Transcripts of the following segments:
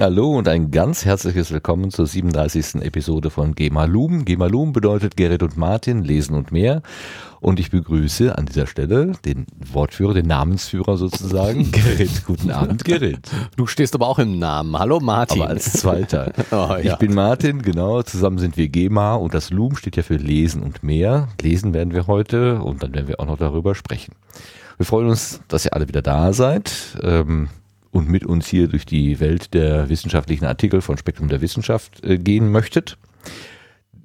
Hallo und ein ganz herzliches Willkommen zur 37. Episode von Gemalum. Gemalum bedeutet Gerrit und Martin, Lesen und mehr. Und ich begrüße an dieser Stelle den Wortführer, den Namensführer sozusagen, Gerrit. Guten Abend, Gerrit. Du stehst aber auch im Namen. Hallo Martin. Aber als Zweiter. Oh, ja. Ich bin Martin, genau. Zusammen sind wir GEMA und das Lum steht ja für Lesen und mehr. Lesen werden wir heute und dann werden wir auch noch darüber sprechen. Wir freuen uns, dass ihr alle wieder da seid. Ähm, und mit uns hier durch die Welt der wissenschaftlichen Artikel von Spektrum der Wissenschaft äh, gehen möchtet.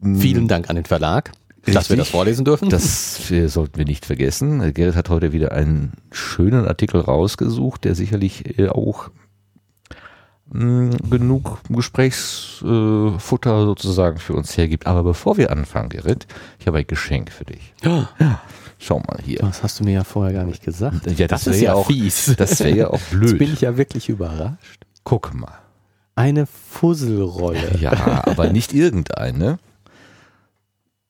Vielen Dank an den Verlag, dass Richtig. wir das vorlesen dürfen. Das äh, sollten wir nicht vergessen. Äh, Gerrit hat heute wieder einen schönen Artikel rausgesucht, der sicherlich äh, auch mh, genug Gesprächsfutter Futter sozusagen für uns hergibt. Aber bevor wir anfangen, Gerrit, ich habe ein Geschenk für dich. Ja. Schau mal hier. Das hast du mir ja vorher gar nicht gesagt. Ja, das, Das ist wäre ja auch, fies. Das wäre ja auch Jetzt blöd. bin ich ja wirklich überrascht. Guck mal. Eine Fusselrolle. Ja, aber nicht irgendeine,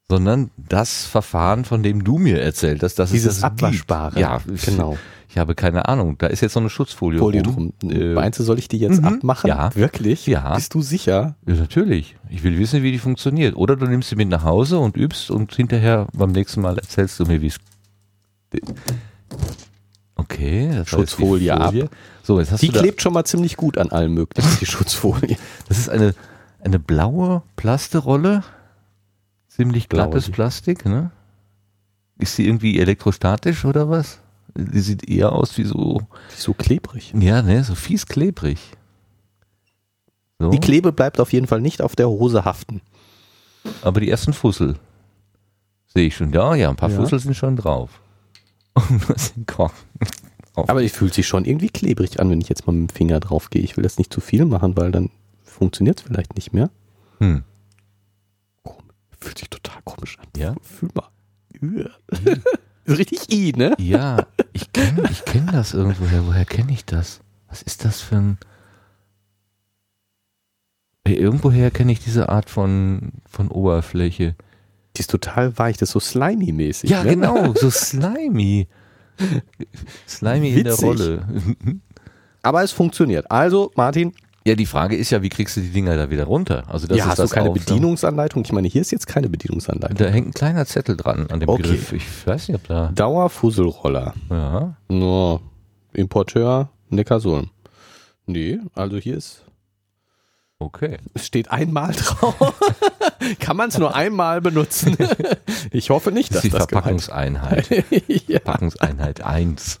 sondern das Verfahren, von dem du mir erzählt hast, dass Dieses es das Abwaschbare. Gibt. Ja, genau. Ich habe keine Ahnung. Da ist jetzt so eine Schutzfolie Folie rum. drum. Äh, Meinst du, soll ich die jetzt mhm. abmachen? Ja. Wirklich? Ja. Bist du sicher? Ja, natürlich. Ich will wissen, wie die funktioniert. Oder du nimmst sie mit nach Hause und übst und hinterher beim nächsten Mal erzählst du mir, wie es. Okay, Schutzfolie ab. So, jetzt hast Die du klebt schon mal ziemlich gut an allem möglichen, die Schutzfolie. Das ist eine, eine blaue Plasterolle. Ziemlich glattes Plastik, ne? Ist sie irgendwie elektrostatisch oder was? Die sieht eher aus wie so, so klebrig. ja, ne, so fies klebrig. So, Die Klebe bleibt auf jeden Fall nicht auf der Hose haften. aber die ersten Fussel sehe ich schon. Ja, ja, ein paar Ja. Fussel sind schon drauf. Und das sind Korken. Aber die fühlt sich schon irgendwie klebrig an, wenn ich jetzt mal mit dem Finger drauf gehe. Ich will das nicht zu viel machen, weil dann funktioniert es vielleicht nicht mehr. Hm. Fühlt sich total komisch an. Ja? Fühl mal. Üah. Richtig I, ne? Ja, ich kenne ich kenn das irgendwoher. Woher kenne ich das? Was ist das für ein. Irgendwoher kenne ich diese Art von, von Oberfläche. Die ist total weich, das ist so slimy-mäßig. Ja, ne? genau, so slimy. Slimy in der Witzig. Rolle. Aber es funktioniert. Also, Martin, Ja, die Frage ist ja, wie kriegst du die Dinger da wieder runter? Also das ja, ist hast du das keine auch, ne? Bedienungsanleitung? Ich meine, hier ist jetzt keine Bedienungsanleitung. Da hängt ein kleiner Zettel dran an dem Okay. Griff. Ich weiß nicht, ob da. Dauerfusselroller. Ja. No. Importeur Neckarsulm. Nee, also hier ist Okay. Es steht einmal drauf. Kann man es nur einmal benutzen? ich hoffe nicht, Das dass ist die das Verpackungseinheit. ist. ja. Verpackungseinheit 1.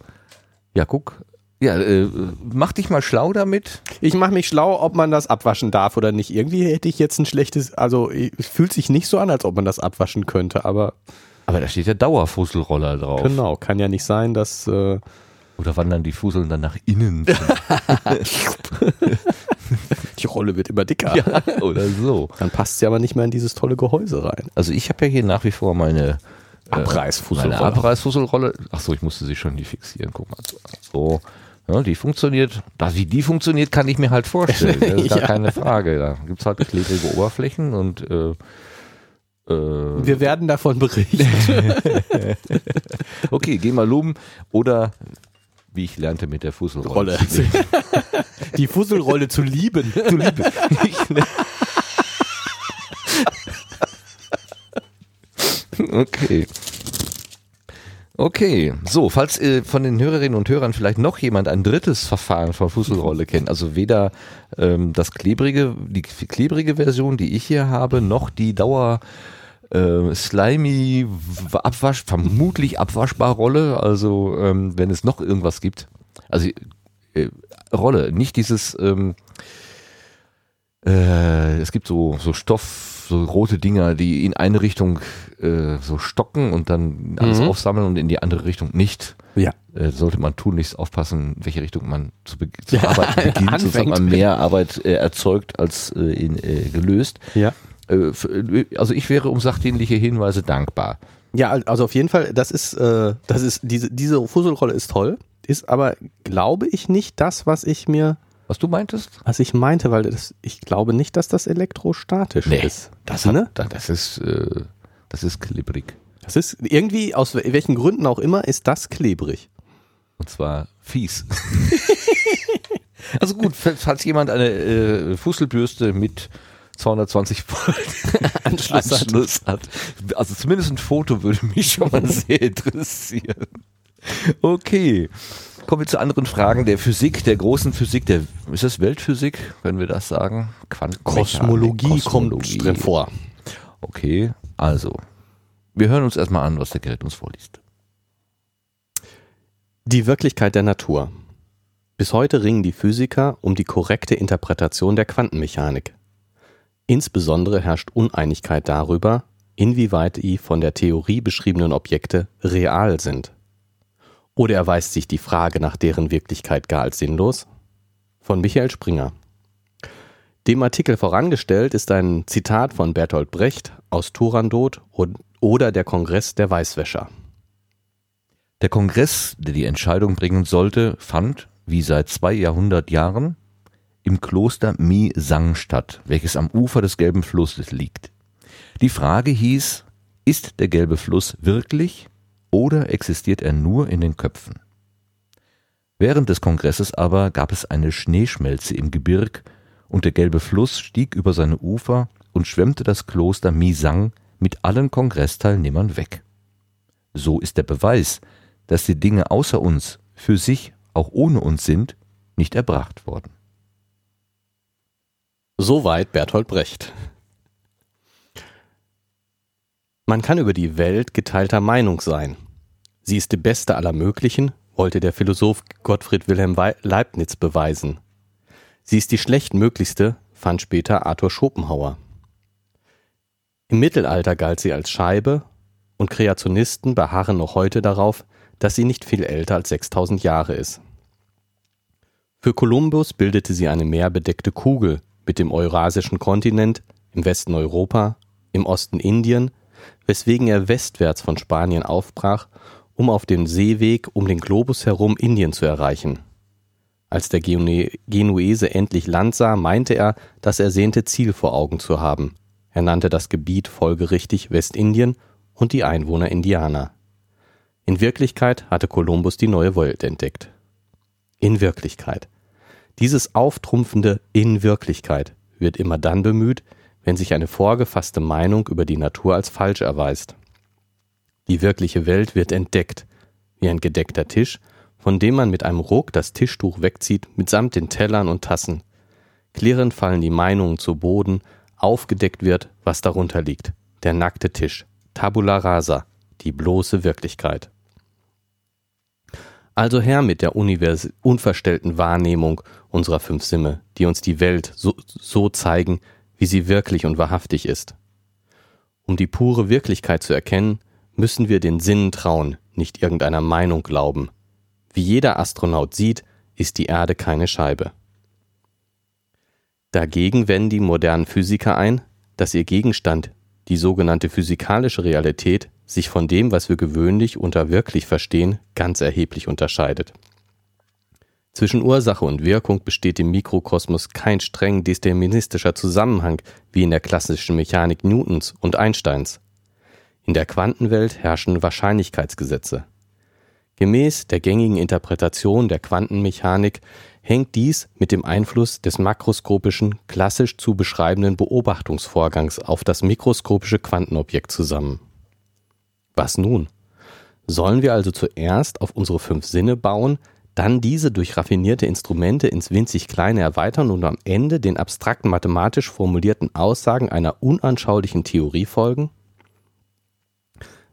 Ja, guck. Ja, äh, mach dich mal schlau damit. Ich mache mich schlau, ob man das abwaschen darf oder nicht. Irgendwie hätte ich jetzt ein schlechtes, also es fühlt sich nicht so an, als ob man das abwaschen könnte, aber Aber da steht ja Dauerfusselroller drauf. genau, kann ja nicht sein, dass äh, Oder wandern die Fusseln dann nach innen? die Rolle wird immer dicker. ja, oder so. Dann passt sie aber nicht mehr in dieses tolle Gehäuse rein. Also ich habe ja hier nach wie vor meine äh, Abreißfusselrolle. Meine Abreißfusselrolle. Achso, ich musste sie schon nie fixieren. Guck mal. So. Ja, die funktioniert. Da, wie die funktioniert, kann ich mir halt vorstellen. Das ist gar Ja. keine Frage. Da gibt es halt klebrige Oberflächen und äh, äh, Wir werden davon berichten. okay, geh mal loben. Oder wie ich lernte mit der Fusselrolle. Rolle. Die Fusselrolle zu lieben. zu liebe. okay. Okay, so, falls äh, von den Hörerinnen und Hörern vielleicht noch jemand ein drittes Verfahren von Fusselrolle kennt, also weder ähm, das klebrige, die klebrige Version, die ich hier habe, noch die Dauer äh, slimy Abwasch, vermutlich abwaschbar Rolle, also ähm, wenn es noch irgendwas gibt, also äh, Rolle, nicht dieses ähm, äh, es gibt so, so Stoff, so rote Dinger, die in eine Richtung äh, so stocken und dann alles Mhm. aufsammeln und in die andere Richtung nicht. Ja. Äh, sollte man tunlichst aufpassen, in welche Richtung man zu, be zu Ja, arbeiten beginnt, sonst hat anfängt. man mehr Arbeit äh, erzeugt als äh, in, äh, gelöst. Ja. Äh, also ich wäre um sachdienliche Hinweise dankbar. Ja, al- also auf jeden Fall, das ist, das ist, diese, diese Fusselrolle ist toll, ist aber, glaube ich, nicht das, was ich mir, Was du meintest? was ich meinte, weil das, ich glaube nicht, dass das elektrostatisch Nee, ist. Das, hat, Ne? das ist, äh, das ist klebrig. Das ist irgendwie, aus wel- welchen Gründen auch immer, ist das klebrig. Und zwar fies. Also gut, falls jemand eine äh, Fusselbürste mit 220 Volt Anschluss, Anschluss hat. hat. Also zumindest ein Foto würde mich schon mal sehr interessieren. Okay. Kommen wir zu anderen Fragen der Physik, der großen Physik, der ist das Weltphysik, wenn wir das sagen? Kosmologie, Kosmologie kommt drin vor. Okay, also wir hören uns erstmal an, was der Gerät uns vorliest. Die Wirklichkeit der Natur. Bis heute ringen die Physiker um die korrekte Interpretation der Quantenmechanik. Insbesondere herrscht Uneinigkeit darüber, inwieweit die von der Theorie beschriebenen Objekte real sind. Oder erweist sich die Frage nach deren Wirklichkeit gar als sinnlos? Von Michael Springer. Dem Artikel vorangestellt ist ein Zitat von Bertolt Brecht aus Turandot oder der Kongress der Weißwäscher. Der Kongress, der die Entscheidung bringen sollte, fand, wie seit zwei Jahrhundert Jahren, im Kloster Mi Sang statt, welches am Ufer des Gelben Flusses liegt. Die Frage hieß, ist der Gelbe Fluss wirklich oder existiert er nur in den Köpfen? Während des Kongresses aber gab es eine Schneeschmelze im Gebirg und der Gelbe Fluss stieg über seine Ufer und schwemmte das Kloster Mi Sang mit allen Kongressteilnehmern weg. So ist der Beweis, dass die Dinge außer uns für sich auch ohne uns sind, nicht erbracht worden. Soweit Bertolt Brecht. Man kann über die Welt geteilter Meinung sein. Sie ist die beste aller möglichen, wollte der Philosoph Gottfried Wilhelm Leibniz beweisen. Sie ist die schlechtmöglichste, fand später Arthur Schopenhauer. Im Mittelalter galt sie als Scheibe und Kreationisten beharren noch heute darauf, dass sie nicht viel älter als 6000 Jahre ist. Für Kolumbus bildete sie eine meerbedeckte Kugel, mit dem eurasischen Kontinent, im Westen Europa, im Osten Indien, weswegen er westwärts von Spanien aufbrach, um auf dem Seeweg um den Globus herum Indien zu erreichen. Als der Genuese endlich Land sah, meinte er, das ersehnte Ziel vor Augen zu haben. Er nannte das Gebiet folgerichtig Westindien und die Einwohner Indianer. In Wirklichkeit hatte Kolumbus die neue Welt entdeckt. In Wirklichkeit. Dieses auftrumpfende In Wirklichkeit wird immer dann bemüht, wenn sich eine vorgefasste Meinung über die Natur als falsch erweist. Die wirkliche Welt wird entdeckt, wie ein gedeckter Tisch, von dem man mit einem Ruck das Tischtuch wegzieht, mitsamt den Tellern und Tassen. Klirrend fallen die Meinungen zu Boden, aufgedeckt wird, was darunter liegt. Der nackte Tisch. Tabula rasa. Die bloße Wirklichkeit. Also her mit der univers unverstellten Wahrnehmung unserer fünf Sinne, die uns die Welt so, so zeigen, wie sie wirklich und wahrhaftig ist. Um die pure Wirklichkeit zu erkennen, müssen wir den Sinnen trauen, nicht irgendeiner Meinung glauben. Wie jeder Astronaut sieht, ist die Erde keine Scheibe. Dagegen wenden die modernen Physiker ein, dass ihr Gegenstand, die sogenannte physikalische Realität, sich von dem, was wir gewöhnlich unter wirklich verstehen, ganz erheblich unterscheidet. Zwischen Ursache und Wirkung besteht im Mikrokosmos kein streng deterministischer Zusammenhang wie in der klassischen Mechanik Newtons und Einsteins. In der Quantenwelt herrschen Wahrscheinlichkeitsgesetze. Gemäß der gängigen Interpretation der Quantenmechanik hängt dies mit dem Einfluss des makroskopischen, klassisch zu beschreibenden Beobachtungsvorgangs auf das mikroskopische Quantenobjekt zusammen was nun? Sollen wir also zuerst auf unsere fünf Sinne bauen, dann diese durch raffinierte Instrumente ins winzig Kleine erweitern und am Ende den abstrakten mathematisch formulierten Aussagen einer unanschaulichen Theorie folgen?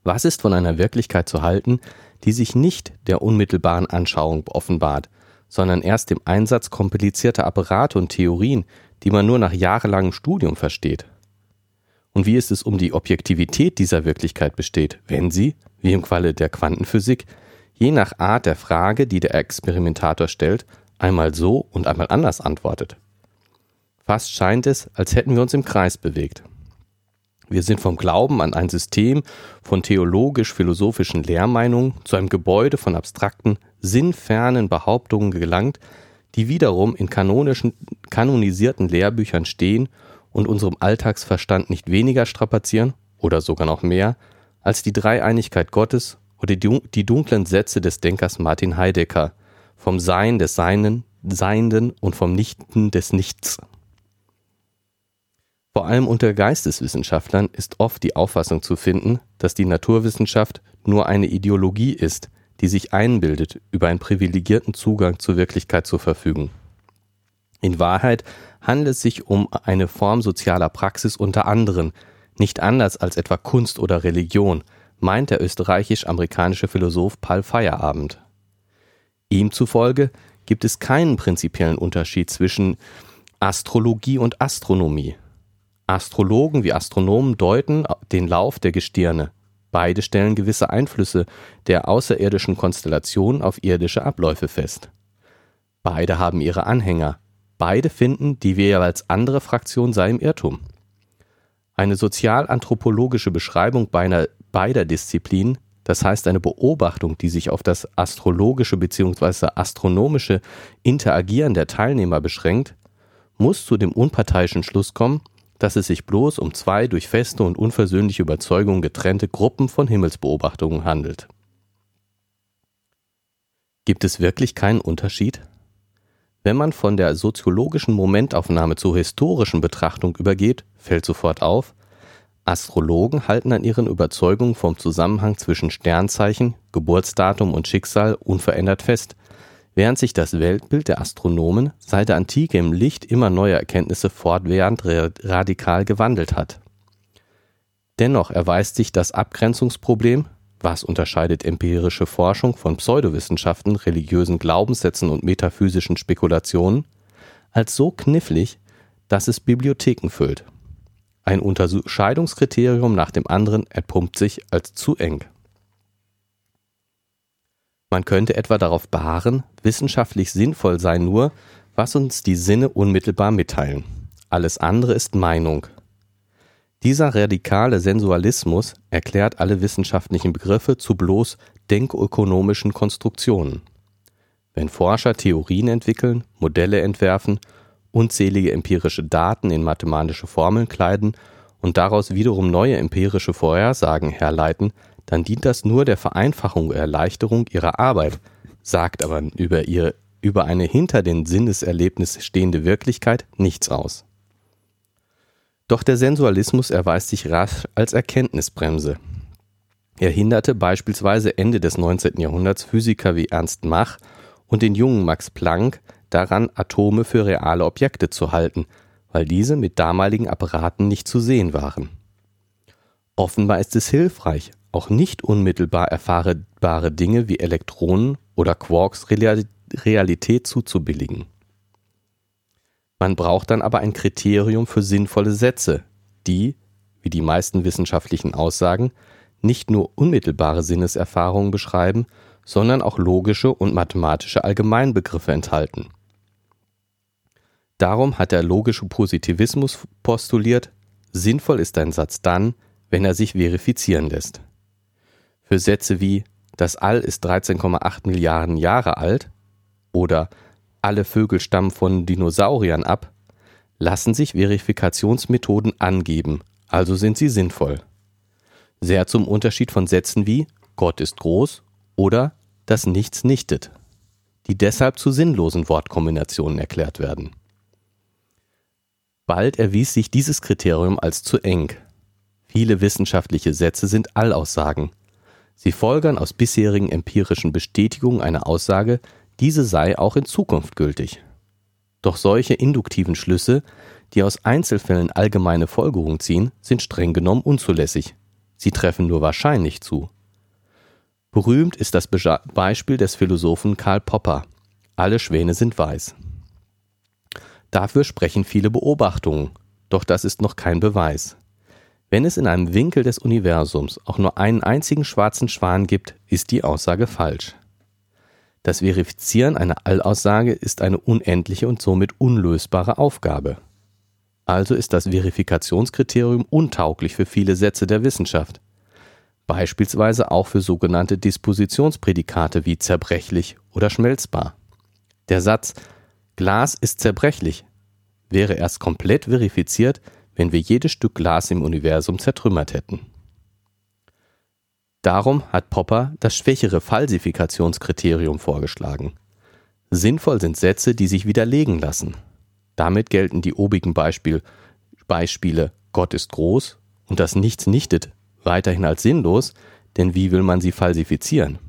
Was ist von einer Wirklichkeit zu halten, die sich nicht der unmittelbaren Anschauung offenbart, sondern erst dem Einsatz komplizierter Apparate und Theorien, die man nur nach jahrelangem Studium versteht? Und wie ist es um die Objektivität dieser Wirklichkeit besteht, wenn sie, wie im Falle der Quantenphysik, je nach Art der Frage, die der Experimentator stellt, einmal so und einmal anders antwortet. Fast scheint es, als hätten wir uns im Kreis bewegt. Wir sind vom Glauben an ein System von theologisch-philosophischen Lehrmeinungen zu einem Gebäude von abstrakten, sinnfernen Behauptungen gelangt, die wiederum in kanonischen, kanonisierten Lehrbüchern stehen und unserem Alltagsverstand nicht weniger strapazieren oder sogar noch mehr als die Dreieinigkeit Gottes oder die dunklen Sätze des Denkers Martin Heidegger vom Sein des Seinen, Seienden und vom Nichten des Nichts. Vor allem unter Geisteswissenschaftlern ist oft die Auffassung zu finden, dass die Naturwissenschaft nur eine Ideologie ist, die sich einbildet, über einen privilegierten Zugang zur Wirklichkeit zu verfügen. In Wahrheit handelt es sich um eine Form sozialer Praxis unter anderen, nicht anders als etwa Kunst oder Religion, meint der österreichisch-amerikanische Philosoph Paul Feyerabend. Ihm zufolge gibt es keinen prinzipiellen Unterschied zwischen Astrologie und Astronomie. Astrologen wie Astronomen deuten den Lauf der Gestirne. Beide stellen gewisse Einflüsse der außerirdischen Konstellationen auf irdische Abläufe fest. Beide haben ihre Anhänger. Beide finden, die jeweils andere Fraktion sei im Irrtum. Eine sozialanthropologische Beschreibung beider Disziplinen, das heißt eine Beobachtung, die sich auf das astrologische bzw. astronomische Interagieren der Teilnehmer beschränkt, muss zu dem unparteiischen Schluss kommen, dass es sich bloß um zwei durch feste und unversöhnliche Überzeugungen getrennte Gruppen von Himmelsbeobachtungen handelt. Gibt es wirklich keinen Unterschied? Wenn man von der soziologischen Momentaufnahme zur historischen Betrachtung übergeht, fällt sofort auf, Astrologen halten an ihren Überzeugungen vom Zusammenhang zwischen Sternzeichen, Geburtsdatum und Schicksal unverändert fest, während sich das Weltbild der Astronomen seit der Antike im Licht immer neuer Erkenntnisse fortwährend radikal gewandelt hat. Dennoch erweist sich das Abgrenzungsproblem, was unterscheidet empirische Forschung von Pseudowissenschaften, religiösen Glaubenssätzen und metaphysischen Spekulationen, als so knifflig, dass es Bibliotheken füllt. Ein Unterscheidungskriterium nach dem anderen erpumpt sich als zu eng. Man könnte etwa darauf beharren, wissenschaftlich sinnvoll sei nur, was uns die Sinne unmittelbar mitteilen. Alles andere ist Meinung. Dieser radikale Sensualismus erklärt alle wissenschaftlichen Begriffe zu bloß denkökonomischen Konstruktionen. Wenn Forscher Theorien entwickeln, Modelle entwerfen, unzählige empirische Daten in mathematische Formeln kleiden und daraus wiederum neue empirische Vorhersagen herleiten, dann dient das nur der Vereinfachung und Erleichterung ihrer Arbeit, sagt aber über, ihr, über eine hinter den Sinneserlebnis stehende Wirklichkeit nichts aus. Doch der Sensualismus erweist sich rasch als Erkenntnisbremse. Er hinderte beispielsweise Ende des 19. Jahrhunderts Physiker wie Ernst Mach und den jungen Max Planck daran, Atome für reale Objekte zu halten, weil diese mit damaligen Apparaten nicht zu sehen waren. Offenbar ist es hilfreich, auch nicht unmittelbar erfahrbare Dinge wie Elektronen oder Quarks Realität zuzubilligen. Man braucht dann aber ein Kriterium für sinnvolle Sätze, die, wie die meisten wissenschaftlichen Aussagen, nicht nur unmittelbare Sinneserfahrungen beschreiben, sondern auch logische und mathematische Allgemeinbegriffe enthalten. Darum hat der logische Positivismus postuliert, sinnvoll ist ein Satz dann, wenn er sich verifizieren lässt. Für Sätze wie das All ist 13,8 Milliarden Jahre alt oder alle Vögel stammen von Dinosauriern ab, lassen sich Verifikationsmethoden angeben, also sind sie sinnvoll. Sehr zum Unterschied von Sätzen wie Gott ist groß oder das Nichts nichtet, die deshalb zu sinnlosen Wortkombinationen erklärt werden. Bald erwies sich dieses Kriterium als zu eng. Viele wissenschaftliche Sätze sind Allaussagen, Sie folgern aus bisherigen empirischen Bestätigungen einer Aussage, diese sei auch in Zukunft gültig. Doch solche induktiven Schlüsse, die aus Einzelfällen allgemeine Folgerungen ziehen, sind streng genommen unzulässig. Sie treffen nur wahrscheinlich zu. Berühmt ist das Beispiel des Philosophen Karl Popper. Alle Schwäne sind weiß. Dafür sprechen viele Beobachtungen, doch das ist noch kein Beweis. Wenn es in einem Winkel des Universums auch nur einen einzigen schwarzen Schwan gibt, ist die Aussage falsch. Das Verifizieren einer Allaussage ist eine unendliche und somit unlösbare Aufgabe. Also ist das Verifikationskriterium untauglich für viele Sätze der Wissenschaft. Beispielsweise auch für sogenannte Dispositionsprädikate wie zerbrechlich oder schmelzbar. Der Satz Glas ist zerbrechlich wäre erst komplett verifiziert, wenn wir jedes Stück Glas im Universum zertrümmert hätten. Darum hat Popper das schwächere Falsifikationskriterium vorgeschlagen. Sinnvoll sind Sätze, die sich widerlegen lassen. Damit gelten die obigen Beispiel, Beispiele Gott ist groß und das Nichts nichtet weiterhin als sinnlos, denn wie will man sie falsifizieren?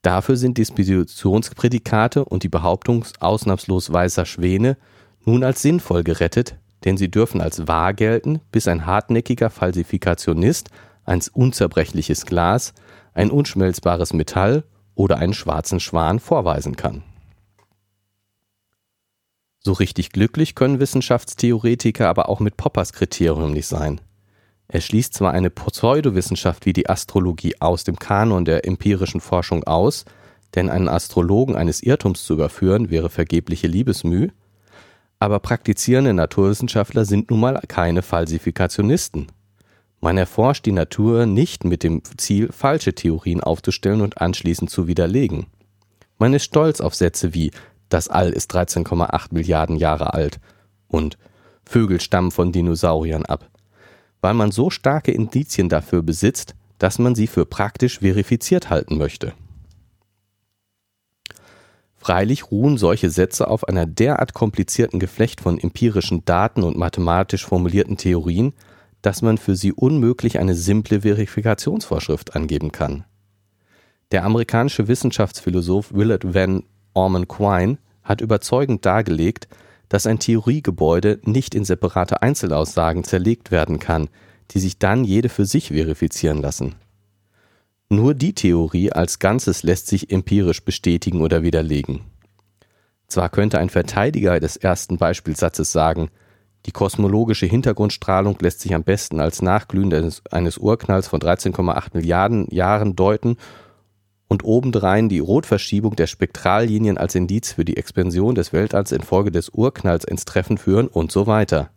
Dafür sind Dispositionsprädikate und die Behauptung ausnahmslos weißer Schwäne nun als sinnvoll gerettet, denn sie dürfen als wahr gelten, bis ein hartnäckiger Falsifikationist ein unzerbrechliches Glas, ein unschmelzbares Metall oder einen schwarzen Schwan vorweisen kann. So richtig glücklich können Wissenschaftstheoretiker aber auch mit Poppers Kriterium nicht sein. Er schließt zwar eine Pseudowissenschaft wie die Astrologie aus dem Kanon der empirischen Forschung aus, denn einen Astrologen eines Irrtums zu überführen wäre vergebliche Liebesmüh, aber praktizierende Naturwissenschaftler sind nun mal keine Falsifikationisten. Man erforscht die Natur nicht mit dem Ziel, falsche Theorien aufzustellen und anschließend zu widerlegen. Man ist stolz auf Sätze wie das All ist 13,8 Milliarden Jahre alt und Vögel stammen von Dinosauriern ab, weil man so starke Indizien dafür besitzt, dass man sie für praktisch verifiziert halten möchte. Freilich ruhen solche Sätze auf einer derart komplizierten Geflecht von empirischen Daten und mathematisch formulierten Theorien, dass man für sie unmöglich eine simple Verifikationsvorschrift angeben kann. Der amerikanische Wissenschaftsphilosoph Willard Van Orman Quine hat überzeugend dargelegt, dass ein Theoriegebäude nicht in separate Einzelaussagen zerlegt werden kann, die sich dann jede für sich verifizieren lassen. Nur die Theorie als Ganzes lässt sich empirisch bestätigen oder widerlegen. Zwar könnte ein Verteidiger des ersten Beispielsatzes sagen, die kosmologische Hintergrundstrahlung lässt sich am besten als Nachglühen eines, eines Urknalls von 13,8 Milliarden Jahren deuten und obendrein die Rotverschiebung der Spektrallinien als Indiz für die Expansion des Weltalls infolge des Urknalls ins Treffen führen und so weiter.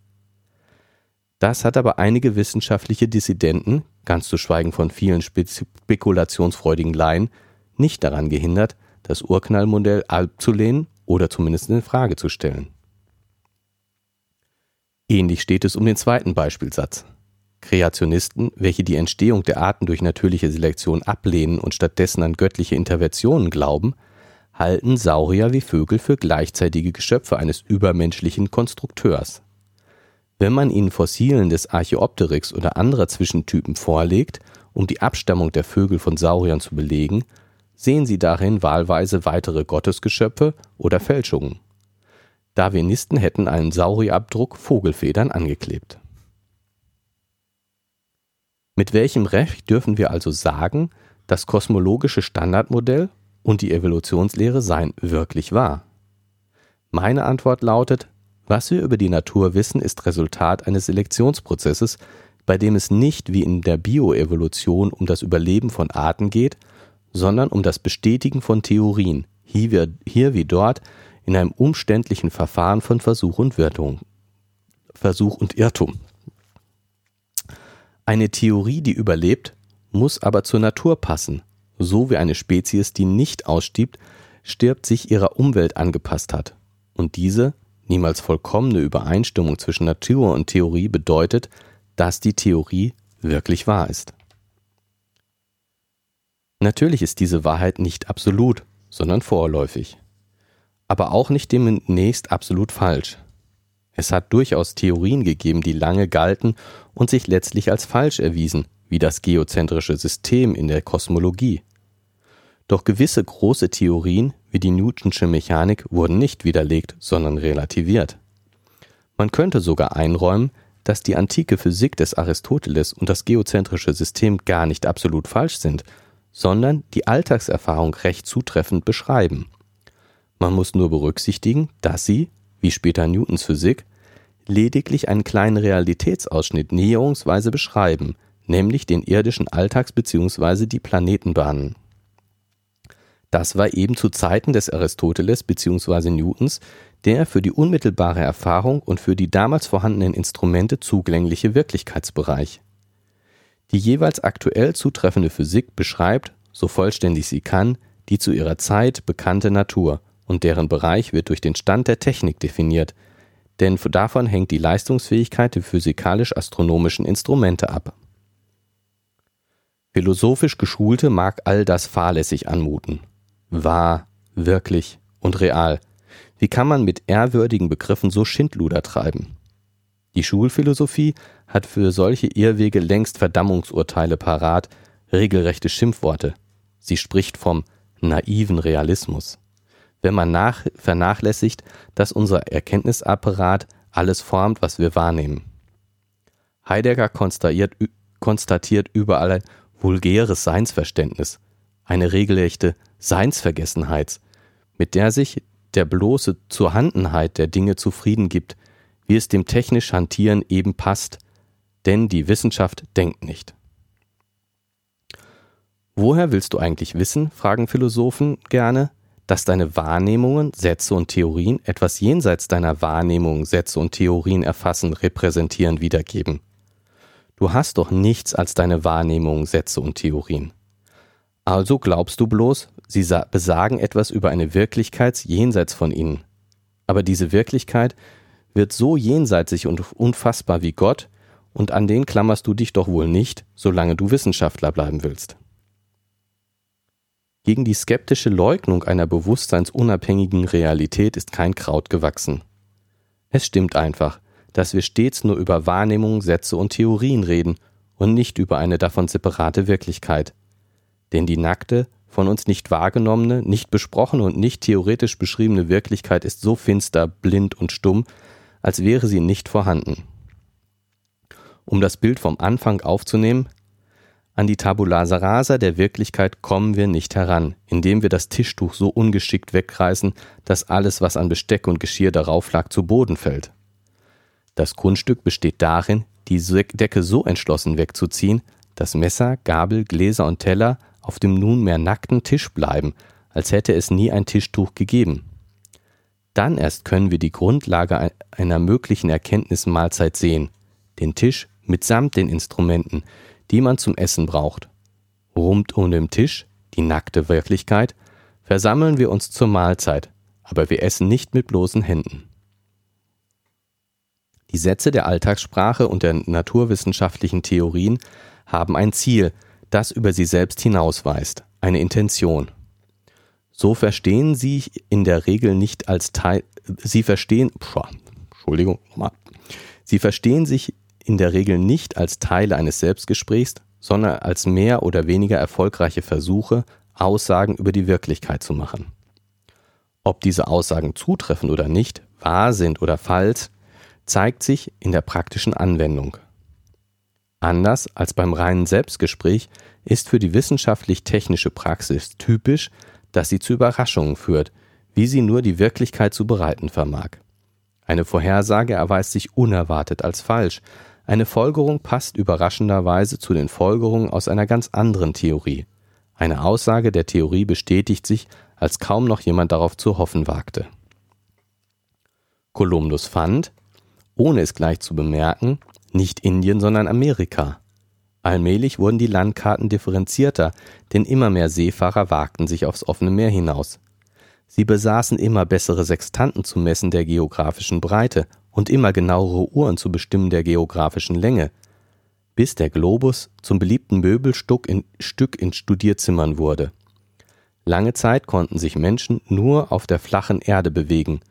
Das hat aber einige wissenschaftliche Dissidenten, ganz zu schweigen von vielen spekulationsfreudigen Laien, nicht daran gehindert, das Urknallmodell abzulehnen oder zumindest in Frage zu stellen. Ähnlich steht es um den zweiten Beispielsatz. Kreationisten, welche die Entstehung der Arten durch natürliche Selektion ablehnen und stattdessen an göttliche Interventionen glauben, halten Saurier wie Vögel für gleichzeitige Geschöpfe eines übermenschlichen Konstrukteurs. Wenn man ihnen Fossilen des Archaeopteryx oder anderer Zwischentypen vorlegt, um die Abstammung der Vögel von Sauriern zu belegen, sehen sie darin wahlweise weitere Gottesgeschöpfe oder Fälschungen. Darwinisten hätten einen Saurierabdruck Vogelfedern angeklebt. Mit welchem Recht dürfen wir also sagen, das kosmologische Standardmodell und die Evolutionslehre seien wirklich wahr? Meine Antwort lautet, was wir über die Natur wissen, ist Resultat eines Selektionsprozesses, bei dem es nicht wie in der Bioevolution um das Überleben von Arten geht, sondern um das Bestätigen von Theorien, hier, wie dort in einem umständlichen Verfahren von Versuch und Irrtum. Versuch und Irrtum. Eine Theorie, die überlebt, muss aber zur Natur passen, so wie eine Spezies, die nicht ausstirbt, stirbt, sich ihrer Umwelt angepasst hat. Und diese Niemals vollkommene Übereinstimmung zwischen Natur und Theorie bedeutet, dass die Theorie wirklich wahr ist. Natürlich ist diese Wahrheit nicht absolut, sondern vorläufig. Aber auch nicht demnächst absolut falsch. Es hat durchaus Theorien gegeben, die lange galten und sich letztlich als falsch erwiesen, wie das geozentrische System in der Kosmologie. Doch gewisse große Theorien wie die Newtonsche Mechanik wurden nicht widerlegt, sondern relativiert. Man könnte sogar einräumen, dass die antike Physik des Aristoteles und das geozentrische System gar nicht absolut falsch sind, sondern die Alltagserfahrung recht zutreffend beschreiben. Man muss nur berücksichtigen, dass sie, wie später Newtons Physik, lediglich einen kleinen Realitätsausschnitt näherungsweise beschreiben, nämlich den irdischen Alltags bzw. die Planetenbahnen. Das war eben zu Zeiten des Aristoteles bzw. Newtons der für die unmittelbare Erfahrung und für die damals vorhandenen Instrumente zugängliche Wirklichkeitsbereich. Die jeweils aktuell zutreffende Physik beschreibt, so vollständig sie kann, die zu ihrer Zeit bekannte Natur, und deren Bereich wird durch den Stand der Technik definiert, denn davon hängt die Leistungsfähigkeit der physikalisch-astronomischen Instrumente ab. Philosophisch Geschulte mag all das fahrlässig anmuten wahr, wirklich und real. Wie kann man mit ehrwürdigen Begriffen so Schindluder treiben? Die Schulphilosophie hat für solche Irrwege längst Verdammungsurteile parat, regelrechte Schimpfworte. Sie spricht vom naiven Realismus. Wenn man nach, vernachlässigt, dass unser Erkenntnisapparat alles formt, was wir wahrnehmen. Heidegger konstatiert, überall vulgäres Seinsverständnis, eine regelrechte Seinsvergessenheit, mit der sich der bloße Zurhandenheit der Dinge zufrieden gibt, wie es dem technisch Hantieren eben passt, denn die Wissenschaft denkt nicht. Woher willst du eigentlich wissen, fragen Philosophen gerne, dass deine Wahrnehmungen, Sätze und Theorien etwas jenseits deiner Wahrnehmungen, Sätze und Theorien erfassen, repräsentieren, wiedergeben? Du hast doch nichts als deine Wahrnehmungen, Sätze und Theorien. Also glaubst du bloß, sie besagen etwas über eine Wirklichkeit jenseits von ihnen. Aber diese Wirklichkeit wird so jenseitig und unfassbar wie Gott, und an den klammerst du dich doch wohl nicht, solange du Wissenschaftler bleiben willst. Gegen die skeptische Leugnung einer bewusstseinsunabhängigen Realität ist kein Kraut gewachsen. Es stimmt einfach, dass wir stets nur über Wahrnehmungen, Sätze und Theorien reden und nicht über eine davon separate Wirklichkeit. Denn die nackte, von uns nicht wahrgenommene, nicht besprochene und nicht theoretisch beschriebene Wirklichkeit ist so finster, blind und stumm, als wäre sie nicht vorhanden. Um das Bild vom Anfang aufzunehmen, an die Tabula rasa der Wirklichkeit kommen wir nicht heran, indem wir das Tischtuch so ungeschickt wegreißen, dass alles, was an Besteck und Geschirr darauf lag, zu Boden fällt. Das Kunststück besteht darin, die Decke so entschlossen wegzuziehen, dass Messer, Gabel, Gläser und Teller auf dem nunmehr nackten Tisch bleiben, als hätte es nie ein Tischtuch gegeben. Dann erst können wir die Grundlage einer möglichen Erkenntnismahlzeit sehen, den Tisch mitsamt den Instrumenten, die man zum Essen braucht. Rund um den Tisch, die nackte Wirklichkeit, versammeln wir uns zur Mahlzeit, aber wir essen nicht mit bloßen Händen. Die Sätze der Alltagssprache und der naturwissenschaftlichen Theorien haben ein Ziel, das über sie selbst hinausweist, eine Intention. So verstehen sie in der Regel nicht als Teil, sie verstehen, pff, Entschuldigung, sie verstehen sich in der Regel nicht als Teile eines Selbstgesprächs, sondern als mehr oder weniger erfolgreiche Versuche, Aussagen über die Wirklichkeit zu machen. Ob diese Aussagen zutreffen oder nicht, wahr sind oder falsch, zeigt sich in der praktischen Anwendung. Anders als beim reinen Selbstgespräch ist für die wissenschaftlich-technische Praxis typisch, dass sie zu Überraschungen führt, wie sie nur die Wirklichkeit zu bereiten vermag. Eine Vorhersage erweist sich unerwartet als falsch, eine Folgerung passt überraschenderweise zu den Folgerungen aus einer ganz anderen Theorie. Eine Aussage der Theorie bestätigt sich, als kaum noch jemand darauf zu hoffen wagte. Kolumbus fand, ohne es gleich zu bemerken, nicht Indien, sondern Amerika. Allmählich wurden die Landkarten differenzierter, denn immer mehr Seefahrer wagten sich aufs offene Meer hinaus. Sie besaßen immer bessere Sextanten zum Messen der geografischen Breite und immer genauere Uhren zu bestimmen der geografischen Länge, bis der Globus zum beliebten Möbelstück in, Stück in Studierzimmern wurde. Lange Zeit konnten sich Menschen nur auf der flachen Erde bewegen,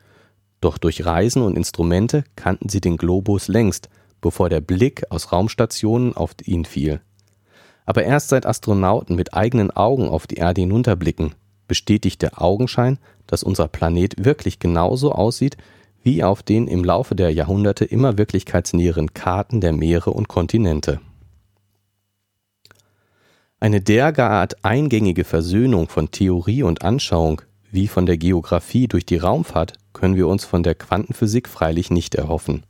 doch durch Reisen und Instrumente kannten sie den Globus längst, bevor der Blick aus Raumstationen auf ihn fiel. Aber erst seit Astronauten mit eigenen Augen auf die Erde hinunterblicken, bestätigt der Augenschein, dass unser Planet wirklich genauso aussieht wie auf den im Laufe der Jahrhunderte immer wirklichkeitsnäheren Karten der Meere und Kontinente. Eine derart eingängige Versöhnung von Theorie und Anschauung wie von der Geographie durch die Raumfahrt können wir uns von der Quantenphysik freilich nicht erhoffen.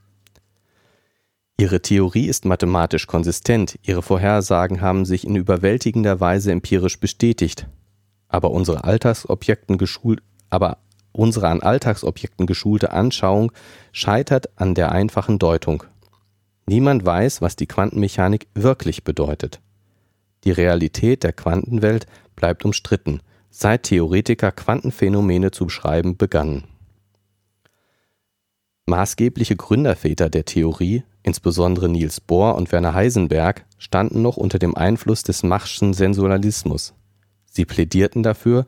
Ihre Theorie ist mathematisch konsistent, ihre Vorhersagen haben sich in überwältigender Weise empirisch bestätigt, aber unsere geschult, aber Unsere an Alltagsobjekten geschulte Anschauung scheitert an der einfachen Deutung. Niemand weiß, was die Quantenmechanik wirklich bedeutet. Die Realität der Quantenwelt bleibt umstritten, seit Theoretiker Quantenphänomene zu beschreiben begannen. Maßgebliche Gründerväter der Theorie, insbesondere Niels Bohr und Werner Heisenberg, standen noch unter dem Einfluss des Machschen Sensualismus. Sie plädierten dafür,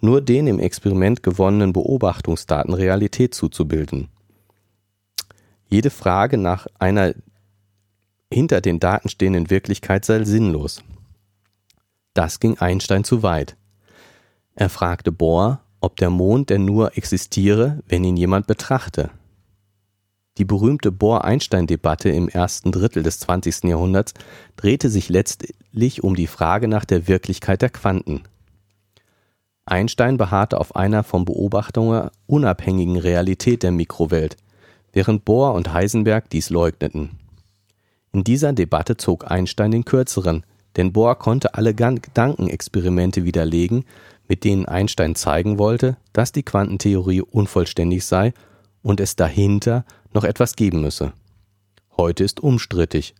nur den im Experiment gewonnenen Beobachtungsdaten Realität zuzubilden. Jede Frage nach einer hinter den Daten stehenden Wirklichkeit sei sinnlos. Das ging Einstein zu weit. Er fragte Bohr, ob der Mond denn nur existiere, wenn ihn jemand betrachte. Die berühmte Bohr-Einstein-Debatte im ersten Drittel des 20. Jahrhunderts drehte sich letztlich um die Frage nach der Wirklichkeit der Quanten. Einstein beharrte auf einer vom Beobachter unabhängigen Realität der Mikrowelt, während Bohr und Heisenberg dies leugneten. In dieser Debatte zog Einstein den kürzeren, denn Bohr konnte alle Gedankenexperimente widerlegen, mit denen Einstein zeigen wollte, dass die Quantentheorie unvollständig sei und es dahinter noch etwas geben müsse. Heute ist umstrittig.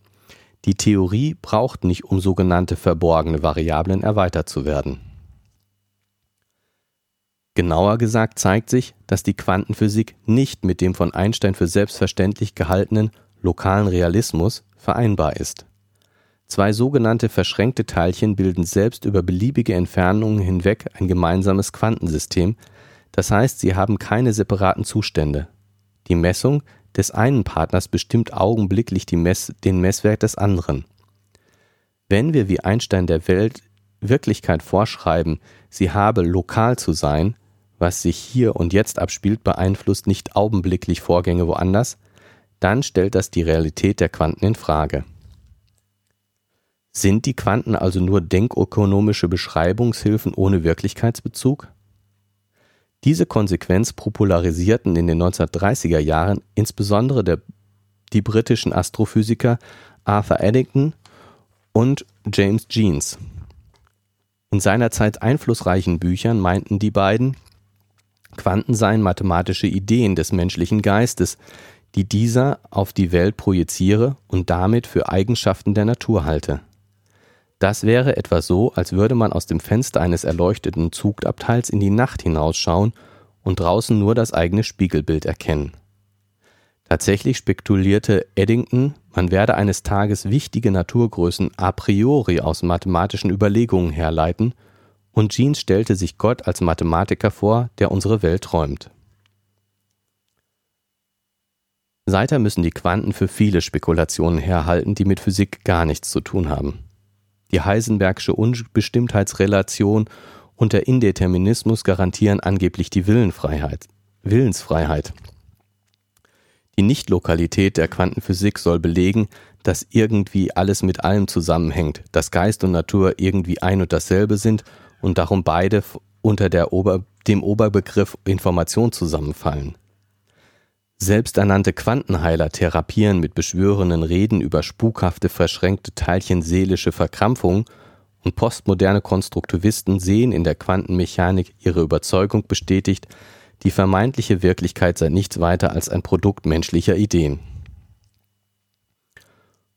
Die Theorie braucht nicht, um sogenannte verborgene Variablen erweitert zu werden. Genauer gesagt zeigt sich, dass die Quantenphysik nicht mit dem von Einstein für selbstverständlich gehaltenen lokalen Realismus vereinbar ist. Zwei sogenannte verschränkte Teilchen bilden selbst über beliebige Entfernungen hinweg ein gemeinsames Quantensystem, das heißt, sie haben keine separaten Zustände. Die Messung des einen Partners bestimmt augenblicklich Mess den Messwert des anderen. Wenn wir wie Einstein der Welt Wirklichkeit vorschreiben, sie habe lokal zu sein, was sich hier und jetzt abspielt, beeinflusst nicht augenblicklich Vorgänge woanders, dann stellt das die Realität der Quanten in Frage. Sind die Quanten also nur denkökonomische Beschreibungshilfen ohne Wirklichkeitsbezug? Diese Konsequenz popularisierten in den 1930er Jahren insbesondere der, die britischen Astrophysiker Arthur Eddington und James Jeans. In seinerzeit einflussreichen Büchern meinten die beiden, Quanten seien mathematische Ideen des menschlichen Geistes, die dieser auf die Welt projiziere und damit für Eigenschaften der Natur halte. Das wäre etwa so, als würde man aus dem Fenster eines erleuchteten Zugabteils in die Nacht hinausschauen und draußen nur das eigene Spiegelbild erkennen. Tatsächlich spekulierte Eddington, man werde eines Tages wichtige Naturgrößen a priori aus mathematischen Überlegungen herleiten und Jeans stellte sich Gott als Mathematiker vor, der unsere Welt träumt. Seither müssen die Quanten für viele Spekulationen herhalten, die mit Physik gar nichts zu tun haben. Die Heisenbergsche Unbestimmtheitsrelation und der Indeterminismus garantieren angeblich die Willenfreiheit, Willensfreiheit. Die Nichtlokalität der Quantenphysik soll belegen, dass irgendwie alles mit allem zusammenhängt, dass Geist und Natur irgendwie ein und dasselbe sind und darum beide unter Ober, dem Oberbegriff Information zusammenfallen. Selbsternannte Quantenheiler therapieren mit beschwörenden Reden über spukhafte, verschränkte Teilchen seelische Verkrampfung und postmoderne Konstruktivisten sehen in der Quantenmechanik ihre Überzeugung bestätigt, die vermeintliche Wirklichkeit sei nichts weiter als ein Produkt menschlicher Ideen.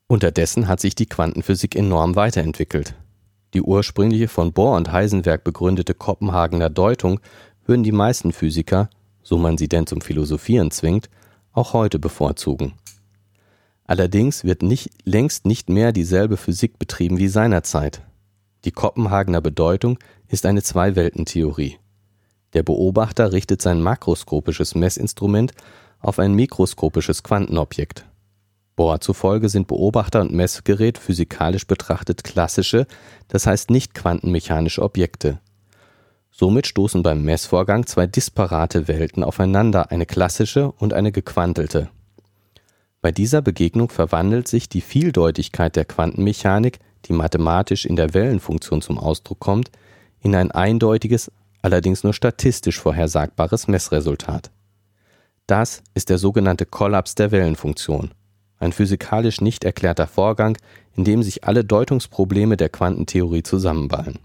Unterdessen hat sich die Quantenphysik enorm weiterentwickelt. Die ursprüngliche von Bohr und Heisenberg begründete Kopenhagener Deutung würden die meisten Physiker, so man sie denn zum Philosophieren zwingt, auch heute bevorzugen. Allerdings wird nicht, längst nicht mehr dieselbe Physik betrieben wie seinerzeit. Die Kopenhagener Bedeutung ist eine Zwei-Welten-Theorie. Der Beobachter richtet sein makroskopisches Messinstrument auf ein mikroskopisches Quantenobjekt. Bohr zufolge sind Beobachter und Messgerät physikalisch betrachtet klassische, das heißt nicht quantenmechanische Objekte. Somit stoßen beim Messvorgang zwei disparate Welten aufeinander, eine klassische und eine gequantelte. Bei dieser Begegnung verwandelt sich die Vieldeutigkeit der Quantenmechanik, die mathematisch in der Wellenfunktion zum Ausdruck kommt, in ein eindeutiges, allerdings nur statistisch vorhersagbares Messresultat. Das ist der sogenannte Kollaps der Wellenfunktion ein physikalisch nicht erklärter Vorgang, in dem sich alle Deutungsprobleme der Quantentheorie zusammenballen.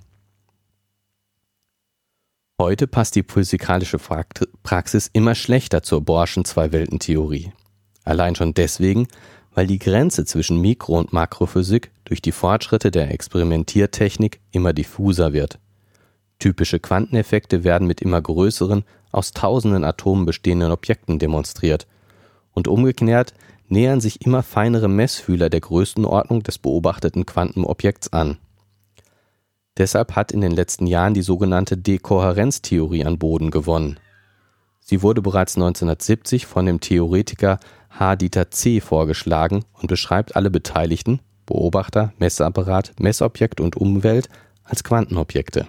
Heute passt die physikalische Praxis immer schlechter zur Bohrschen Zwei-Welten-Theorie. Allein schon deswegen, weil die Grenze zwischen Mikro- und Makrophysik durch die Fortschritte der Experimentiertechnik immer diffuser wird. Typische Quanteneffekte werden mit immer größeren, aus tausenden Atomen bestehenden Objekten demonstriert. Und umgekehrt nähern sich immer feinere Messfühler der Größenordnung des beobachteten Quantenobjekts an. Deshalb hat in den letzten Jahren die sogenannte Dekohärenztheorie an Boden gewonnen. Sie wurde bereits 1970 von dem Theoretiker H. Dieter C. vorgeschlagen und beschreibt alle Beteiligten Beobachter, Messapparat, Messobjekt und Umwelt als Quantenobjekte.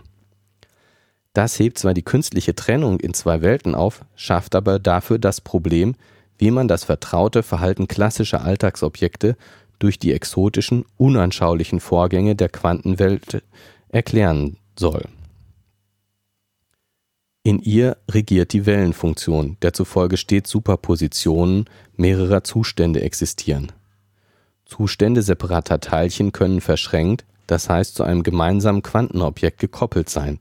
Das hebt zwar die künstliche Trennung in zwei Welten auf, schafft aber dafür das Problem, wie man das vertraute Verhalten klassischer Alltagsobjekte durch die exotischen, unanschaulichen Vorgänge der Quantenwelt erklären soll. In ihr regiert die Wellenfunktion, der zufolge stets Superpositionen mehrerer Zustände existieren. Zustände separater Teilchen können verschränkt, das heißt zu einem gemeinsamen Quantenobjekt gekoppelt sein.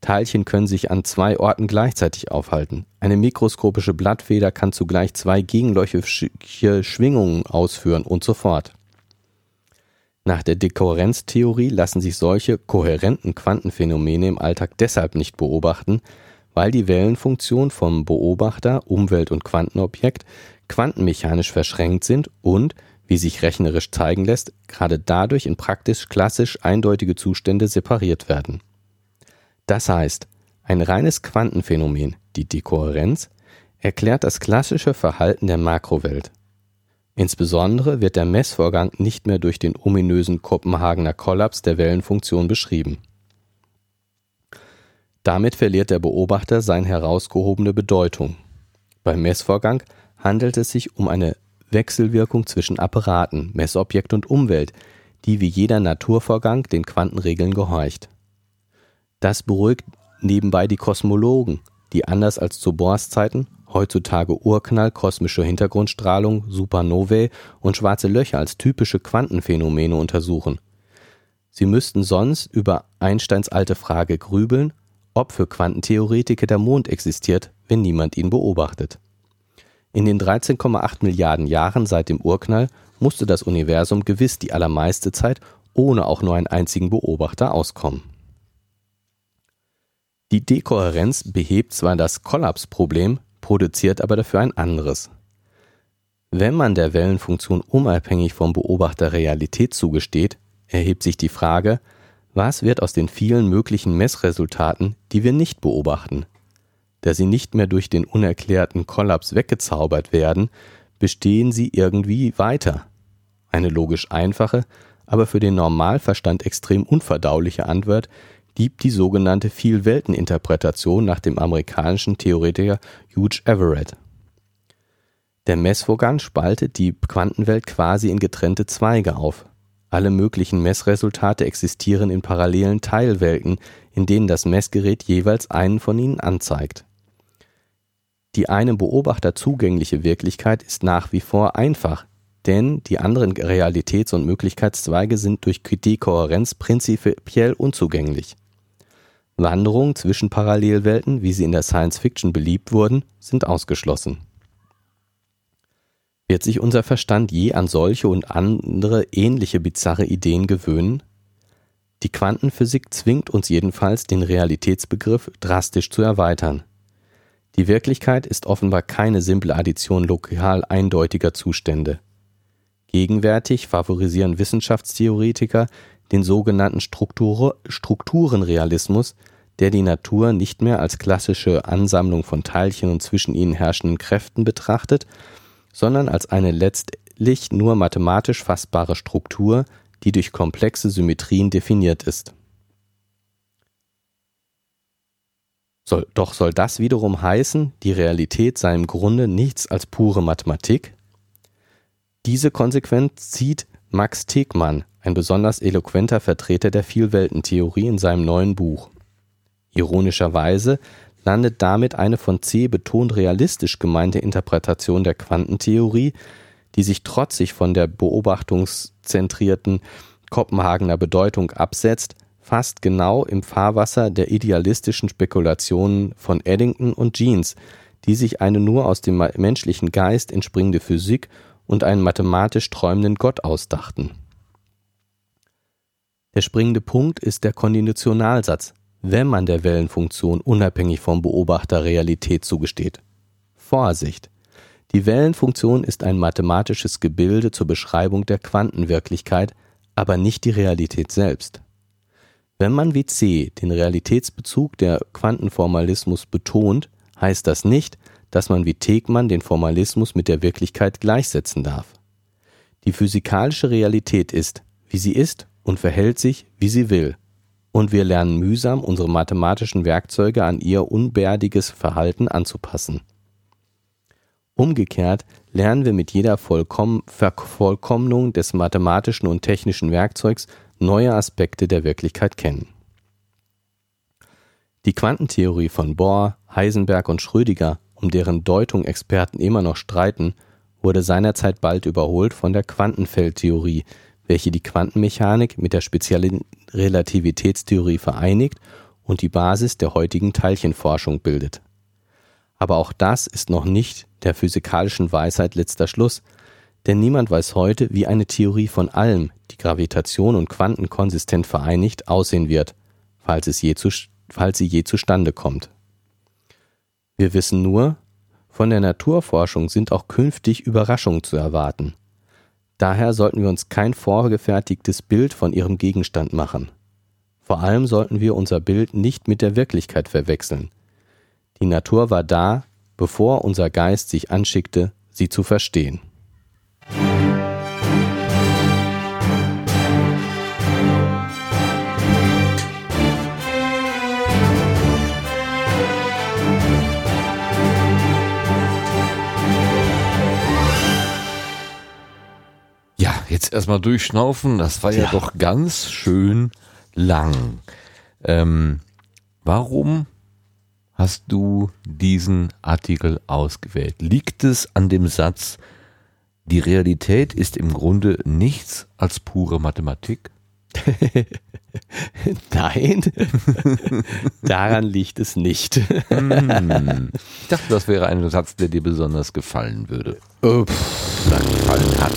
Teilchen können sich an zwei Orten gleichzeitig aufhalten. Eine mikroskopische Blattfeder kann zugleich zwei gegenläufige Schwingungen ausführen und so fort. Nach der Dekohärenztheorie lassen sich solche kohärenten Quantenphänomene im Alltag deshalb nicht beobachten, weil die Wellenfunktion vom Beobachter, Umwelt und Quantenobjekt quantenmechanisch verschränkt sind und, wie sich rechnerisch zeigen lässt, gerade dadurch in praktisch klassisch eindeutige Zustände separiert werden. Das heißt, ein reines Quantenphänomen, die Dekohärenz, erklärt das klassische Verhalten der Makrowelt. Insbesondere wird der Messvorgang nicht mehr durch den ominösen Kopenhagener Kollaps der Wellenfunktion beschrieben. Damit verliert der Beobachter seine herausgehobene Bedeutung. Beim Messvorgang handelt es sich um eine Wechselwirkung zwischen Apparaten, Messobjekt und Umwelt, die wie jeder Naturvorgang den Quantenregeln gehorcht. Das beruhigt nebenbei die Kosmologen, die anders als zu Bohrs Zeiten heutzutage Urknall, kosmische Hintergrundstrahlung, Supernovae und schwarze Löcher als typische Quantenphänomene untersuchen. Sie müssten sonst über Einsteins alte Frage grübeln, ob für Quantentheoretiker der Mond existiert, wenn niemand ihn beobachtet. In den 13,8 Milliarden Jahren seit dem Urknall musste das Universum gewiss die allermeiste Zeit ohne auch nur einen einzigen Beobachter auskommen. Die Dekohärenz behebt zwar das Kollapsproblem, produziert aber dafür ein anderes. Wenn man der Wellenfunktion unabhängig vom Beobachter Realität zugesteht, erhebt sich die Frage, was wird aus den vielen möglichen Messresultaten, die wir nicht beobachten? da sie nicht mehr durch den unerklärten Kollaps weggezaubert werden, bestehen sie irgendwie weiter. Eine logisch einfache, aber für den Normalverstand extrem unverdauliche Antwort gibt die sogenannte Vielwelteninterpretation nach dem amerikanischen Theoretiker Hugh Everett. Der Messvorgang spaltet die Quantenwelt quasi in getrennte Zweige auf. Alle möglichen Messresultate existieren in parallelen Teilwelten, in denen das Messgerät jeweils einen von ihnen anzeigt. Die einem Beobachter zugängliche Wirklichkeit ist nach wie vor einfach, denn die anderen Realitäts- und Möglichkeitszweige sind durch Dekohärenz prinzipiell unzugänglich. Wanderungen zwischen Parallelwelten, wie sie in der Science Fiction beliebt wurden, sind ausgeschlossen. Wird sich unser Verstand je an solche und andere ähnliche bizarre Ideen gewöhnen? Die Quantenphysik zwingt uns jedenfalls, den Realitätsbegriff drastisch zu erweitern. Die Wirklichkeit ist offenbar keine simple Addition lokal eindeutiger Zustände. Gegenwärtig favorisieren Wissenschaftstheoretiker den sogenannten Struktur Strukturenrealismus, der die Natur nicht mehr als klassische Ansammlung von Teilchen und zwischen ihnen herrschenden Kräften betrachtet, sondern als eine letztlich nur mathematisch fassbare Struktur, die durch komplexe Symmetrien definiert ist Soll, doch soll das wiederum heißen, die Realität sei im Grunde nichts als pure Mathematik? Diese Konsequenz zieht Max Tegmann, ein besonders eloquenter Vertreter der Vielweltentheorie, in seinem neuen Buch. Ironischerweise landet damit eine von C betont realistisch gemeinte Interpretation der Quantentheorie, die sich trotzig von der beobachtungszentrierten Kopenhagener Bedeutung absetzt, fast genau im Fahrwasser der idealistischen Spekulationen von Eddington und Jeans, die sich eine nur aus dem menschlichen Geist entspringende Physik und einen mathematisch träumenden Gott ausdachten. Der springende Punkt ist der Konditionalsatz, wenn man der Wellenfunktion unabhängig vom Beobachter Realität zugesteht. Vorsicht! Die Wellenfunktion ist ein mathematisches Gebilde zur Beschreibung der Quantenwirklichkeit, aber nicht die Realität selbst. Wenn man wie C den Realitätsbezug der Quantenformalismus betont, heißt das nicht, dass man wie Tegmann den Formalismus mit der Wirklichkeit gleichsetzen darf. Die physikalische Realität ist, wie sie ist und verhält sich, wie sie will. Und wir lernen mühsam, unsere mathematischen Werkzeuge an ihr unbärdiges Verhalten anzupassen. Umgekehrt lernen wir mit jeder Vollkomm Vervollkommnung des mathematischen und technischen Werkzeugs neue Aspekte der Wirklichkeit kennen. Die Quantentheorie von Bohr, Heisenberg und Schrödinger, um deren Deutung Experten immer noch streiten, wurde seinerzeit bald überholt von der Quantenfeldtheorie, welche die Quantenmechanik mit der speziellen Relativitätstheorie vereinigt und die Basis der heutigen Teilchenforschung bildet. Aber auch das ist noch nicht der physikalischen Weisheit letzter Schluss, denn niemand weiß heute, wie eine Theorie von allem, die Gravitation und Quanten konsistent vereinigt, aussehen wird, falls, es je zu, falls sie je zustande kommt. Wir wissen nur, von der Naturforschung sind auch künftig Überraschungen zu erwarten. Daher sollten wir uns kein vorgefertigtes Bild von ihrem Gegenstand machen. Vor allem sollten wir unser Bild nicht mit der Wirklichkeit verwechseln. Die Natur war da, bevor unser Geist sich anschickte, sie zu verstehen. Jetzt erstmal durchschnaufen. Das war ja, Ja. doch ganz schön lang. Ähm, warum hast du diesen Artikel ausgewählt? Liegt es an dem Satz, die Realität ist im Grunde nichts als pure Mathematik? Nein, daran liegt es nicht. Hm. Ich dachte, das wäre ein Satz, der dir besonders gefallen würde. Oder gefallen hat.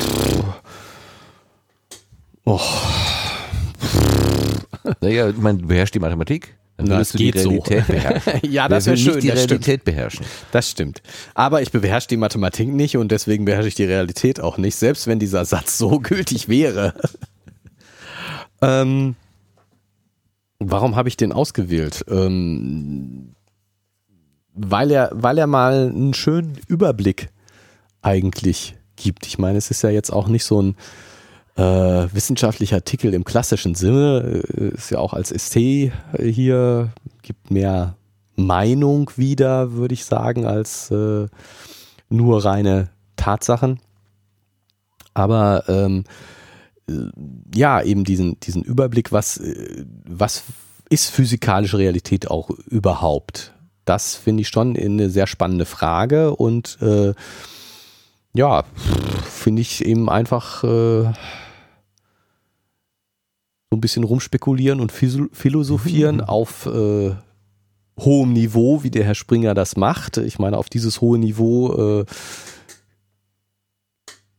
Oh, Naja, ich meine, du beherrschst die Mathematik, dann Na, würdest es du die geht so. Realität beherrschen. ja, das wäre schön. nicht die das stimmt. Realität beherrschen. Das stimmt. Aber ich beherrsche die Mathematik nicht und deswegen beherrsche ich die Realität auch nicht, selbst wenn dieser Satz so gültig wäre. ähm, warum habe ich den ausgewählt? Ähm, weil er, weil er mal einen schönen Überblick eigentlich gibt. Ich meine, es ist ja jetzt auch nicht so ein äh, wissenschaftlicher Artikel im klassischen Sinne, äh, ist ja auch als ST hier, gibt mehr Meinung wieder, würde ich sagen, als äh, nur reine Tatsachen. Aber ähm, äh, ja, eben diesen, diesen Überblick, was, äh, was ist physikalische Realität auch überhaupt? Das finde ich schon eine sehr spannende Frage und äh, ja, finde ich eben einfach äh, so ein bisschen rumspekulieren und philosophieren auf äh, hohem Niveau, wie der Herr Springer das macht. Ich meine, auf dieses hohe Niveau äh,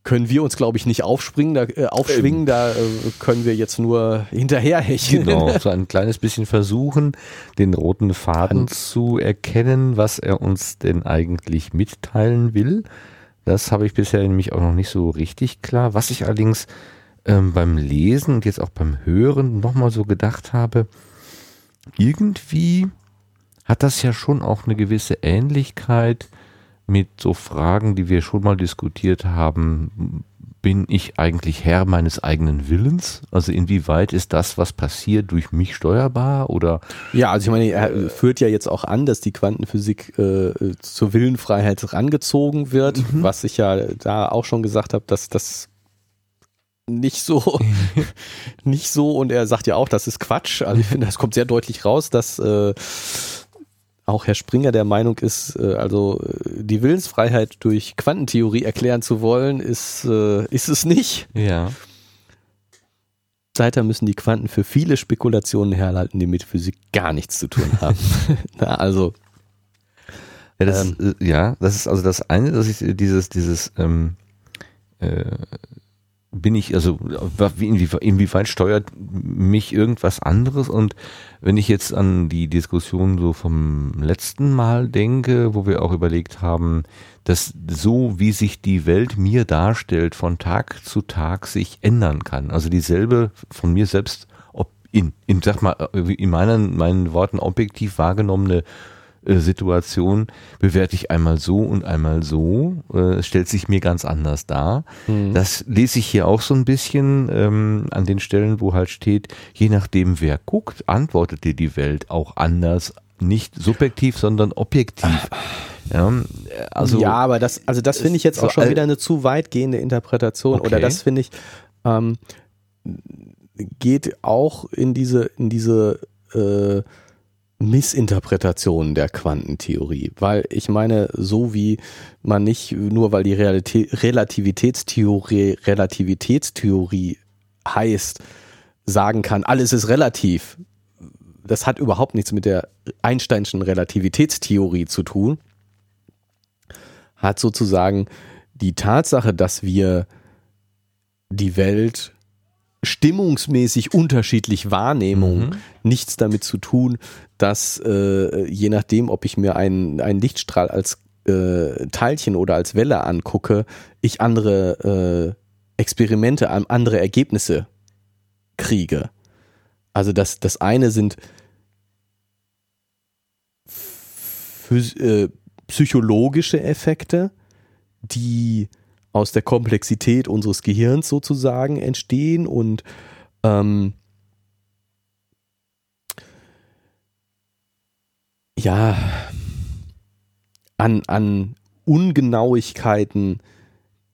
können wir uns, glaube ich, nicht aufspringen, da, äh, aufschwingen, da äh, können wir jetzt nur hinterherhecheln. Genau, so ein kleines bisschen versuchen, den roten Faden zu erkennen, was er uns denn eigentlich mitteilen will. Das habe ich bisher nämlich auch noch nicht so richtig klar. Was ich allerdings ähm, beim Lesen und jetzt auch beim Hören nochmal so gedacht habe, irgendwie hat das ja schon auch eine gewisse Ähnlichkeit mit so Fragen, die wir schon mal diskutiert haben. Bin ich eigentlich Herr meines eigenen Willens? Also inwieweit ist das, was passiert, durch mich steuerbar? Oder Ja, also ich meine, er führt ja jetzt auch an, dass die Quantenphysik äh, zur Willenfreiheit rangezogen wird, was ich ja da auch schon gesagt habe, dass das nicht so, nicht so und er sagt ja auch, das ist Quatsch. Also ich finde, das kommt sehr deutlich raus, dass äh, auch Herr Springer der Meinung ist, äh, also äh, die Willensfreiheit durch Quantentheorie erklären zu wollen, ist, äh, ist es nicht. ja. Seither müssen die Quanten für viele Spekulationen herhalten, die mit Physik gar nichts zu tun haben. Na, also Ja, das, äh, ja, das ist also das eine, dass ich dieses, dieses, ähm, äh, bin ich, also wie- inwie- inwieweit steuert mich irgendwas anderes und wenn ich jetzt an die Diskussion so vom letzten Mal denke, wo wir auch überlegt haben, dass so wie sich die Welt mir darstellt, von Tag zu Tag sich ändern kann. Also dieselbe von mir selbst in, in sag mal, in meinen, meinen Worten objektiv wahrgenommene äh, Situation bewerte ich einmal so und einmal so. Äh, es stellt sich mir ganz anders dar. Mhm. Das lese ich hier auch so ein bisschen ähm, an den Stellen, wo halt steht, je nachdem wer guckt, antwortet dir die Welt auch anders. Nicht subjektiv, sondern objektiv. Ja, also, ja aber das, also das finde ich jetzt auch schon wieder eine zu weitgehende Interpretation. Okay. Oder das finde ich, ähm, geht auch in diese, in diese äh, Missinterpretation der Quantentheorie. Weil ich meine, so wie man nicht nur, weil die Realität, Relativitätstheorie Relativitätstheorie heißt, sagen kann, alles ist relativ. Das hat überhaupt nichts mit der Einsteinschen Relativitätstheorie zu tun. Hat sozusagen die Tatsache, dass wir die Welt stimmungsmäßig unterschiedlich Wahrnehmung mhm. nichts damit zu tun, dass äh, je nachdem, ob ich mir einen, einen Lichtstrahl als äh, Teilchen oder als Welle angucke, ich andere äh, Experimente, andere Ergebnisse kriege. Also das, das eine sind äh, psychologische Effekte, die aus der Komplexität unseres Gehirns sozusagen entstehen und ähm, ja, an, an Ungenauigkeiten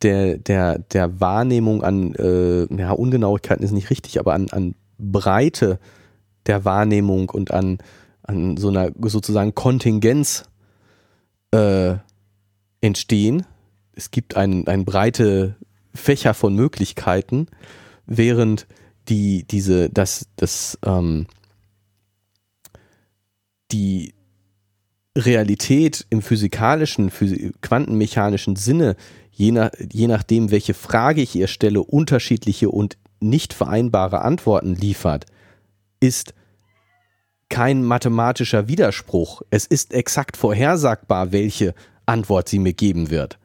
der, der, der Wahrnehmung an, äh, ja, Ungenauigkeiten ist nicht richtig, aber an, an Breite der Wahrnehmung und an, an so einer sozusagen Kontingenz äh, entstehen, es gibt ein, ein breite Fächer von Möglichkeiten, während die, diese, das, das, ähm, die Realität im physikalischen, quantenmechanischen Sinne, je, nach, je nachdem, welche Frage ich ihr stelle, unterschiedliche und nicht vereinbare Antworten liefert, ist kein mathematischer Widerspruch. Es ist exakt vorhersagbar, welche Antwort sie mir geben wird.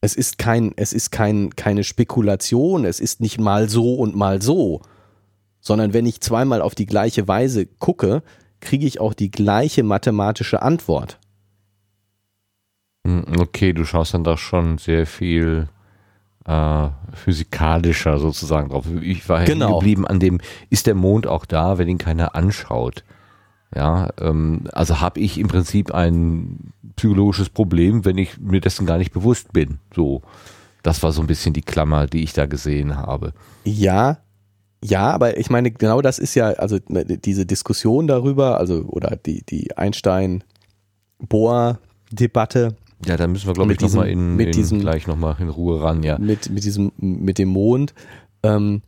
Es ist kein, es ist kein, keine Spekulation, es ist nicht mal so und mal so, sondern wenn ich zweimal auf die gleiche Weise gucke, kriege ich auch die gleiche mathematische Antwort. Hm, okay, du schaust dann doch schon sehr viel äh, physikalischer sozusagen drauf. Ich war genau. geblieben an dem, ist der Mond auch da, wenn ihn keiner anschaut? Ja, ähm, also habe ich im Prinzip ein psychologisches Problem, wenn ich mir dessen gar nicht bewusst bin. So, das war so ein bisschen die Klammer, die ich da gesehen habe. Ja, ja, aber ich meine, genau das ist ja, also ne, diese Diskussion darüber, also oder die, die Einstein-Bohr-Debatte. Ja, da müssen wir, glaube ich, nochmal in, mit in, diesem, gleich nochmal in Ruhe ran, ja. Mit, mit diesem, mit dem Mond. Ähm,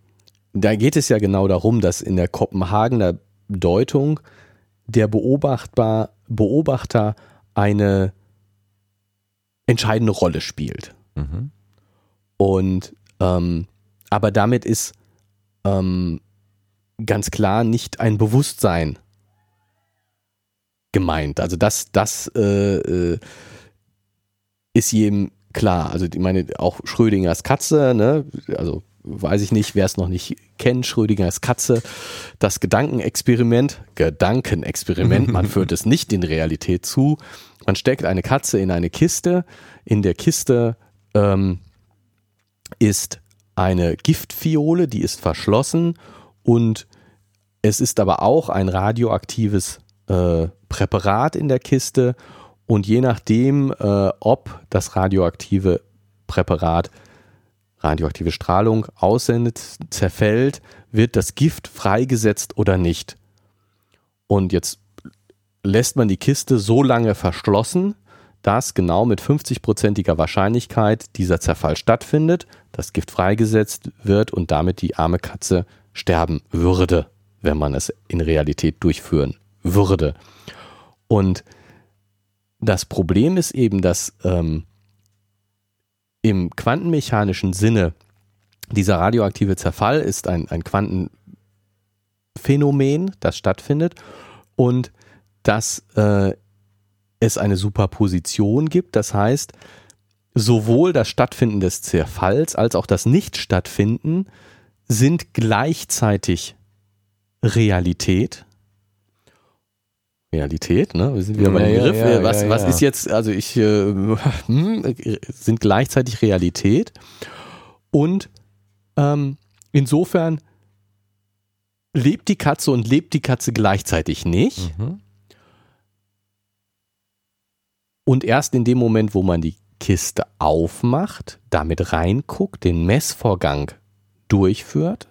da geht es ja genau darum, dass in der Kopenhagener Deutung der Beobachtbar, Beobachter eine entscheidende Rolle spielt. Mhm. Und ähm, aber damit ist ähm, ganz klar nicht ein Bewusstsein gemeint. Also das, das äh, äh, ist jedem klar. Also ich meine, auch Schrödingers Katze, ne? also weiß ich nicht, wer es noch nicht kennt, Schrödingers Katze, das Gedankenexperiment, Gedankenexperiment, man führt es nicht in Realität zu. Man steckt eine Katze in eine Kiste, in der Kiste ähm, ist eine Giftfiole, die ist verschlossen und es ist aber auch ein radioaktives äh, Präparat in der Kiste. Und je nachdem, äh, ob das radioaktive Präparat radioaktive Strahlung aussendet, zerfällt, wird das Gift freigesetzt oder nicht. Und jetzt lässt man die Kiste so lange verschlossen, dass genau mit 50-prozentiger Wahrscheinlichkeit dieser Zerfall stattfindet, das Gift freigesetzt wird und damit die arme Katze sterben würde, wenn man es in Realität durchführen würde. Und das Problem ist eben, dass ähm, im quantenmechanischen Sinne, dieser radioaktive Zerfall ist ein, ein Quantenphänomen, das stattfindet und dass äh, es eine Superposition gibt. Das heißt, sowohl das Stattfinden des Zerfalls als auch das Nichtstattfinden sind gleichzeitig Realität. Realität, ne? Wir sind wieder bei dem Begriff. ja, was was ist jetzt, also ich, äh, hm, sind gleichzeitig Realität. Und ähm, insofern lebt die Katze und lebt die Katze gleichzeitig nicht. Mhm. Und erst in dem Moment, wo man die Kiste aufmacht, damit reinguckt, den Messvorgang durchführt,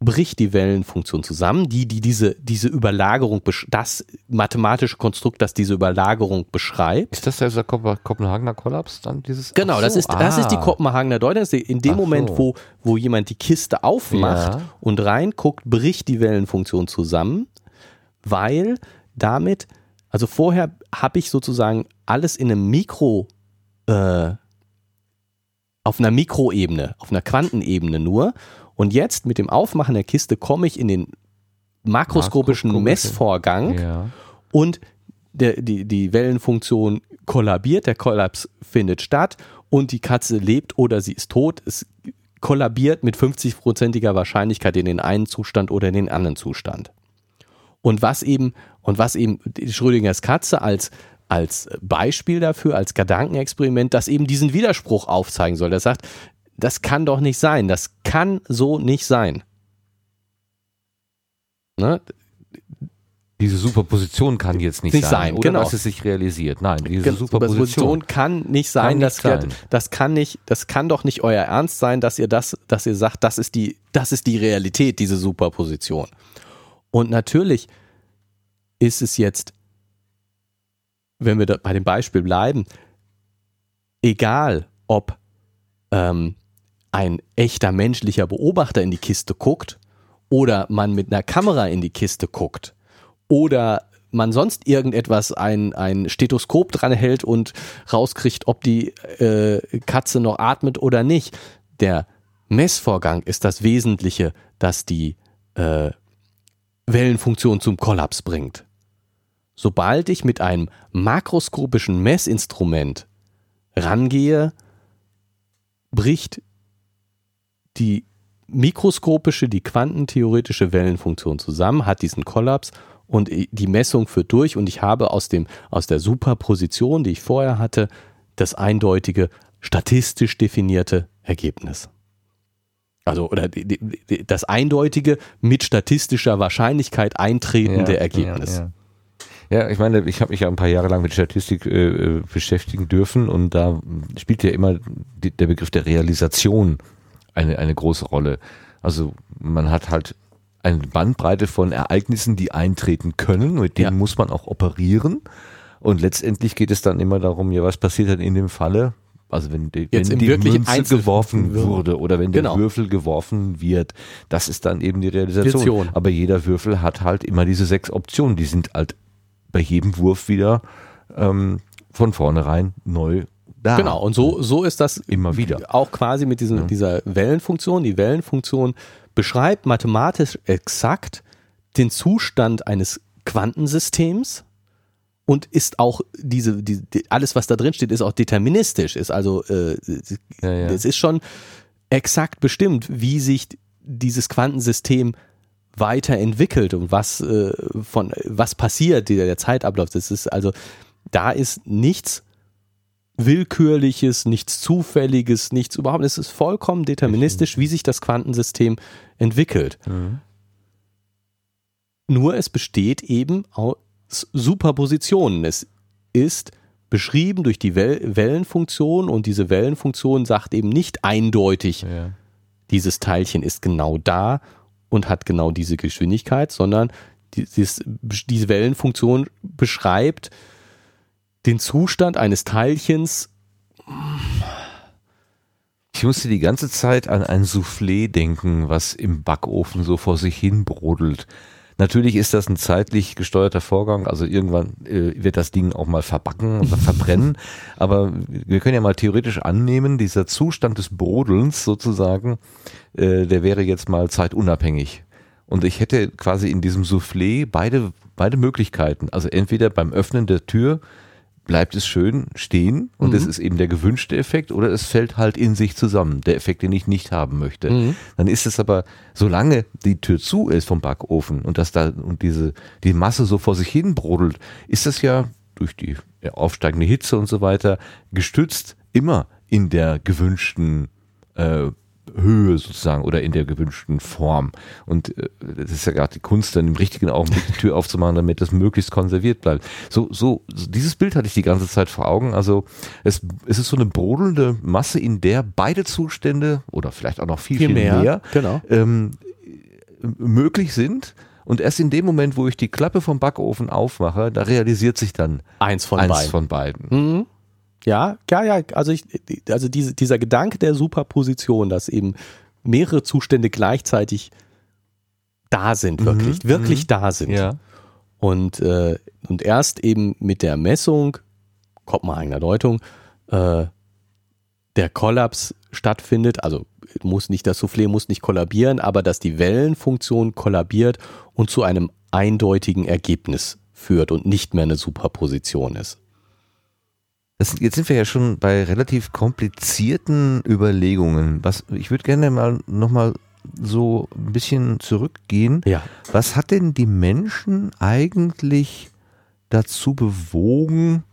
bricht die Wellenfunktion zusammen, die, die diese, diese Überlagerung, das mathematische Konstrukt, das diese Überlagerung beschreibt. Ist das der Kopen- Kopenhagener Kollaps dann dieses? Genau, Ach das, so, ist, das ist die ah. Kopenhagener Deutung. In dem Ach Moment, so. wo, wo jemand die Kiste aufmacht Ja. und reinguckt, bricht die Wellenfunktion zusammen, weil damit, also vorher habe ich sozusagen alles in einem Mikro, äh, auf einer Mikroebene, auf einer Quantenebene nur. Und jetzt mit dem Aufmachen der Kiste komme ich in den makroskopischen. Messvorgang Ja. und der, die, die Wellenfunktion kollabiert, der Kollaps findet statt und die Katze lebt oder sie ist tot. Es kollabiert mit 50-prozentiger Wahrscheinlichkeit in den einen Zustand oder in den anderen Zustand. Und was eben, und was eben die Schrödingers Katze als, als Beispiel dafür, als Gedankenexperiment, das eben diesen Widerspruch aufzeigen soll. Das sagt, das kann doch nicht sein. Das kann so nicht sein. Ne? Diese Superposition kann jetzt nicht, Nicht sein, sein, oder genau. dass es sich realisiert. Nein, diese Gen- Superposition. kann nicht sein, Kann nicht das, sein. das kann nicht, das kann doch nicht euer Ernst sein, dass ihr das, dass ihr sagt, das ist die, das ist die Realität, diese Superposition. Und natürlich ist es jetzt, wenn wir bei dem Beispiel bleiben, egal ob ähm, ein echter menschlicher Beobachter in die Kiste guckt oder man mit einer Kamera in die Kiste guckt oder man sonst irgendetwas, ein, ein Stethoskop dran hält und rauskriegt, ob die äh, Katze noch atmet oder nicht. Der Messvorgang ist das Wesentliche, das die äh, Wellenfunktion zum Kollaps bringt. Sobald ich mit einem makroskopischen Messinstrument rangehe, bricht die mikroskopische, die quantentheoretische Wellenfunktion zusammen, hat diesen Kollaps und die Messung führt durch und ich habe aus, dem, aus der Superposition, die ich vorher hatte, das eindeutige, statistisch definierte Ergebnis. Also, oder die, die, das eindeutige, mit statistischer Wahrscheinlichkeit eintretende Ergebnis. Ja, ja. ja, ich meine, ich habe mich ja ein paar Jahre lang mit Statistik äh, beschäftigen dürfen und da spielt ja immer die, der Begriff der Realisation eine, eine große Rolle. Also man hat halt eine Bandbreite von Ereignissen, die eintreten können, mit denen Ja. muss man auch operieren. Und letztendlich geht es dann immer darum, ja, was passiert denn in dem Falle? Also wenn die, Jetzt wenn die Münze Einzel- geworfen wurde oder wenn der Genau. Würfel geworfen wird, das ist dann eben die Realisation. Realisation. Aber jeder Würfel hat halt immer diese sechs Optionen. Die sind halt bei jedem Wurf wieder ähm, von vornherein neu da. Genau, und so, so ist das Immer wieder. auch quasi mit diesen, dieser Wellenfunktion. Die Wellenfunktion beschreibt mathematisch exakt den Zustand eines Quantensystems und ist auch diese, die, die, alles, was da drin steht, ist auch deterministisch, ist also, äh, Ja, ja. es ist schon exakt bestimmt, wie sich dieses Quantensystem weiterentwickelt und was äh, von was passiert, der, der Zeitablauf. Das ist also, da ist nichts Willkürliches, nichts Zufälliges, nichts überhaupt. Es ist vollkommen deterministisch, wie sich das Quantensystem entwickelt. Mhm. Nur es besteht eben aus Superpositionen. Es ist beschrieben durch die Wel Wellenfunktion und diese Wellenfunktion sagt eben nicht eindeutig, Ja. dieses Teilchen ist genau da und hat genau diese Geschwindigkeit, sondern dieses, diese Wellenfunktion beschreibt den Zustand eines Teilchens. Ich musste die ganze Zeit an ein Soufflé denken, was im Backofen so vor sich hin brodelt. Natürlich ist das ein zeitlich gesteuerter Vorgang, also irgendwann äh, wird das Ding auch mal verbacken oder verbrennen, aber wir können ja mal theoretisch annehmen, dieser Zustand des Brodelns sozusagen, äh, der wäre jetzt mal zeitunabhängig. Und ich hätte quasi in diesem Soufflé beide, beide Möglichkeiten. Also entweder beim Öffnen der Tür bleibt es schön stehen und Mhm. das ist eben der gewünschte Effekt oder es fällt halt in sich zusammen, der Effekt, den ich nicht haben möchte. Mhm. Dann ist es aber, solange die Tür zu ist vom Backofen und das da und diese die Masse so vor sich hin brodelt, ist das ja durch die aufsteigende Hitze und so weiter gestützt immer in der gewünschten äh, Höhe sozusagen oder in der gewünschten Form. Und äh, das ist ja gerade die Kunst, dann im richtigen Augenblick die Tür aufzumachen, damit das möglichst konserviert bleibt. So, so, dieses Bild hatte ich die ganze Zeit vor Augen. Also es, es ist so eine brodelnde Masse, in der beide Zustände oder vielleicht auch noch viel, viel, mehr, Genau. ähm, möglich sind. Und erst in dem Moment, wo ich die Klappe vom Backofen aufmache, da realisiert sich dann Eins von eins beiden. von beiden. Mhm. Ja, ja, ja, also ich, also diese, dieser Gedanke der Superposition, dass eben mehrere Zustände gleichzeitig da sind, wirklich, Mhm, wirklich mhm. da sind. Ja. Und, äh, und erst eben mit der Messung, kommt mal eigener Deutung, äh, der Kollaps stattfindet, also muss nicht das Soufflé muss nicht kollabieren, aber dass die Wellenfunktion kollabiert und zu einem eindeutigen Ergebnis führt und nicht mehr eine Superposition ist. Das, jetzt sind wir ja schon bei relativ komplizierten Überlegungen. Was, ich würde gerne mal nochmal so ein bisschen zurückgehen. Ja. Was hat denn die Menschen eigentlich dazu bewogen,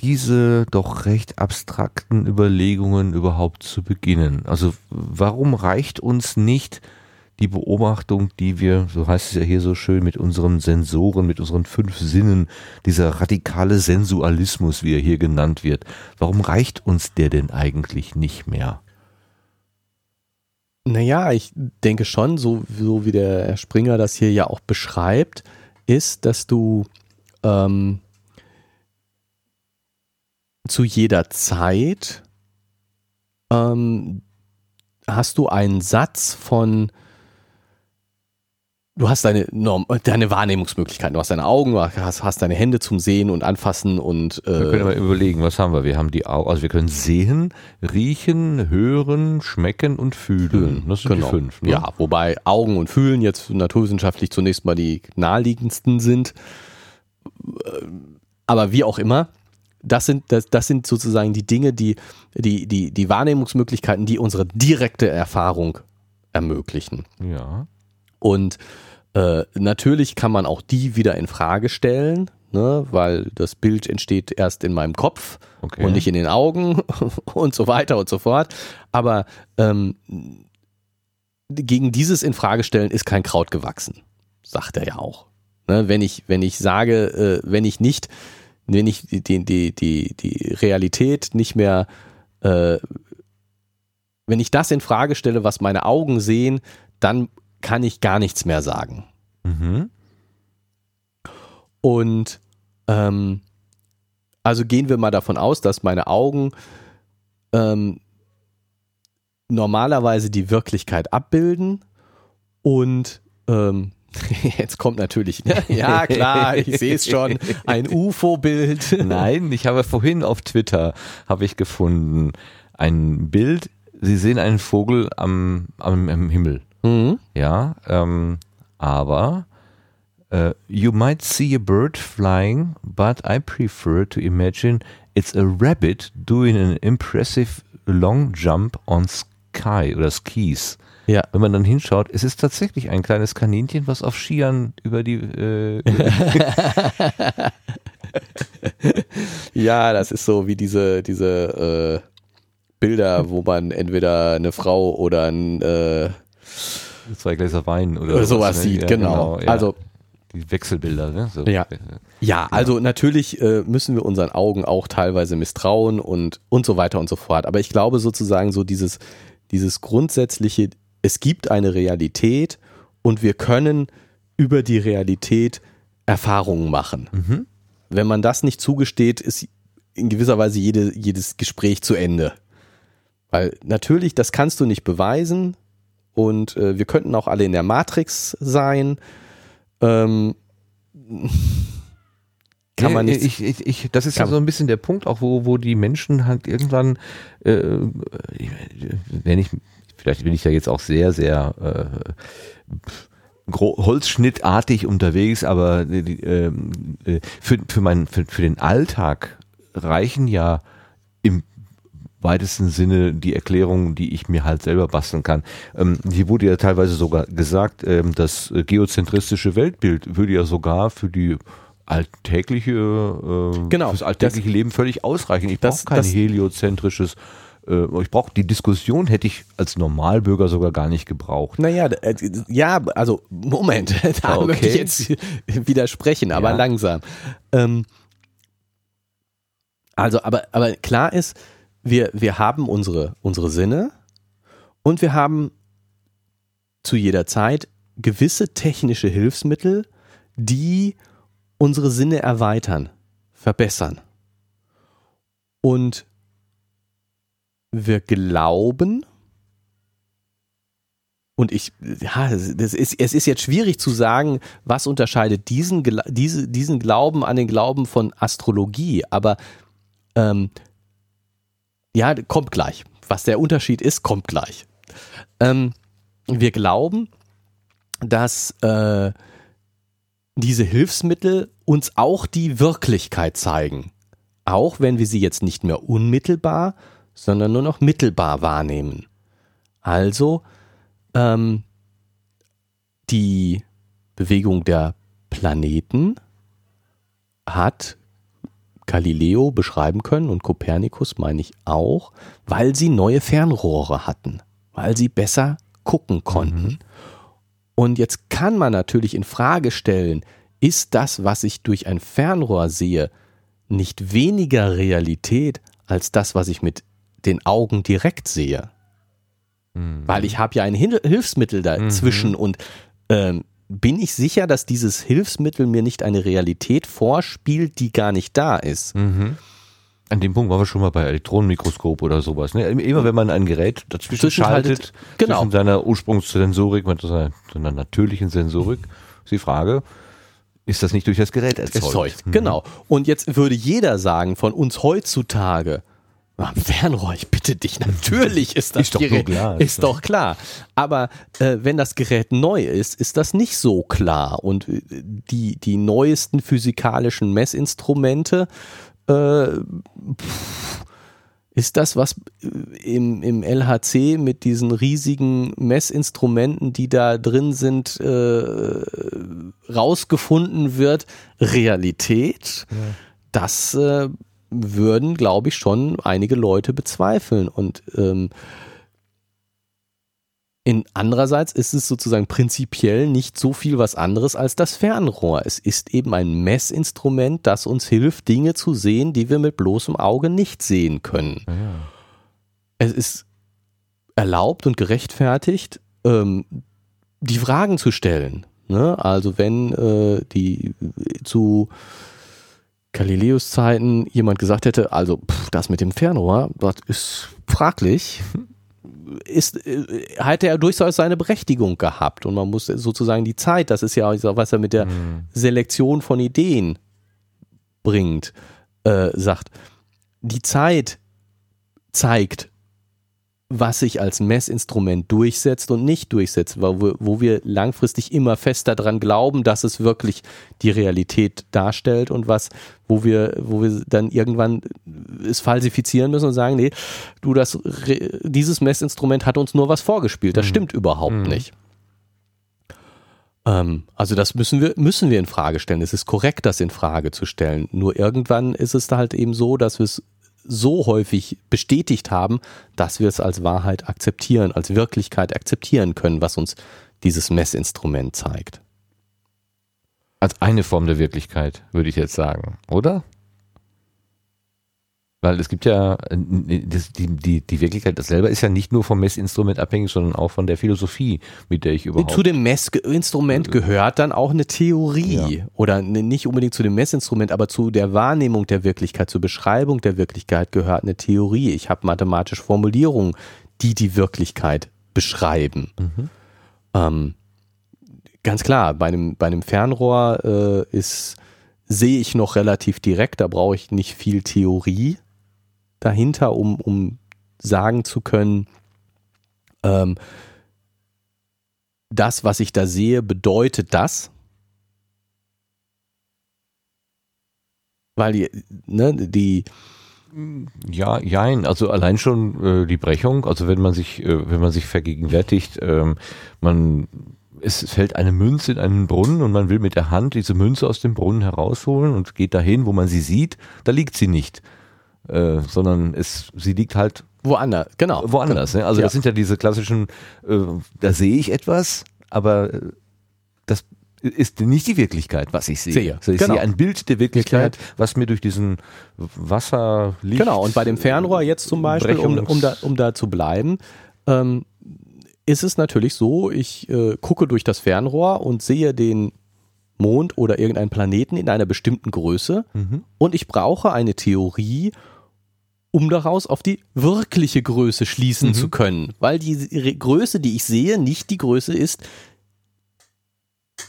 diese doch recht abstrakten Überlegungen überhaupt zu beginnen? Also warum reicht uns nicht die Beobachtung, die wir, so heißt es ja hier so schön, mit unseren Sensoren, mit unseren fünf Sinnen, dieser radikale Sensualismus, wie er hier genannt wird, warum reicht uns der denn eigentlich nicht mehr? Naja, ich denke schon, so, so wie der Herr Springer das hier ja auch beschreibt, ist, dass du ähm, zu jeder Zeit ähm, hast du einen Satz von Du hast deine, Norm, deine Wahrnehmungsmöglichkeiten. Du hast deine Augen, du hast, hast deine Hände zum Sehen und Anfassen und Wir können äh, mal überlegen, was haben wir? Wir haben die Augen, also wir können sehen, riechen, hören, schmecken und fühlen. Das sind genau. die fünf. Ne? Ja, wobei Augen und Fühlen jetzt naturwissenschaftlich zunächst mal die naheliegendsten sind. Aber wie auch immer, das sind, das, das sind sozusagen die Dinge, die, die, die, die Wahrnehmungsmöglichkeiten, die unsere direkte Erfahrung ermöglichen. Ja. Und äh, natürlich kann man auch die wieder in Frage stellen, ne, weil das Bild entsteht erst in meinem Kopf Okay. und nicht in den Augen und so weiter und so fort. Aber ähm, gegen dieses in Frage stellen ist kein Kraut gewachsen, sagt er ja auch. Ne, wenn ich wenn ich sage, äh, wenn ich nicht, wenn ich die die die die Realität nicht mehr äh, wenn ich das in Frage stelle, was meine Augen sehen, dann kann ich gar nichts mehr sagen. Mhm. Und ähm, also gehen wir mal davon aus, dass meine Augen ähm, normalerweise die Wirklichkeit abbilden und ähm, jetzt kommt natürlich, ne? ja klar, ich sehe es schon, ein UFO-Bild. Nein, ich habe vorhin auf Twitter habe ich gefunden ein Bild. Sie sehen einen Vogel am, am, am Himmel. Mhm. Ja, ähm, aber äh, you might see a bird flying, but I prefer to imagine it's a rabbit doing an impressive long jump on sky oder skis. Ja. Wenn man dann hinschaut, es ist tatsächlich ein kleines Kaninchen, was auf Skiern über die äh, Ja, das ist so wie diese, diese äh, Bilder, wo man entweder eine Frau oder ein äh, zwei Gläser Wein oder, oder sowas ne? sieht, Ja, genau. ja. Also die Wechselbilder, ne? So. Ja. Ja, also natürlich äh, müssen wir unseren Augen auch teilweise misstrauen und, und so weiter und so fort. Aber ich glaube sozusagen so dieses, dieses grundsätzliche, es gibt eine Realität und wir können über die Realität Erfahrungen machen. Mhm. Wenn man das nicht zugesteht, ist in gewisser Weise jede, jedes Gespräch zu Ende. Weil natürlich, das kannst du nicht beweisen und äh, wir könnten auch alle in der Matrix sein. Ähm, kann man Nee, nicht. Ich, ich, ich, das ist ja so ein bisschen der Punkt, auch wo, wo die Menschen halt irgendwann, äh, wenn ich, vielleicht bin ich ja jetzt auch sehr, sehr äh, holzschnittartig unterwegs, aber die, ähm, äh, für, für, mein, für, für den Alltag reichen ja im weitesten Sinne die Erklärungen, die ich mir halt selber basteln kann. Ähm, hier wurde ja teilweise sogar gesagt, ähm, das geozentristische Weltbild würde ja sogar für die alltägliche, äh, genau, fürs alltägliche das, Leben völlig ausreichen. Ich brauche kein das, heliozentrisches äh, ich brauche die Diskussion hätte ich als Normalbürger sogar gar nicht gebraucht. Naja, äh, ja, also Moment, da okay. möchte ich jetzt widersprechen, aber ja. langsam. Ähm, also, aber, aber klar ist, wir, wir haben unsere, unsere Sinne und wir haben zu jeder Zeit gewisse technische Hilfsmittel, die unsere Sinne erweitern, verbessern. Und wir glauben, und ich, ja, das ist, es ist jetzt schwierig zu sagen, was unterscheidet diesen, diese, diesen Glauben an den Glauben von Astrologie, aber ähm, ja, kommt gleich. Was der Unterschied ist, kommt gleich. Ähm, wir glauben, dass äh, diese Hilfsmittel uns auch die Wirklichkeit zeigen. Auch wenn wir sie jetzt nicht mehr unmittelbar, sondern nur noch mittelbar wahrnehmen. Also ähm, die Bewegung der Planeten hat Galileo beschreiben können und Kopernikus meine ich auch, weil sie neue Fernrohre hatten, weil sie besser gucken konnten. Mhm. Und jetzt kann man natürlich in Frage stellen, ist das, was ich durch ein Fernrohr sehe, nicht weniger Realität als das, was ich mit den Augen direkt sehe? Mhm. Weil ich habe ja ein Hilfsmittel dazwischen mhm. und ähm, bin ich sicher, dass dieses Hilfsmittel mir nicht eine Realität vorspielt, die gar nicht da ist. Mhm. An dem Punkt waren wir schon mal bei Elektronenmikroskop oder sowas. Ne? Immer wenn man ein Gerät dazwischen schaltet, genau. zwischen seiner Ursprungssensorik mit seiner, seiner natürlichen Sensorik, ist die Frage, ist das nicht durch das Gerät erzeugt? erzeugt. Mhm. Genau. Und jetzt würde jeder sagen, von uns heutzutage, am Fernrohr, ich bitte dich, natürlich ist das ist doch, klar, ist doch klar. Aber äh, wenn das Gerät neu ist, ist das nicht so klar. Und äh, die, die neuesten physikalischen Messinstrumente äh, ist das, was äh, im, im LHC mit diesen riesigen Messinstrumenten, die da drin sind, äh, rausgefunden wird, Realität? Ja. Das äh, würden, glaube ich, schon einige Leute bezweifeln. Und ähm, in andererseits ist es sozusagen prinzipiell nicht so viel was anderes als das Fernrohr. Es ist eben ein Messinstrument, das uns hilft, Dinge zu sehen, die wir mit bloßem Auge nicht sehen können. Ja. Es ist erlaubt und gerechtfertigt, ähm, die Fragen zu stellen. Ne? Also wenn äh, die zu Galileos Zeiten jemand gesagt hätte, also pff, das mit dem Fernrohr, das ist fraglich, ist, äh, hätte er durchaus seine Berechtigung gehabt. Und man muss sozusagen die Zeit, das ist ja was er mit der mhm. Selektion von Ideen bringt, äh, sagt, die Zeit zeigt, was sich als Messinstrument durchsetzt und nicht durchsetzt, wo wir, wo wir langfristig immer fester daran glauben, dass es wirklich die Realität darstellt und was, wo wir, wo wir dann irgendwann es falsifizieren müssen und sagen, nee, du, das, dieses Messinstrument hat uns nur was vorgespielt. Das mhm. stimmt überhaupt mhm. nicht. Ähm, also das müssen wir, müssen wir in Frage stellen. Es ist korrekt, das in Frage zu stellen. Nur irgendwann ist es halt eben so, dass wir es so häufig bestätigt haben, dass wir es als Wahrheit akzeptieren, als Wirklichkeit akzeptieren können, was uns dieses Messinstrument zeigt. Als eine Form der Wirklichkeit, würde ich jetzt sagen, oder? Weil es gibt ja, äh, die, die, die Wirklichkeit das selber ist ja nicht nur vom Messinstrument abhängig, sondern auch von der Philosophie, mit der ich überhaupt. Zu dem Messinstrument äh, gehört dann auch eine Theorie. Ja. Oder nicht unbedingt zu dem Messinstrument, aber zu der Wahrnehmung der Wirklichkeit, zur Beschreibung der Wirklichkeit gehört eine Theorie. Ich habe mathematische Formulierungen, die die Wirklichkeit beschreiben. Mhm. Ähm, ganz klar, bei einem, bei einem Fernrohr äh, ist sehe ich noch relativ direkt, da brauche ich nicht viel Theorie dahinter, um, um sagen zu können, ähm, das, was ich da sehe, bedeutet das. Weil die, ne, die, Ja, jein. Also allein schon äh, die Brechung, also wenn man sich, äh, wenn man sich vergegenwärtigt, ähm, man es fällt eine Münze in einen Brunnen und man will mit der Hand diese Münze aus dem Brunnen herausholen und geht dahin, wo man sie sieht, da liegt sie nicht. Äh, sondern es, sie liegt halt woanders, genau. woanders. Ne? Also Ja. das sind ja diese klassischen, äh, da sehe ich etwas, aber äh, das ist nicht die Wirklichkeit, was ich sehe. Sehe. Also ich Genau. sehe ein Bild der Wirklichkeit, was mir durch diesen Wasser, Licht, Genau, und bei dem Fernrohr jetzt zum Beispiel, um, um, da, um da zu bleiben, ähm, ist es natürlich so, ich äh, gucke durch das Fernrohr und sehe den Mond oder irgendeinen Planeten in einer bestimmten Größe Mhm. und ich brauche eine Theorie, um daraus auf die wirkliche Größe schließen Mhm. zu können, weil die Größe, die ich sehe, nicht die Größe ist,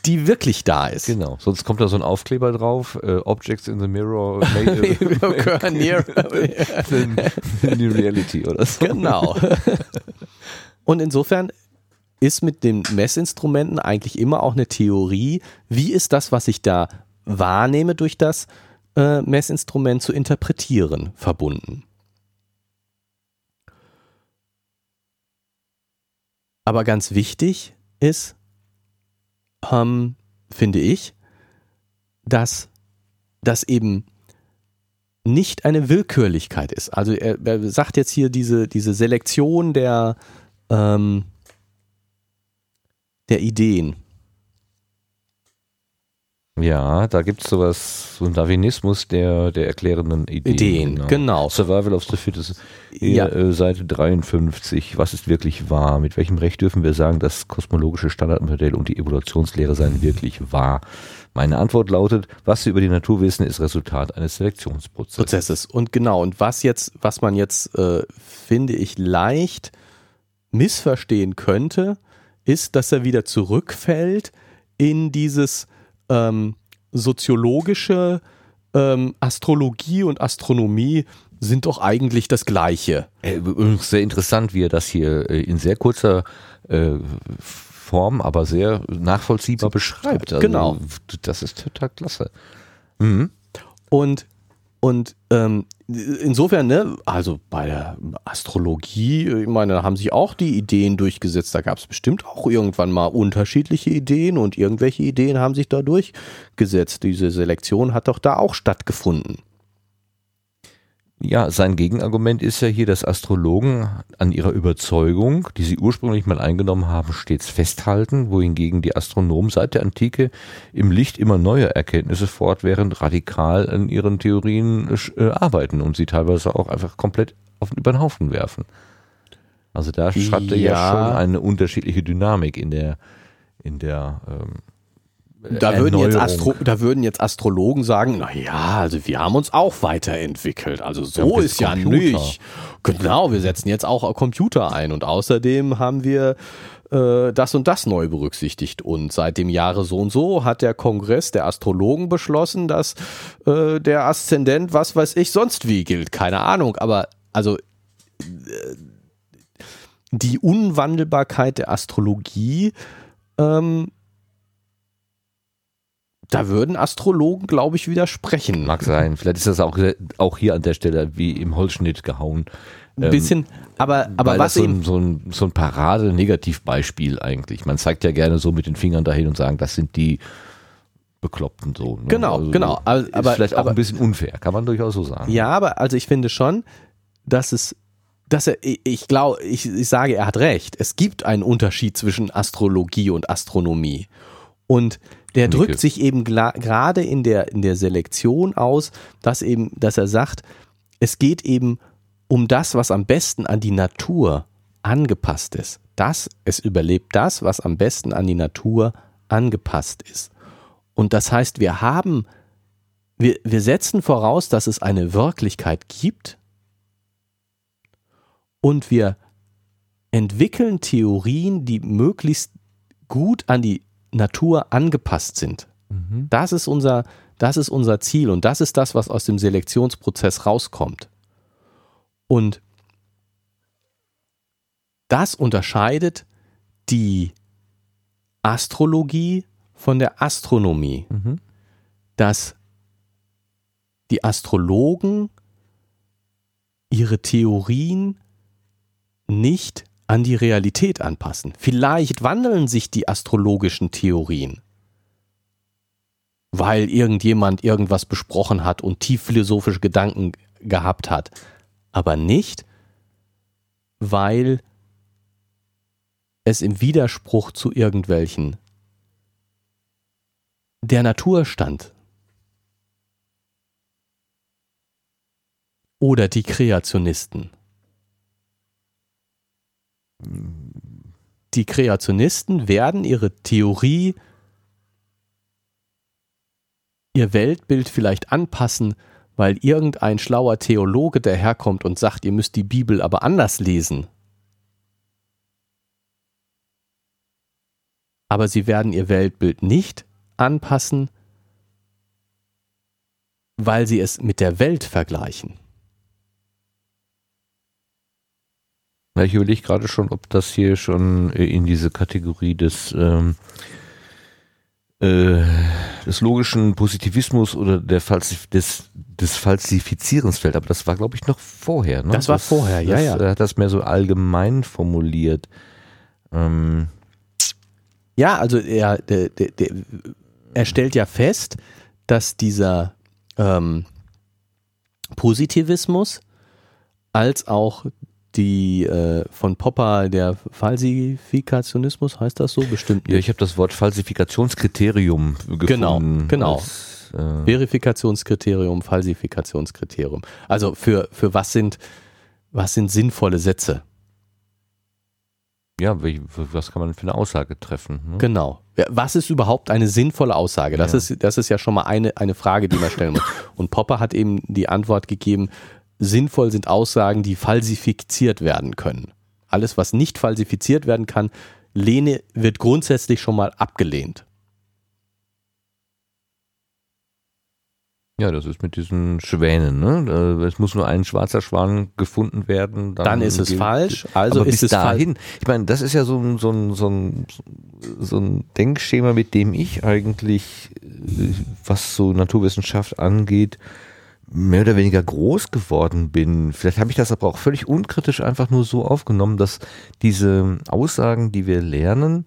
die wirklich da ist. Genau, sonst kommt da so ein Aufkleber drauf, äh, Objects in the Mirror made, Occur near- than, than the reality oder so. Genau. Und insofern ist mit den Messinstrumenten eigentlich immer auch eine Theorie, wie ist das, was ich da wahrnehme durch das äh, Messinstrument zu interpretieren, verbunden. Aber ganz wichtig ist, ähm, finde ich, dass das eben nicht eine Willkürlichkeit ist. Also er, er sagt jetzt hier diese, diese Selektion der, ähm, der Ideen. Ja, da gibt's sowas, so einen Darwinismus der, der erklärenden Ideen. Ideen, genau. Survival of the Fittest. Ja. Äh, Seite 53. Was ist wirklich wahr? Mit welchem Recht dürfen wir sagen, das kosmologische Standardmodell und die Evolutionslehre seien wirklich wahr? Meine Antwort lautet, was wir über die Natur wissen, ist Resultat eines Selektionsprozesses. Prozesses. Und genau, und was jetzt, was man jetzt, äh, finde ich, leicht missverstehen könnte, ist, dass er wieder zurückfällt in dieses ähm, soziologische ähm, Astrologie und Astronomie sind doch eigentlich das Gleiche. Äh, Übrigens sehr interessant, wie er das hier äh, in sehr kurzer äh, Form, aber sehr nachvollziehbar beschreibt. Also, Genau. Das ist total klasse. Mhm. Und, und ähm, insofern, ne, also bei der Astrologie, ich meine, da haben sich auch die Ideen durchgesetzt. Da gab es bestimmt auch irgendwann mal unterschiedliche Ideen und irgendwelche Ideen haben sich da durchgesetzt. Diese Selektion hat doch da auch stattgefunden. Ja, sein Gegenargument ist ja hier, dass Astrologen an ihrer Überzeugung, die sie ursprünglich mal eingenommen haben, stets festhalten, wohingegen die Astronomen seit der Antike im Licht immer neuer Erkenntnisse fortwährend radikal an ihren Theorien äh, arbeiten und sie teilweise auch einfach komplett auf, über den Haufen werfen. Also da schreibt er ja Ja. schon eine unterschiedliche Dynamik in der in der ähm, Da würden, jetzt. Astro da würden jetzt Astrologen sagen, na ja, also wir haben uns auch weiterentwickelt. Also so ist ja Computer. nicht. Genau, wir setzen jetzt auch Computer ein und außerdem haben wir äh, das und das neu berücksichtigt. Und seit dem Jahre so und so hat der Kongress der Astrologen beschlossen, dass äh, der Aszendent, was weiß ich, sonst wie gilt. Keine Ahnung, aber also äh, die Unwandelbarkeit der Astrologie ähm, da würden Astrologen, glaube ich, widersprechen. mag sein. Vielleicht ist das auch auch hier an der Stelle wie im Holzschnitt gehauen. Ein bisschen, aber, aber was das so ein, so ein, so ein Parade-Negativbeispiel eigentlich. Man zeigt ja gerne so mit den Fingern dahin und sagen, das sind die Bekloppten so. Ne? Genau, genau. Aber- ist vielleicht auch aber- ein bisschen unfair, kann man durchaus so sagen. ja, aber also ich finde schon, dass es, dass er, ich, ich glaube, ich, ich sage, er hat recht. Es gibt einen Unterschied zwischen Astrologie und Astronomie. Und der Nicke. drückt sich eben gerade in der, in der Selektion aus, dass eben, dass er sagt, es geht eben um das, was am besten an die Natur angepasst ist. Das, es überlebt das, was am besten an die Natur angepasst ist. Und das heißt, wir haben, wir, wir setzen voraus, dass es eine Wirklichkeit gibt und wir entwickeln Theorien, die möglichst gut an die Natur angepasst sind. Mhm. Das ist unser, das ist unser Ziel und das ist das, was aus dem Selektionsprozess rauskommt. Und das unterscheidet die Astrologie von der Astronomie, Mhm. dass die Astrologen ihre Theorien nicht an die Realität anpassen. Vielleicht wandeln sich die astrologischen Theorien, weil irgendjemand irgendwas besprochen hat und tief philosophische Gedanken gehabt hat, aber nicht, weil es im Widerspruch zu irgendwelchen der Natur stand. Oder die Kreationisten. Die Kreationisten werden ihre Theorie, ihr Weltbild vielleicht anpassen, weil irgendein schlauer Theologe daherkommt und sagt, ihr müsst die Bibel aber anders lesen. Aber sie werden ihr Weltbild nicht anpassen, weil sie es mit der Welt vergleichen. Na, ich überlege gerade schon, ob das hier schon äh, in diese Kategorie des, ähm, äh, des logischen Positivismus oder der Falsif des, des Falsifizierens fällt. Aber das war, glaube ich, noch vorher. Ne? Das war vorher, ja, das, ja. Er hat das mehr so allgemein formuliert. Ähm, Ja, also er, der, der, der, er stellt ja fest, dass dieser ähm, Positivismus als auch die äh, von Popper der Falsifikationismus, heißt das so? Bestimmt ja, ich habe das Wort Falsifikationskriterium gefunden. Genau, genau. Als, äh, Verifikationskriterium, Falsifikationskriterium. Also für, für was sind, was sind sinnvolle Sätze? ja, was kann man für eine Aussage treffen? Ne? Genau. Was ist überhaupt eine sinnvolle Aussage? Das, Ja. ist, das ist ja schon mal eine, eine Frage, die man stellen muss. Und Popper hat eben die Antwort gegeben, sinnvoll sind Aussagen, die falsifiziert werden können. Alles, was nicht falsifiziert werden kann, lehne, wird grundsätzlich schon mal abgelehnt. Ja, das ist mit diesen Schwänen. Ne? Es muss nur ein schwarzer Schwan gefunden werden. Dann ist es falsch. Also Aber ist bis es dahin, ich meine, das ist ja so ein, so, ein, so, ein, so ein Denkschema, mit dem ich eigentlich, äh, was so Naturwissenschaft angeht, mehr oder weniger groß geworden bin. Vielleicht habe ich das aber auch völlig unkritisch einfach nur so aufgenommen, dass diese Aussagen, die wir lernen,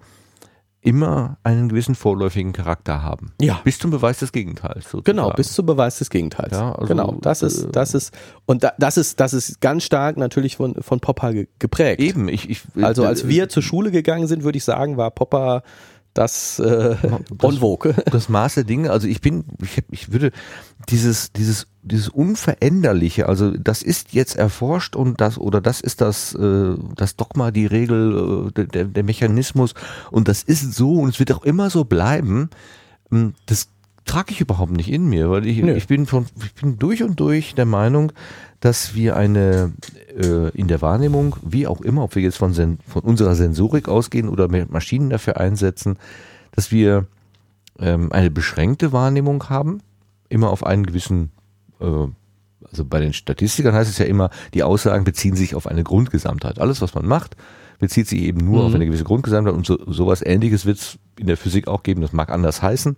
immer einen gewissen vorläufigen Charakter haben. Ja. Bis zum Beweis des Gegenteils. Sozusagen. Genau, bis zum Beweis des Gegenteils. Ja, also, genau, das ist, äh, das ist, und da, das ist, das ist ganz stark natürlich von, von Popper ge- geprägt. Eben, ich, ich Also als äh, wir zur Schule gegangen sind, würde ich sagen, war Popper das äh, vogue. das Maß der Dinge, also ich bin, ich, hab- ich würde dieses, dieses, dieses Unveränderliche, also das ist jetzt erforscht und das, oder das ist das, äh, das Dogma, die Regel, äh, der, der Mechanismus und das ist so und es wird auch immer so bleiben, ähm, das trage ich überhaupt nicht in mir, weil ich, Nö. ich bin von, ich bin durch und durch der Meinung, dass wir eine äh, in der Wahrnehmung, wie auch immer, ob wir jetzt von, Sen von unserer Sensorik ausgehen oder Maschinen dafür einsetzen, dass wir ähm, eine beschränkte Wahrnehmung haben, immer auf einen gewissen, äh, also bei den Statistikern heißt es ja immer, die Aussagen beziehen sich auf eine Grundgesamtheit. Alles, was man macht, bezieht sich eben nur Mhm. auf eine gewisse Grundgesamtheit und so, sowas ähnliches wird es in der Physik auch geben, das mag anders heißen.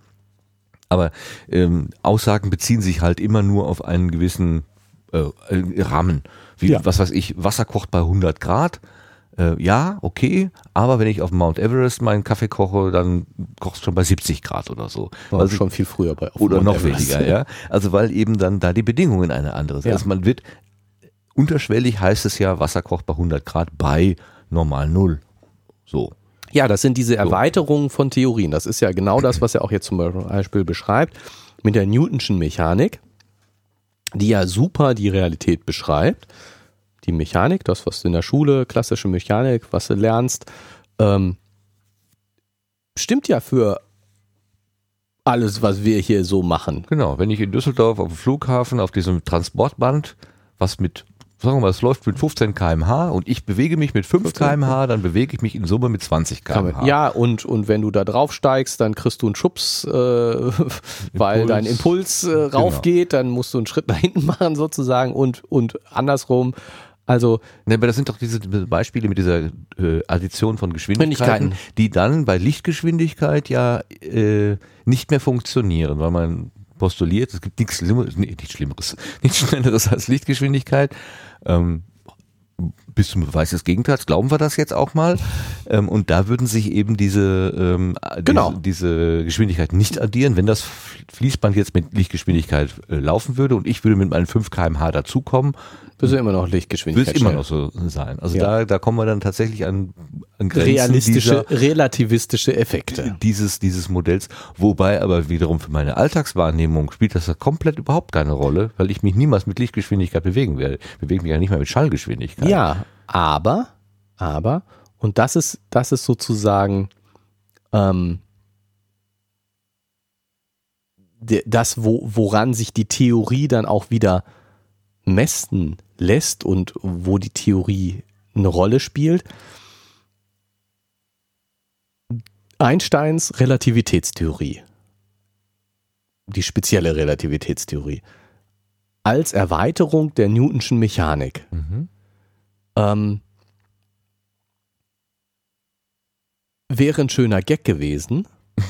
Aber ähm, Aussagen beziehen sich halt immer nur auf einen gewissen äh, äh, Rahmen. Wie, Ja. was weiß ich, Wasser kocht bei 100 Grad. Äh, ja, okay, aber wenn ich auf Mount Everest meinen Kaffee koche, dann kocht es schon bei 70 Grad oder so. War Also- schon viel früher bei auf oder Mount noch Everest. weniger, ja. Also weil eben dann da die Bedingungen eine andere sind. Ja. Also man wird, unterschwellig heißt es ja, Wasser kocht bei 100 Grad bei normal Null. So. Ja, das sind diese Erweiterungen von Theorien. Das ist ja genau das, was er auch jetzt zum Beispiel beschreibt mit der Newtonschen Mechanik, die ja super die Realität beschreibt. Die Mechanik, das, was du in der Schule, klassische Mechanik, was du lernst, ähm, stimmt ja für alles, was wir hier so machen. Genau, wenn ich in Düsseldorf auf dem Flughafen auf diesem Transportband, was mit, sagen wir mal, es läuft mit 15 kmh und ich bewege mich mit 5 kmh, dann bewege ich mich in Summe mit 20 Kann kmh. ja, und, und wenn du da drauf steigst, dann kriegst du einen Schubs, äh, weil dein Impuls äh, raufgeht, dann musst du einen Schritt nach hinten machen sozusagen und, und andersrum. Also Ne, aber das sind doch diese Beispiele mit dieser äh, Addition von Geschwindigkeiten, die dann bei Lichtgeschwindigkeit ja äh, nicht mehr funktionieren, weil man postuliert, es gibt nichts Schlimmeres, nee, nichts Schlimmeres, nichts Schnelleres als Lichtgeschwindigkeit. Ähm, bis zum Beweis des Gegenteils, glauben wir das jetzt auch mal. Ähm, und da würden sich eben diese, ähm, Genau. diese, diese Geschwindigkeit nicht addieren, wenn das Fließband jetzt mit Lichtgeschwindigkeit äh, laufen würde und ich würde mit meinen 5 kmh dazukommen, Bist du immer noch Lichtgeschwindigkeit. es immer noch so sein. Also Ja. da, da kommen wir dann tatsächlich an, an Grenzen Realistische, dieser, relativistische Effekte. dieses, dieses Modells. Wobei aber wiederum für meine Alltagswahrnehmung spielt das komplett überhaupt keine Rolle, weil ich mich niemals mit Lichtgeschwindigkeit bewegen werde. Ich bewege mich ja nicht mal mit Schallgeschwindigkeit. Ja, aber, aber, und das ist, das ist sozusagen ähm, das, wo, woran sich die Theorie dann auch wieder messen lässt und wo die Theorie eine Rolle spielt. Einsteins Relativitätstheorie, die spezielle Relativitätstheorie, als Erweiterung der Newtonschen Mechanik. Mhm. Ähm, wäre ein schöner Gag gewesen,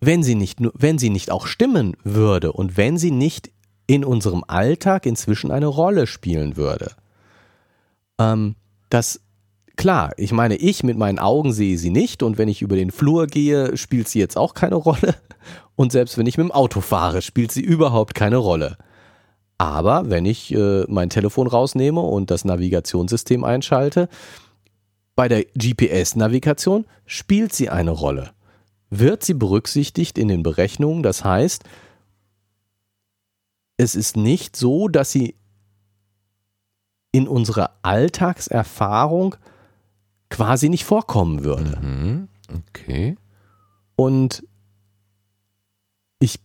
wenn sie nicht wenn sie nicht auch stimmen würde und wenn sie nicht in unserem Alltag inzwischen eine Rolle spielen würde. Ähm, das klar, ich meine, ich mit meinen Augen sehe sie nicht und wenn ich über den Flur gehe, spielt sie jetzt auch keine Rolle und selbst wenn ich mit dem Auto fahre, spielt sie überhaupt keine Rolle. Aber wenn ich äh, mein Telefon rausnehme und das Navigationssystem einschalte, bei der GPS-Navigation spielt sie eine Rolle. Wird sie berücksichtigt in den Berechnungen? Das heißt, es ist nicht so, dass sie in unserer Alltagserfahrung quasi nicht vorkommen würde. Mhm. Okay. Und ich,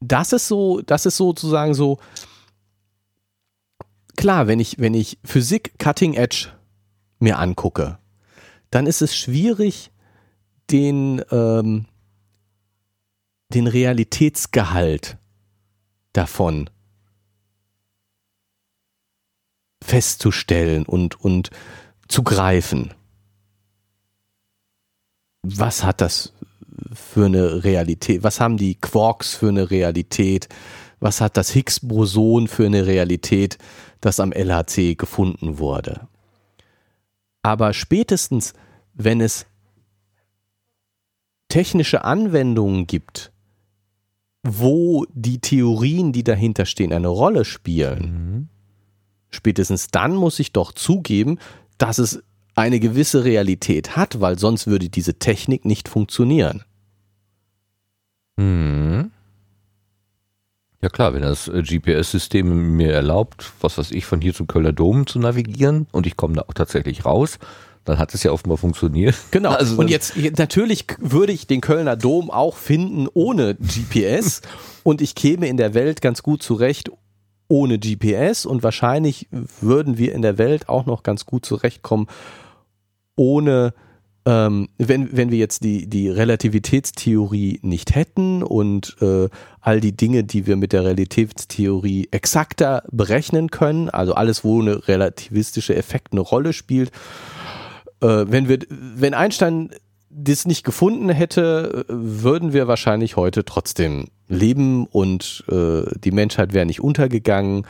das ist so, das ist sozusagen so, klar, wenn ich, wenn ich Physik Cutting Edge mir angucke, dann ist es schwierig, den, ähm, den Realitätsgehalt davon festzustellen und, und zu greifen. Was hat das für eine Realität? Was haben die Quarks für eine Realität? Was hat das Higgs-Boson für eine Realität, das am LHC gefunden wurde? Aber spätestens, wenn es technische Anwendungen gibt, wo die Theorien, die dahinter stehen, eine Rolle spielen, Mhm. spätestens dann muss ich doch zugeben, dass es eine gewisse Realität hat, weil sonst würde diese Technik nicht funktionieren. Mhm. Ja klar, wenn das äh, GPS-System mir erlaubt, was weiß ich, von hier zum Kölner Dom zu navigieren und ich komme da auch tatsächlich raus, dann hat es ja offenbar funktioniert. Genau. Also und jetzt natürlich würde ich den Kölner Dom auch finden ohne GPS und ich käme in der Welt ganz gut zurecht ohne GPS und wahrscheinlich würden wir in der Welt auch noch ganz gut zurechtkommen ohne ähm, wenn, wenn wir jetzt die, die Relativitätstheorie nicht hätten und äh, all die Dinge, die wir mit der Relativitätstheorie exakter berechnen können, also alles, wo eine relativistische Effekt eine Rolle spielt, äh, wenn wir, wenn Einstein das nicht gefunden hätte, äh, würden wir wahrscheinlich heute trotzdem leben und äh, die Menschheit wäre nicht untergegangen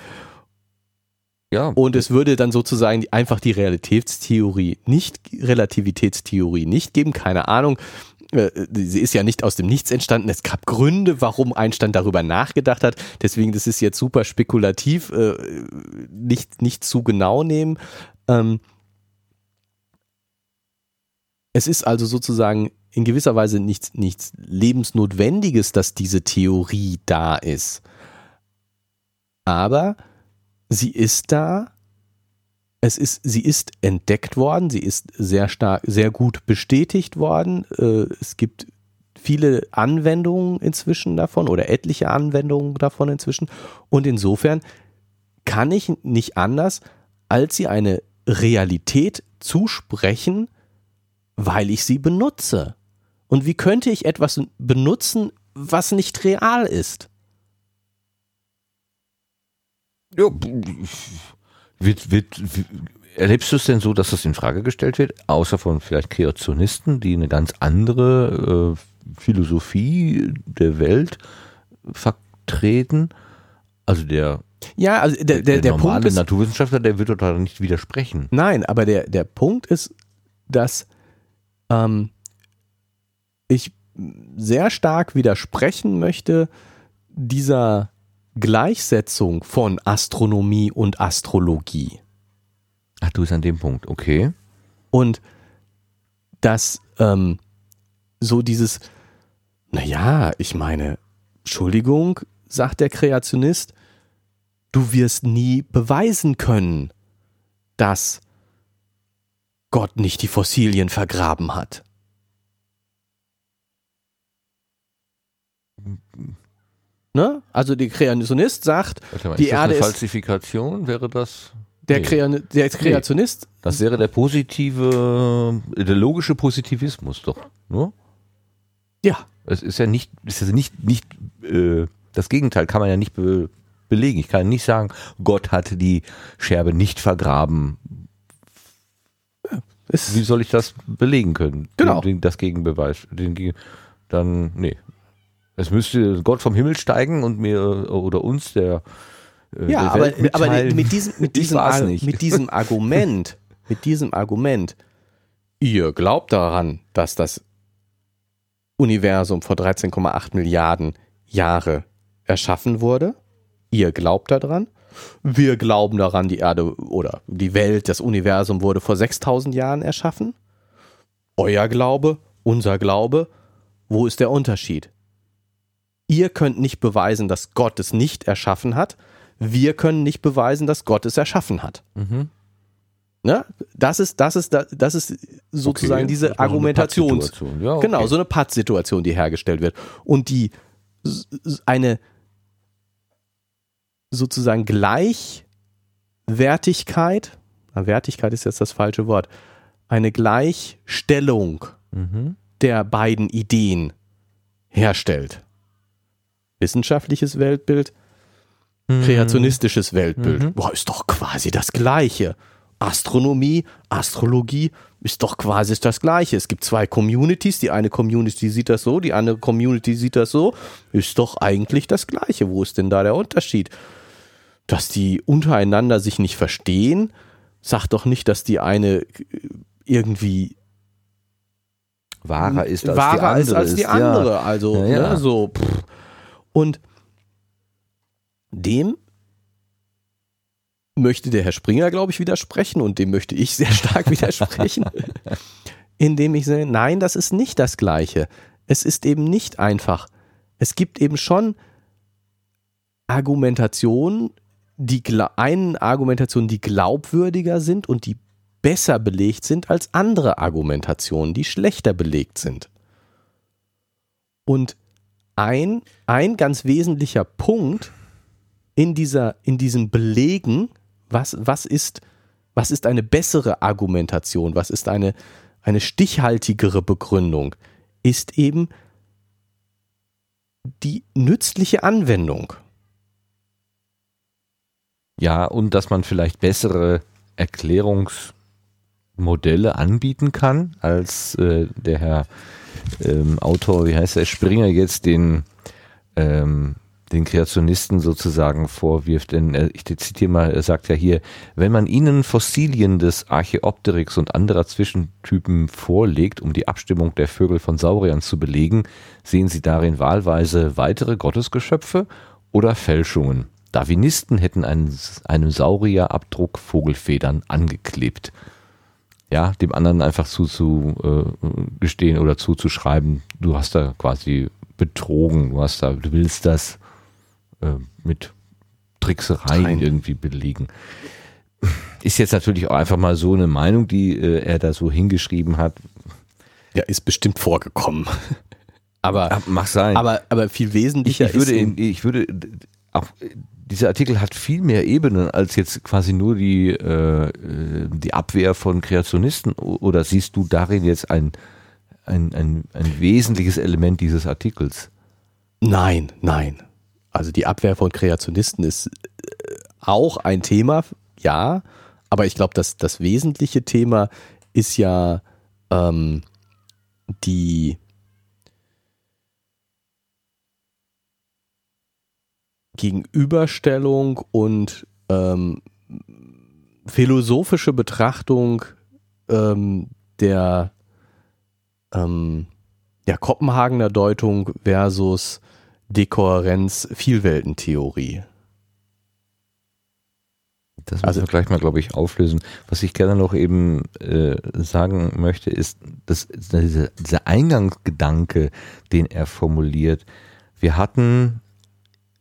ja, und es würde dann sozusagen einfach die Realitätstheorie nicht, Relativitätstheorie nicht geben, keine Ahnung. Äh, Sie ist ja nicht aus dem Nichts entstanden. Es gab Gründe, warum Einstein darüber nachgedacht hat. Deswegen, das ist jetzt super spekulativ, äh, nicht, nicht zu genau nehmen. Ähm, es ist also sozusagen in gewisser Weise nichts, nichts Lebensnotwendiges, dass diese Theorie da ist. Aber sie ist da. Es ist, sie ist entdeckt worden, sie ist sehr stark, sehr gut bestätigt worden. Äh, Es gibt viele Anwendungen inzwischen davon oder etliche Anwendungen davon inzwischen. Und insofern kann ich nicht anders, als sie eine Realität zusprechen, weil ich sie benutze. Und wie könnte ich etwas benutzen, was nicht real ist? Ja, wird, wird, erlebst du es denn so, dass das in Frage gestellt wird, außer von vielleicht Kreationisten, die eine ganz andere äh, Philosophie der Welt vertreten. Also der, Ja, also der, der, der normale Punkt ist, Naturwissenschaftler, der wird doch da nicht widersprechen. Nein, aber der, der Punkt ist, dass ähm, ich sehr stark widersprechen möchte dieser Gleichsetzung von Astronomie und Astrologie. Ach, du bist an dem Punkt, okay. Und dass ähm, so dieses, naja, ich meine, Entschuldigung, sagt der Kreationist, du wirst nie beweisen können, dass Gott nicht die Fossilien vergraben hat. Ne? Also der Kreationist sagt, mal, Die ist Erde eine ist- Falsifikation? Wäre das? der, Nee. Krea der Kreationist, Das wäre der positive, der logische Positivismus doch. Ne? ja, Es ist ja nicht, ist ja nicht, nicht äh, das Gegenteil kann man ja nicht be belegen. Ich kann nicht sagen, Gott hat die Scherbe nicht vergraben. Ist, Wie soll ich das belegen können? Genau. Den, das Gegenbeweis. Den, dann, nee. Es müsste Gott vom Himmel steigen und mir oder uns der, äh, Ja, der aber, Welt aber mitteilen. mit diesem, mit, diesem, mit diesem Argument, mit diesem Argument, ihr glaubt daran, dass das Universum vor 13,8 Milliarden Jahre erschaffen wurde. Ihr glaubt daran. Wir glauben daran, die Erde oder die Welt, das Universum wurde vor 6000 Jahren erschaffen. Euer Glaube, unser Glaube, wo ist der Unterschied? Ihr könnt nicht beweisen, dass Gott es nicht erschaffen hat. Wir können nicht beweisen, dass Gott es erschaffen hat. Mhm. Ne? Das ist, das ist, das ist sozusagen Okay, diese ist noch so Argumentations. Ja, okay. genau, so eine Pattsituation, die hergestellt wird. Und die eine sozusagen Gleichwertigkeit, Wertigkeit ist jetzt das falsche Wort, eine Gleichstellung Mhm. der beiden Ideen herstellt. Wissenschaftliches Weltbild, Mhm. kreationistisches Weltbild. Boah, ist doch quasi das Gleiche. Astronomie, Astrologie ist doch quasi das Gleiche. Es gibt zwei Communities. Die eine Community sieht das so, die andere Community sieht das so. Ist doch eigentlich das Gleiche. Wo ist denn da der Unterschied? Dass die untereinander sich nicht verstehen, sagt doch nicht, dass die eine äh, irgendwie wahrer ist als wahrer die andere. ist als die andere. Ja. Also, Ja, ja. Ne, so. Pff. Und dem möchte der Herr Springer, glaube ich, widersprechen und dem möchte ich sehr stark widersprechen, indem ich sage, nein, das ist nicht das Gleiche. Es ist eben nicht einfach. Es gibt eben schon Argumentationen, die einen Argumentationen, die glaubwürdiger sind und die besser belegt sind als andere Argumentationen, die schlechter belegt sind. Und ein, ein ganz wesentlicher Punkt in, dieser, in diesem Belegen, was, was, ist, was ist eine bessere Argumentation, was ist eine, eine stichhaltigere Begründung, ist eben die nützliche Anwendung. Ja, und dass man vielleicht bessere Erklärungsmodelle anbieten kann, als äh, der Herr ähm, Autor, wie heißt der, Springer jetzt den, ähm, den Kreationisten sozusagen vorwirft. Denn äh, ich zitiere mal, er sagt ja hier, wenn man ihnen Fossilien des Archaeopteryx und anderer Zwischentypen vorlegt, um die Abstimmung der Vögel von Sauriern zu belegen, sehen sie darin wahlweise weitere Gottesgeschöpfe oder Fälschungen. Darwinisten hätten einen, einem Saurierabdruck Vogelfedern angeklebt. Ja, dem anderen einfach zuzugestehen oder zuzuschreiben, du hast da quasi betrogen, du hast da, du willst das äh, mit Tricksereien Nein. irgendwie belegen. Ist jetzt natürlich auch einfach mal so eine Meinung, die äh, er da so hingeschrieben hat. Ja, ist bestimmt vorgekommen. Aber, mag sein. aber, aber viel ich, wesentlicher ich würde, ist in, ich würde äh, auch äh, dieser Artikel hat viel mehr Ebenen als jetzt quasi nur die, äh, äh, die Abwehr von Kreationisten. Oder siehst du darin jetzt ein, ein, ein, ein wesentliches Element dieses Artikels? Nein, nein. Also die Abwehr von Kreationisten ist äh, auch ein Thema, ja, aber ich glaube, dass das wesentliche Thema ist ja ähm, die Gegenüberstellung und ähm, philosophische Betrachtung ähm, der, ähm, der Kopenhagener Deutung versus Dekohärenz Vielweltentheorie. Das müssen also, wir gleich mal, glaube ich, auflösen. Was ich gerne noch eben äh, sagen möchte, ist, dass dieser, dieser Eingangsgedanke, den er formuliert, wir hatten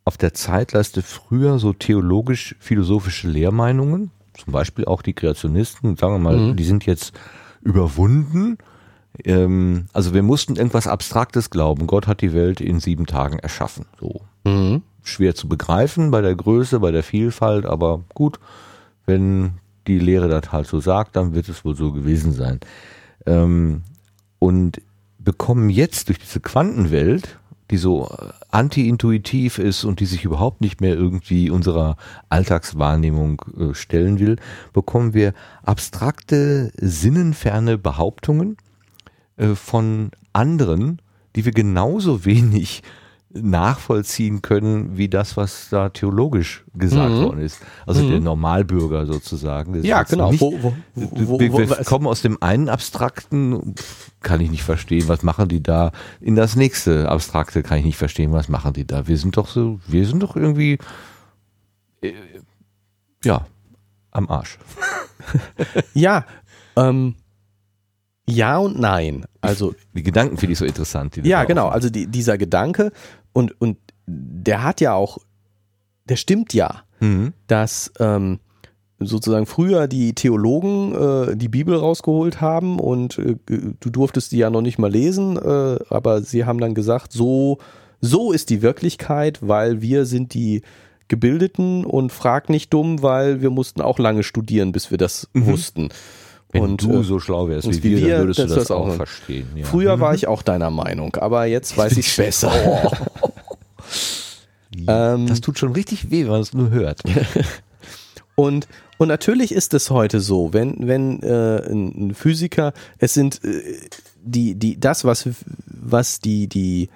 auf der Zeitleiste früher so theologisch-philosophische Lehrmeinungen, zum Beispiel auch die Kreationisten, sagen wir mal, mhm. die sind jetzt überwunden. Ähm, also wir mussten irgendwas Abstraktes glauben. Gott hat die Welt in sieben Tagen erschaffen. So. Mhm. Schwer zu begreifen bei der Größe, bei der Vielfalt, aber gut, wenn die Lehre das halt so sagt, dann wird es wohl so gewesen sein. Ähm, und bekommen jetzt durch diese Quantenwelt die so äh, anti-intuitiv ist und die sich überhaupt nicht mehr irgendwie unserer Alltagswahrnehmung äh, stellen will, bekommen wir abstrakte, sinnenferne Behauptungen äh, von anderen, die wir genauso wenig nachvollziehen können, wie das, was da theologisch gesagt mhm. worden ist. Also mhm. der Normalbürger sozusagen. ja, genau. Nicht, wo, wo, wo, wir, wir kommen aus dem einen Abstrakten, kann ich nicht verstehen, was machen die da, in das nächste Abstrakte kann ich nicht verstehen, was machen die da. Wir sind doch so, wir sind doch irgendwie, äh, ja, am Arsch. ja, ähm, ja und nein. Also die Gedanken finde ich so interessant. ja, genau. Also die, dieser Gedanke und, und der hat ja auch, der stimmt ja, mhm. dass ähm, sozusagen früher die Theologen äh, die Bibel rausgeholt haben und äh, du durftest die ja noch nicht mal lesen, äh, aber sie haben dann gesagt, so, so ist die Wirklichkeit, weil wir sind die Gebildeten und frag nicht dumm, weil wir mussten auch lange studieren, bis wir das mhm. wussten. Wenn und, du äh, so schlau wärst wie, wie wir, dann würdest du das, das auch verstehen. Ja. Früher mhm. war ich auch deiner Meinung, aber jetzt weiß ich es besser. Oh. ähm, das tut schon richtig weh, wenn man es nur hört. und, und natürlich ist es heute so, wenn, wenn äh, ein Physiker, es sind äh, die, die, das, was, was die, die,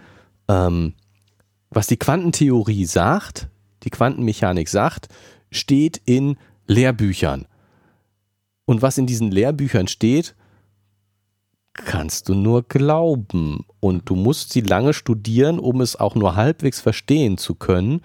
ähm, was die Quantentheorie sagt, die Quantenmechanik sagt, steht in Lehrbüchern. Und was in diesen Lehrbüchern steht, kannst du nur glauben. Und du musst sie lange studieren, um es auch nur halbwegs verstehen zu können.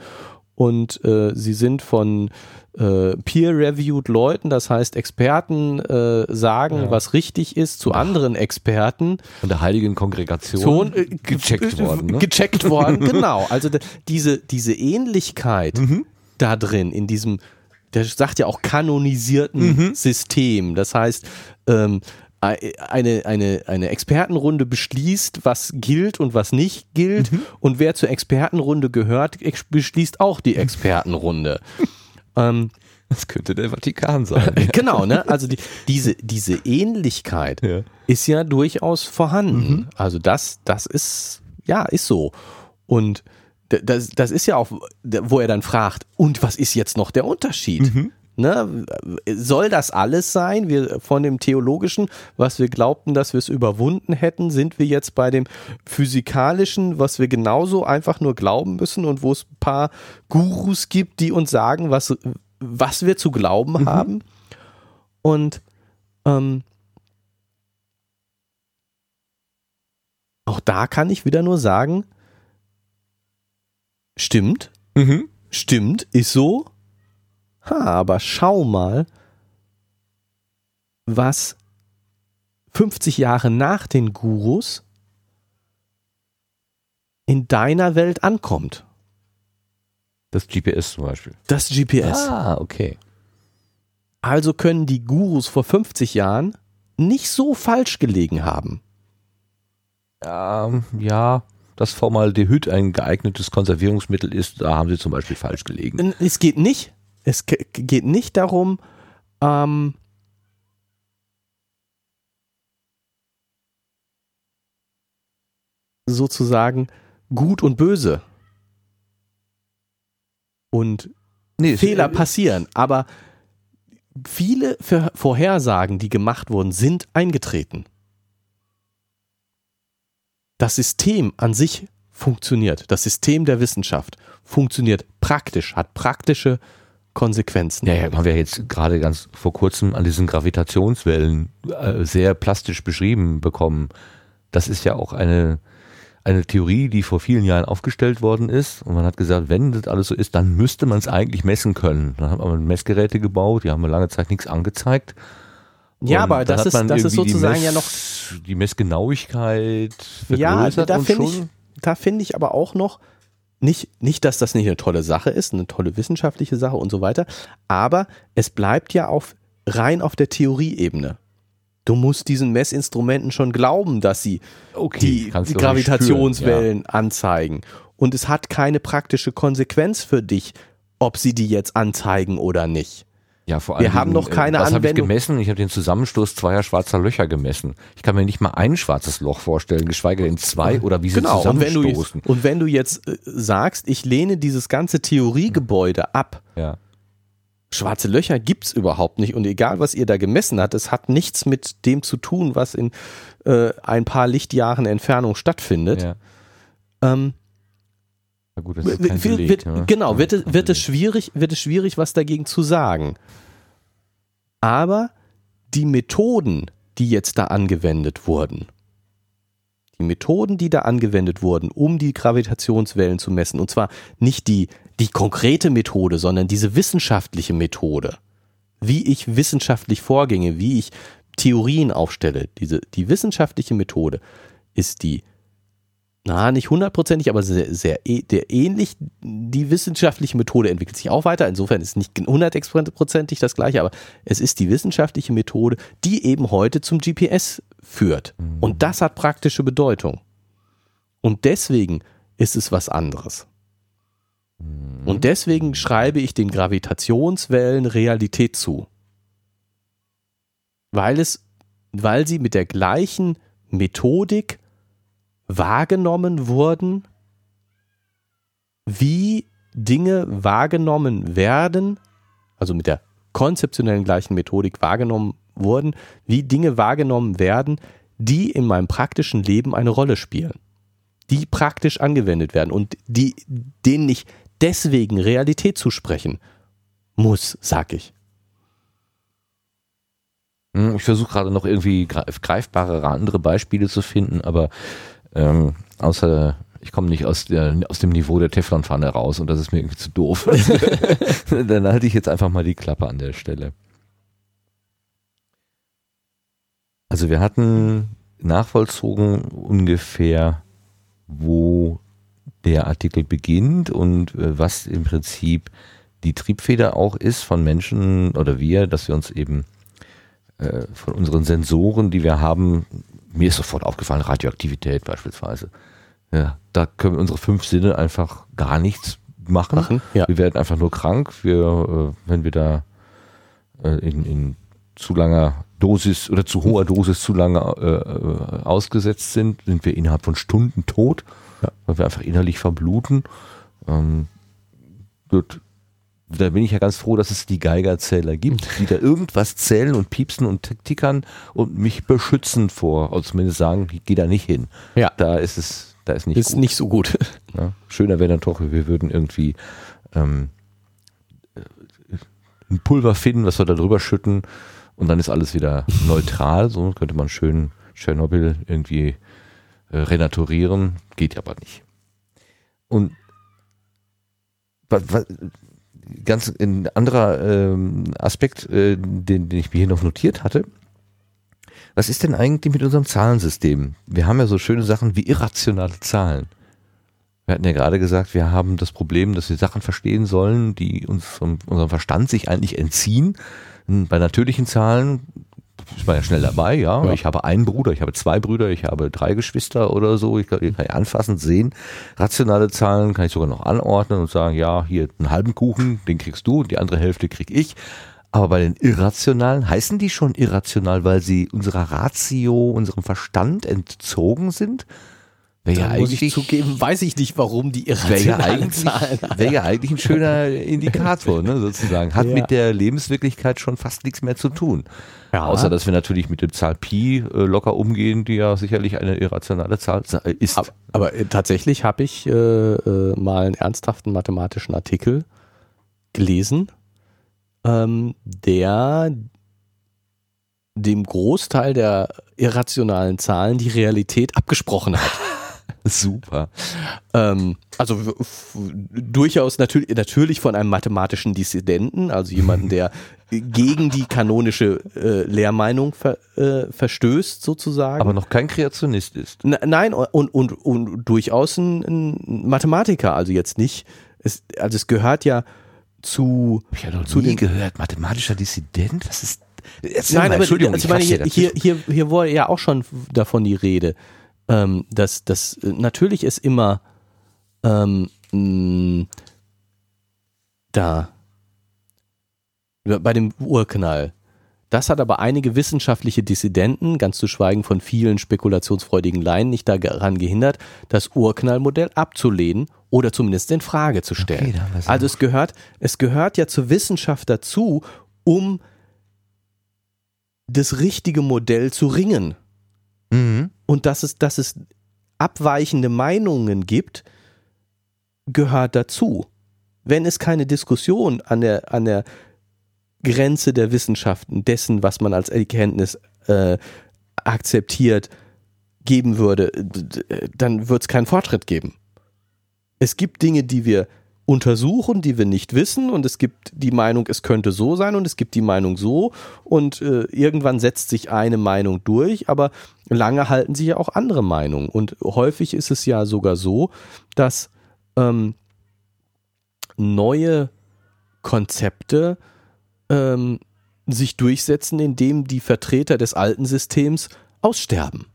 Und äh, sie sind von äh, peer-reviewed Leuten, das heißt Experten äh, sagen, ja. was richtig ist, zu Ach. anderen Experten. Von der heiligen Kongregation äh, gecheckt worden. Ne? Gecheckt worden, genau. Also diese, diese Ähnlichkeit mhm. da drin, in diesem der sagt ja auch kanonisierten mhm. System. Das heißt, ähm, eine, eine, eine Expertenrunde beschließt, was gilt und was nicht gilt. Mhm. Und wer zur Expertenrunde gehört, beschließt auch die Expertenrunde. ähm, das könnte der Vatikan sein. genau, ne? Also die, diese, diese Ähnlichkeit ja. ist ja durchaus vorhanden. Mhm. Also das, das ist, ja, ist so. Und das, das ist ja auch, wo er dann fragt, und was ist jetzt noch der Unterschied? Mhm. Ne? Soll das alles sein? Wir von dem Theologischen, was wir glaubten, dass wir es überwunden hätten, sind wir jetzt bei dem Physikalischen, was wir genauso einfach nur glauben müssen und wo es ein paar Gurus gibt, die uns sagen, was, was wir zu glauben mhm. haben. Und ähm, auch da kann ich wieder nur sagen, Stimmt. Mhm. Stimmt, ist so. Ha, aber schau mal, was 50 Jahre nach den Gurus in deiner Welt ankommt. Das GPS zum Beispiel. Das GPS. Ah, okay. Also können die Gurus vor 50 Jahren nicht so falsch gelegen haben. Ähm, ja, dass Formaldehyd ein geeignetes Konservierungsmittel ist, da haben sie zum Beispiel falsch gelegen. Es geht nicht, es geht nicht darum, ähm, sozusagen gut und böse. Und nee, Fehler passieren, aber viele Vorhersagen, die gemacht wurden, sind eingetreten das System an sich funktioniert, das System der Wissenschaft funktioniert praktisch, hat praktische Konsequenzen. Ja, ja, haben wir jetzt gerade ganz vor kurzem an diesen Gravitationswellen äh, sehr plastisch beschrieben bekommen. Das ist ja auch eine, eine Theorie, die vor vielen Jahren aufgestellt worden ist. Und man hat gesagt, wenn das alles so ist, dann müsste man es eigentlich messen können. Dann hat man Messgeräte gebaut, die haben lange Zeit nichts angezeigt. Ja, aber das ist, das ist sozusagen Mess, ja noch. Die Messgenauigkeit Ja, da finde ich, da finde ich aber auch noch, nicht, nicht, dass das nicht eine tolle Sache ist, eine tolle wissenschaftliche Sache und so weiter, aber es bleibt ja auf, rein auf der Theorieebene. Du musst diesen Messinstrumenten schon glauben, dass sie okay, die Gravitationswellen ja. anzeigen. Und es hat keine praktische Konsequenz für dich, ob sie die jetzt anzeigen oder nicht. Ja, vor allem. Wir haben noch keine was Anwendung. Hab ich gemessen? Ich habe den Zusammenstoß zweier schwarzer Löcher gemessen. Ich kann mir nicht mal ein schwarzes Loch vorstellen, geschweige denn zwei oder wie sie genau. zusammenstoßen. Und wenn, du jetzt, und wenn du jetzt äh, sagst, ich lehne dieses ganze Theoriegebäude ab, ja. schwarze Löcher gibt's überhaupt nicht. Und egal, was ihr da gemessen habt, es hat nichts mit dem zu tun, was in äh, ein paar Lichtjahren Entfernung stattfindet. Ja. Ähm, na gut, das ist kein Beleg, wird, ne? Genau, wird, es, wird, es schwierig, wird es schwierig, was dagegen zu sagen. Aber die Methoden, die jetzt da angewendet wurden, die Methoden, die da angewendet wurden, um die Gravitationswellen zu messen, und zwar nicht die, die konkrete Methode, sondern diese wissenschaftliche Methode, wie ich wissenschaftlich vorginge, wie ich Theorien aufstelle, diese, die wissenschaftliche Methode ist die na, nicht hundertprozentig, aber sehr, sehr der ähnlich. Die wissenschaftliche Methode entwickelt sich auch weiter. Insofern ist es nicht hundertprozentig das gleiche, aber es ist die wissenschaftliche Methode, die eben heute zum GPS führt. Mhm. Und das hat praktische Bedeutung. Und deswegen ist es was anderes. Mhm. Und deswegen schreibe ich den Gravitationswellen Realität zu. Weil es, weil sie mit der gleichen Methodik wahrgenommen wurden, wie Dinge wahrgenommen werden, also mit der konzeptionellen gleichen Methodik wahrgenommen wurden, wie Dinge wahrgenommen werden, die in meinem praktischen Leben eine Rolle spielen, die praktisch angewendet werden und die, denen ich deswegen Realität zusprechen muss, sag ich. Hm, ich versuche gerade noch irgendwie greifbare andere Beispiele zu finden, aber ähm, außer ich komme nicht aus, der, aus dem Niveau der Teflonpfanne raus und das ist mir irgendwie zu doof. Dann halte ich jetzt einfach mal die Klappe an der Stelle. Also wir hatten nachvollzogen ungefähr, wo der Artikel beginnt und äh, was im Prinzip die Triebfeder auch ist von Menschen oder wir, dass wir uns eben äh, von unseren Sensoren, die wir haben, mir ist sofort aufgefallen, Radioaktivität beispielsweise. Ja, da können unsere fünf Sinne einfach gar nichts machen. machen ja. Wir werden einfach nur krank, wir, äh, wenn wir da äh, in, in zu langer Dosis oder zu hoher Dosis zu lange äh, äh ausgesetzt sind, sind wir innerhalb von Stunden tot, ja. weil wir einfach innerlich verbluten. Ähm, gut, da bin ich ja ganz froh, dass es die Geigerzähler gibt, die da irgendwas zählen und piepsen und tickern und mich beschützen vor, also zumindest sagen, ich gehe da nicht hin. Ja. Da ist es, da ist nicht ist gut. nicht so gut. Ja, schöner wäre dann doch, wir würden irgendwie ähm, ein Pulver finden, was wir da drüber schütten und dann ist alles wieder neutral. So könnte man schön Tschernobyl irgendwie äh, renaturieren, geht aber nicht. Und was, was, ganz ein anderer ähm, Aspekt, äh, den, den ich mir hier noch notiert hatte. Was ist denn eigentlich mit unserem Zahlensystem? Wir haben ja so schöne Sachen wie irrationale Zahlen. Wir hatten ja gerade gesagt, wir haben das Problem, dass wir Sachen verstehen sollen, die uns unserem Verstand sich eigentlich entziehen. Bei natürlichen Zahlen ist man ja schnell dabei, ja. ja. Ich habe einen Bruder, ich habe zwei Brüder, ich habe drei Geschwister oder so. Ich kann, ich kann anfassend sehen. Rationale Zahlen kann ich sogar noch anordnen und sagen, ja, hier einen halben Kuchen, den kriegst du, die andere Hälfte krieg ich. Aber bei den irrationalen, heißen die schon irrational, weil sie unserer Ratio, unserem Verstand entzogen sind? Wäre ja muss ich eigentlich, zugeben, weiß ich nicht, warum die wäre irrationalen eigentlich, Zahlen. wär ja eigentlich ein schöner Indikator, ne, sozusagen. Hat Ja. mit der Lebenswirklichkeit schon fast nichts mehr zu tun. Ja. Außer, dass wir natürlich mit der Zahl Pi äh, locker umgehen, die ja sicherlich eine irrationale Zahl äh, ist. Aber, aber äh, tatsächlich habe ich äh, äh, mal einen ernsthaften mathematischen Artikel gelesen, ähm, der dem Großteil der irrationalen Zahlen die Realität abgesprochen hat. Super. Ähm, also durchaus natürlich, natürlich von einem mathematischen Dissidenten, also jemanden, der gegen die kanonische äh, Lehrmeinung ver, äh, verstößt sozusagen. Aber noch kein Kreationist ist. N- Nein, und, und, und durchaus ein, ein Mathematiker, also jetzt nicht, es, also es gehört ja zu, ich ja noch zu nie gehört. Mathematischer Dissident? Das ist. Erzähl nein, mal, aber Entschuldigung, also ich meine, hier, hier, hier, hier war ja auch schon davon die Rede, ähm, dass, dass äh, natürlich ist immer ähm, mh, da bei dem Urknall. Das hat aber einige wissenschaftliche Dissidenten, ganz zu schweigen von vielen spekulationsfreudigen Laien, nicht daran gehindert, das Urknallmodell abzulehnen oder zumindest in Frage zu stellen. Okay, also es gehört, es gehört ja zur Wissenschaft dazu, um das richtige Modell zu ringen. Mhm. Und dass es, dass es abweichende Meinungen gibt, gehört dazu. Wenn es keine Diskussion an der, an der Grenze der Wissenschaften, dessen, was man als Erkenntnis äh, akzeptiert, geben würde, dann wird es keinen Fortschritt geben. Es gibt Dinge, die wir untersuchen, die wir nicht wissen. Und es gibt die Meinung, es könnte so sein. Und es gibt die Meinung so. Und äh, irgendwann setzt sich eine Meinung durch, aber lange halten sich ja auch andere Meinungen. Und häufig ist es ja sogar so, dass ähm, neue Konzepte ähm, sich durchsetzen, indem die Vertreter des alten Systems aussterben.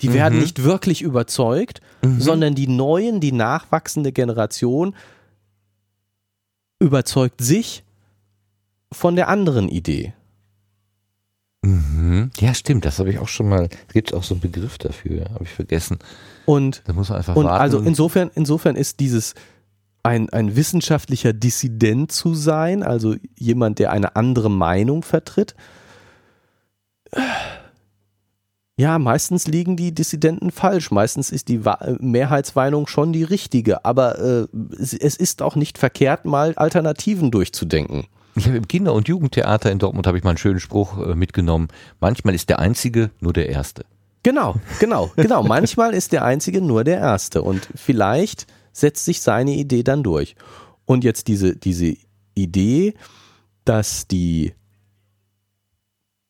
Die werden Mhm. nicht wirklich überzeugt, sondern die neuen, die nachwachsende Generation überzeugt sich von der anderen Idee. Mhm. Ja, stimmt, das habe ich auch schon mal. Es gibt auch so einen Begriff dafür, habe ich vergessen. Und, Da muss man einfach und warten. also insofern, insofern ist dieses ein, ein wissenschaftlicher Dissident zu sein, also jemand, der eine andere Meinung vertritt. Ja, meistens liegen die Dissidenten falsch. Meistens ist die Wa- Mehrheitsmeinung schon die richtige. Aber äh, es es ist auch nicht verkehrt, mal Alternativen durchzudenken. Ich habe im Kinder- und Jugendtheater in Dortmund habe ich mal einen schönen Spruch äh, mitgenommen. Manchmal ist der Einzige nur der Erste. Genau, genau, genau. Manchmal ist der Einzige nur der Erste und vielleicht setzt sich seine Idee dann durch. Und jetzt diese, diese Idee, dass die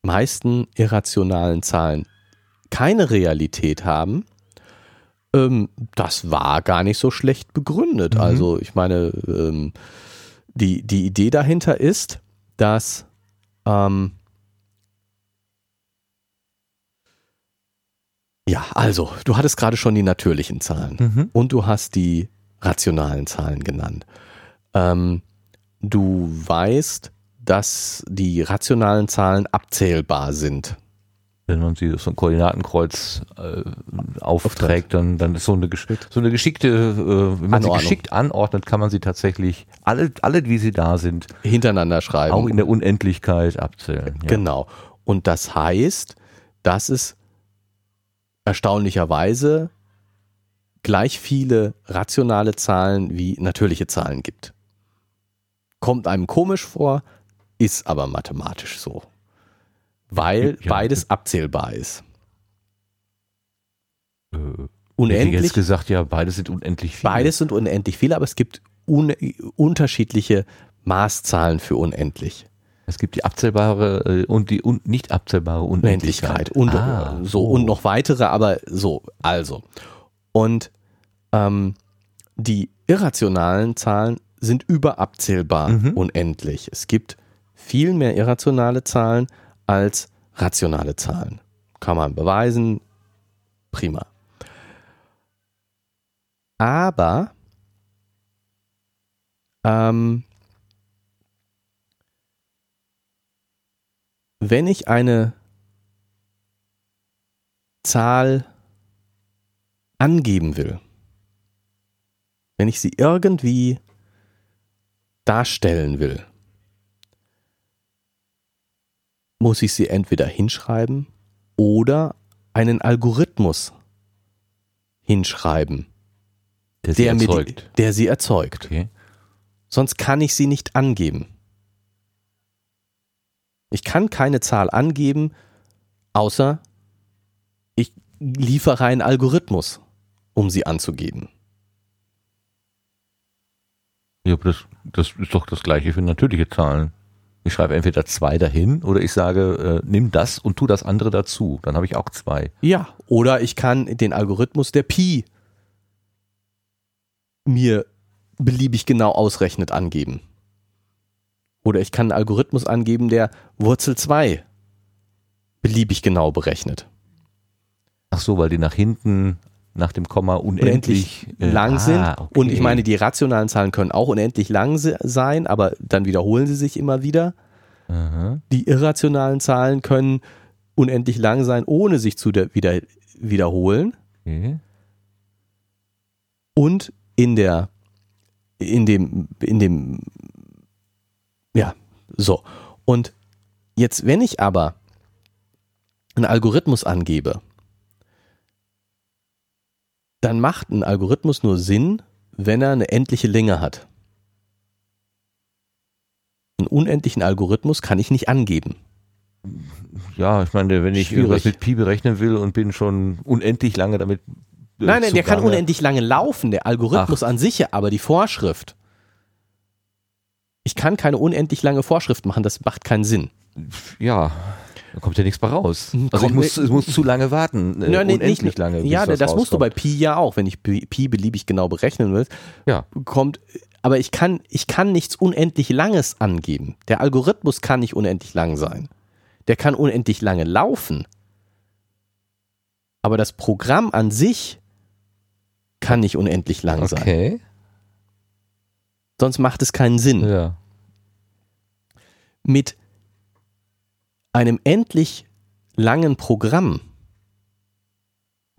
meisten irrationalen Zahlen keine Realität haben, ähm, das war gar nicht so schlecht begründet. Mhm. Also ich meine, ähm, die, die Idee dahinter ist, dass ähm, ja, also du hattest gerade schon die natürlichen Zahlen Mhm. und du hast die rationalen Zahlen genannt. Ähm, du weißt, dass die rationalen Zahlen abzählbar sind. Wenn man sie so ein Koordinatenkreuz äh, aufträgt, dann, dann ist so eine, so eine geschickte, äh, wenn man sie Anordnung. geschickt anordnet, kann man sie tatsächlich, alle, alle wie sie da sind, Hintereinander schreiben. auch in der Unendlichkeit abzählen. Ja. Genau. Und das heißt, dass es erstaunlicherweise gleich viele rationale Zahlen wie natürliche Zahlen gibt. Kommt einem komisch vor, ist aber mathematisch so. Weil Ja. beides abzählbar ist. Äh, Unendlich. jetzt gesagt, ja, beide sind unendlich viele. Beides sind unendlich viele, aber es gibt un unterschiedliche Maßzahlen für unendlich. Es gibt die abzählbare äh, und die un nicht abzählbare Unendlichkeit Unendlichkeit. und Ah, äh, so oh. und noch weitere, aber so, also. Und ähm, die irrationalen Zahlen sind überabzählbar Mhm. unendlich. Es gibt viel mehr irrationale Zahlen als rationale Zahlen. Kann man beweisen. Prima. Aber ähm, wenn ich eine Zahl angeben will, wenn ich sie irgendwie darstellen will, muss ich sie entweder hinschreiben oder einen Algorithmus hinschreiben, Der sie der, erzeugt. der sie erzeugt. okay. Sonst kann ich sie nicht angeben. Ich kann keine Zahl angeben, außer ich liefere einen Algorithmus, um sie anzugeben. Ja, aber das, das ist doch das gleiche für natürliche Zahlen. Ich schreibe entweder zwei dahin oder ich sage, äh, nimm das und tu das andere dazu. Dann habe ich auch zwei. Ja, oder ich kann den Algorithmus der Pi mir beliebig genau ausrechnet angeben. Oder ich kann einen Algorithmus angeben, der Wurzel 2 beliebig genau berechnet. Ach so, weil die nach hinten, nach dem Komma unendlich, unendlich äh, lang ah, sind. okay. Und ich meine, die rationalen Zahlen können auch unendlich lang se- sein, aber dann wiederholen sie sich immer wieder. Aha. Die irrationalen Zahlen können unendlich lang sein, ohne sich zu der, wieder, wiederholen. Okay. Und in der, in dem, in dem, ja, so. Und jetzt, wenn ich aber einen Algorithmus angebe, dann macht ein Algorithmus nur Sinn, wenn er eine endliche Länge hat. Einen unendlichen Algorithmus kann ich nicht angeben. Ja, ich meine, wenn ich Schwierig. irgendwas mit Pi berechnen will und bin schon unendlich lange damit. äh, Nein, nein, der kann unendlich lange laufen, der Algorithmus an sich, aber die Vorschrift. Ich kann keine unendlich lange Vorschrift machen, das macht keinen Sinn. Ja, da kommt ja nichts bei raus. Hm, Also ich muss, ich muss zu lange warten. Äh, Ja, nee, unendlich nicht, lange. Ja, das musst du bei rauskommt. Pi ja auch, wenn ich Pi, beliebig genau berechnen will. Ja. Kommt, aber ich kann, ich kann nichts unendlich Langes angeben. Der Algorithmus kann nicht unendlich lang sein. Der kann unendlich lange laufen. Aber das Programm an sich kann nicht unendlich lang sein. Okay. Sonst macht es keinen Sinn. Ja. Mit einem endlich langen Programm,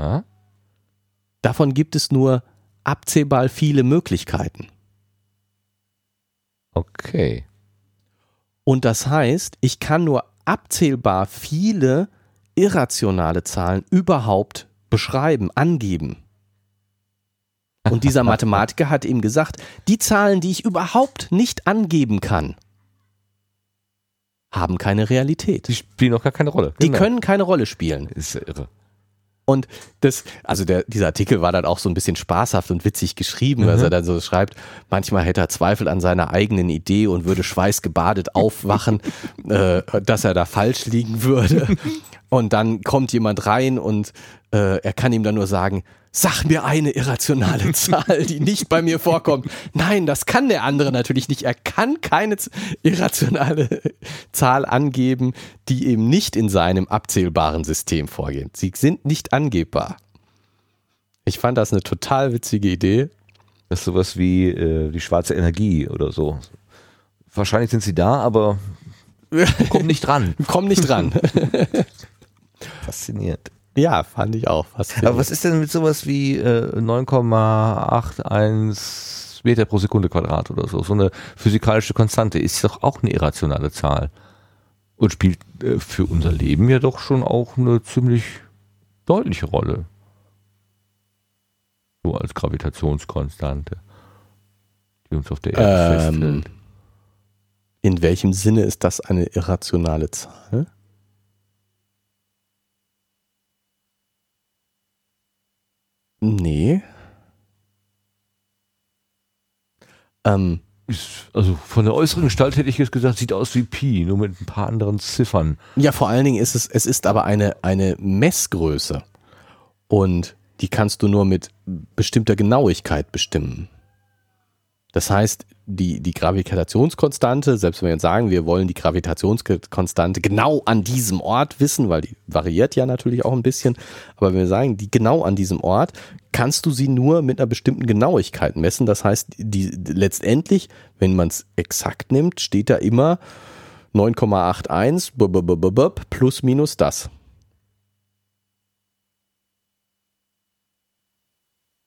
Ah? davon gibt es nur abzählbar viele Möglichkeiten. Okay. Und das heißt, ich kann nur abzählbar viele irrationale Zahlen überhaupt beschreiben, angeben. Und dieser Mathematiker hat ihm gesagt, die Zahlen, die ich überhaupt nicht angeben kann, haben keine Realität. Die spielen auch gar keine Rolle. Die Genau. können keine Rolle spielen. Ist ja irre. Und das, also der, dieser Artikel war dann auch so ein bisschen spaßhaft und witzig geschrieben, dass Mhm. er dann so schreibt, manchmal hätte er Zweifel an seiner eigenen Idee und würde schweißgebadet aufwachen, äh, dass er da falsch liegen würde. Und dann kommt jemand rein und äh, er kann ihm dann nur sagen, sag mir eine irrationale Zahl, die nicht bei mir vorkommt. Nein, das kann der andere natürlich nicht. Er kann keine irrationale Zahl angeben, die eben nicht in seinem abzählbaren System vorgeht. Sie sind nicht angebbar. Ich fand das eine total witzige Idee. Das ist sowas wie äh, die schwarze Energie oder so. Wahrscheinlich sind sie da, aber kommt nicht dran. Komm nicht dran. Faszinierend. Ja, fand ich auch. Aber was ist denn mit sowas wie äh, 9,81 Meter pro Sekunde Quadrat oder so? So eine physikalische Konstante ist doch auch eine irrationale Zahl. Und spielt äh, für unser Leben ja doch schon auch eine ziemlich deutliche Rolle. So als Gravitationskonstante, die uns auf der Erde Ähm, festhält. in welchem Sinne ist das eine irrationale Zahl? Nee. Ähm, Ist, also von der äußeren Gestalt hätte ich jetzt gesagt, sieht aus wie Pi, nur mit ein paar anderen Ziffern. ja, vor allen Dingen ist es, es ist aber eine, eine Messgröße. Und die kannst du nur mit bestimmter Genauigkeit bestimmen. Das heißt, die, die Gravitationskonstante, selbst wenn wir jetzt sagen, wir wollen die Gravitationskonstante genau an diesem Ort wissen, weil die variiert ja natürlich auch ein bisschen, aber wenn wir sagen, die genau an diesem Ort, kannst du sie nur mit einer bestimmten Genauigkeit messen. Das heißt, die, letztendlich, wenn man es exakt nimmt, steht da immer 9,81 b- b- b- b- b- plus minus das.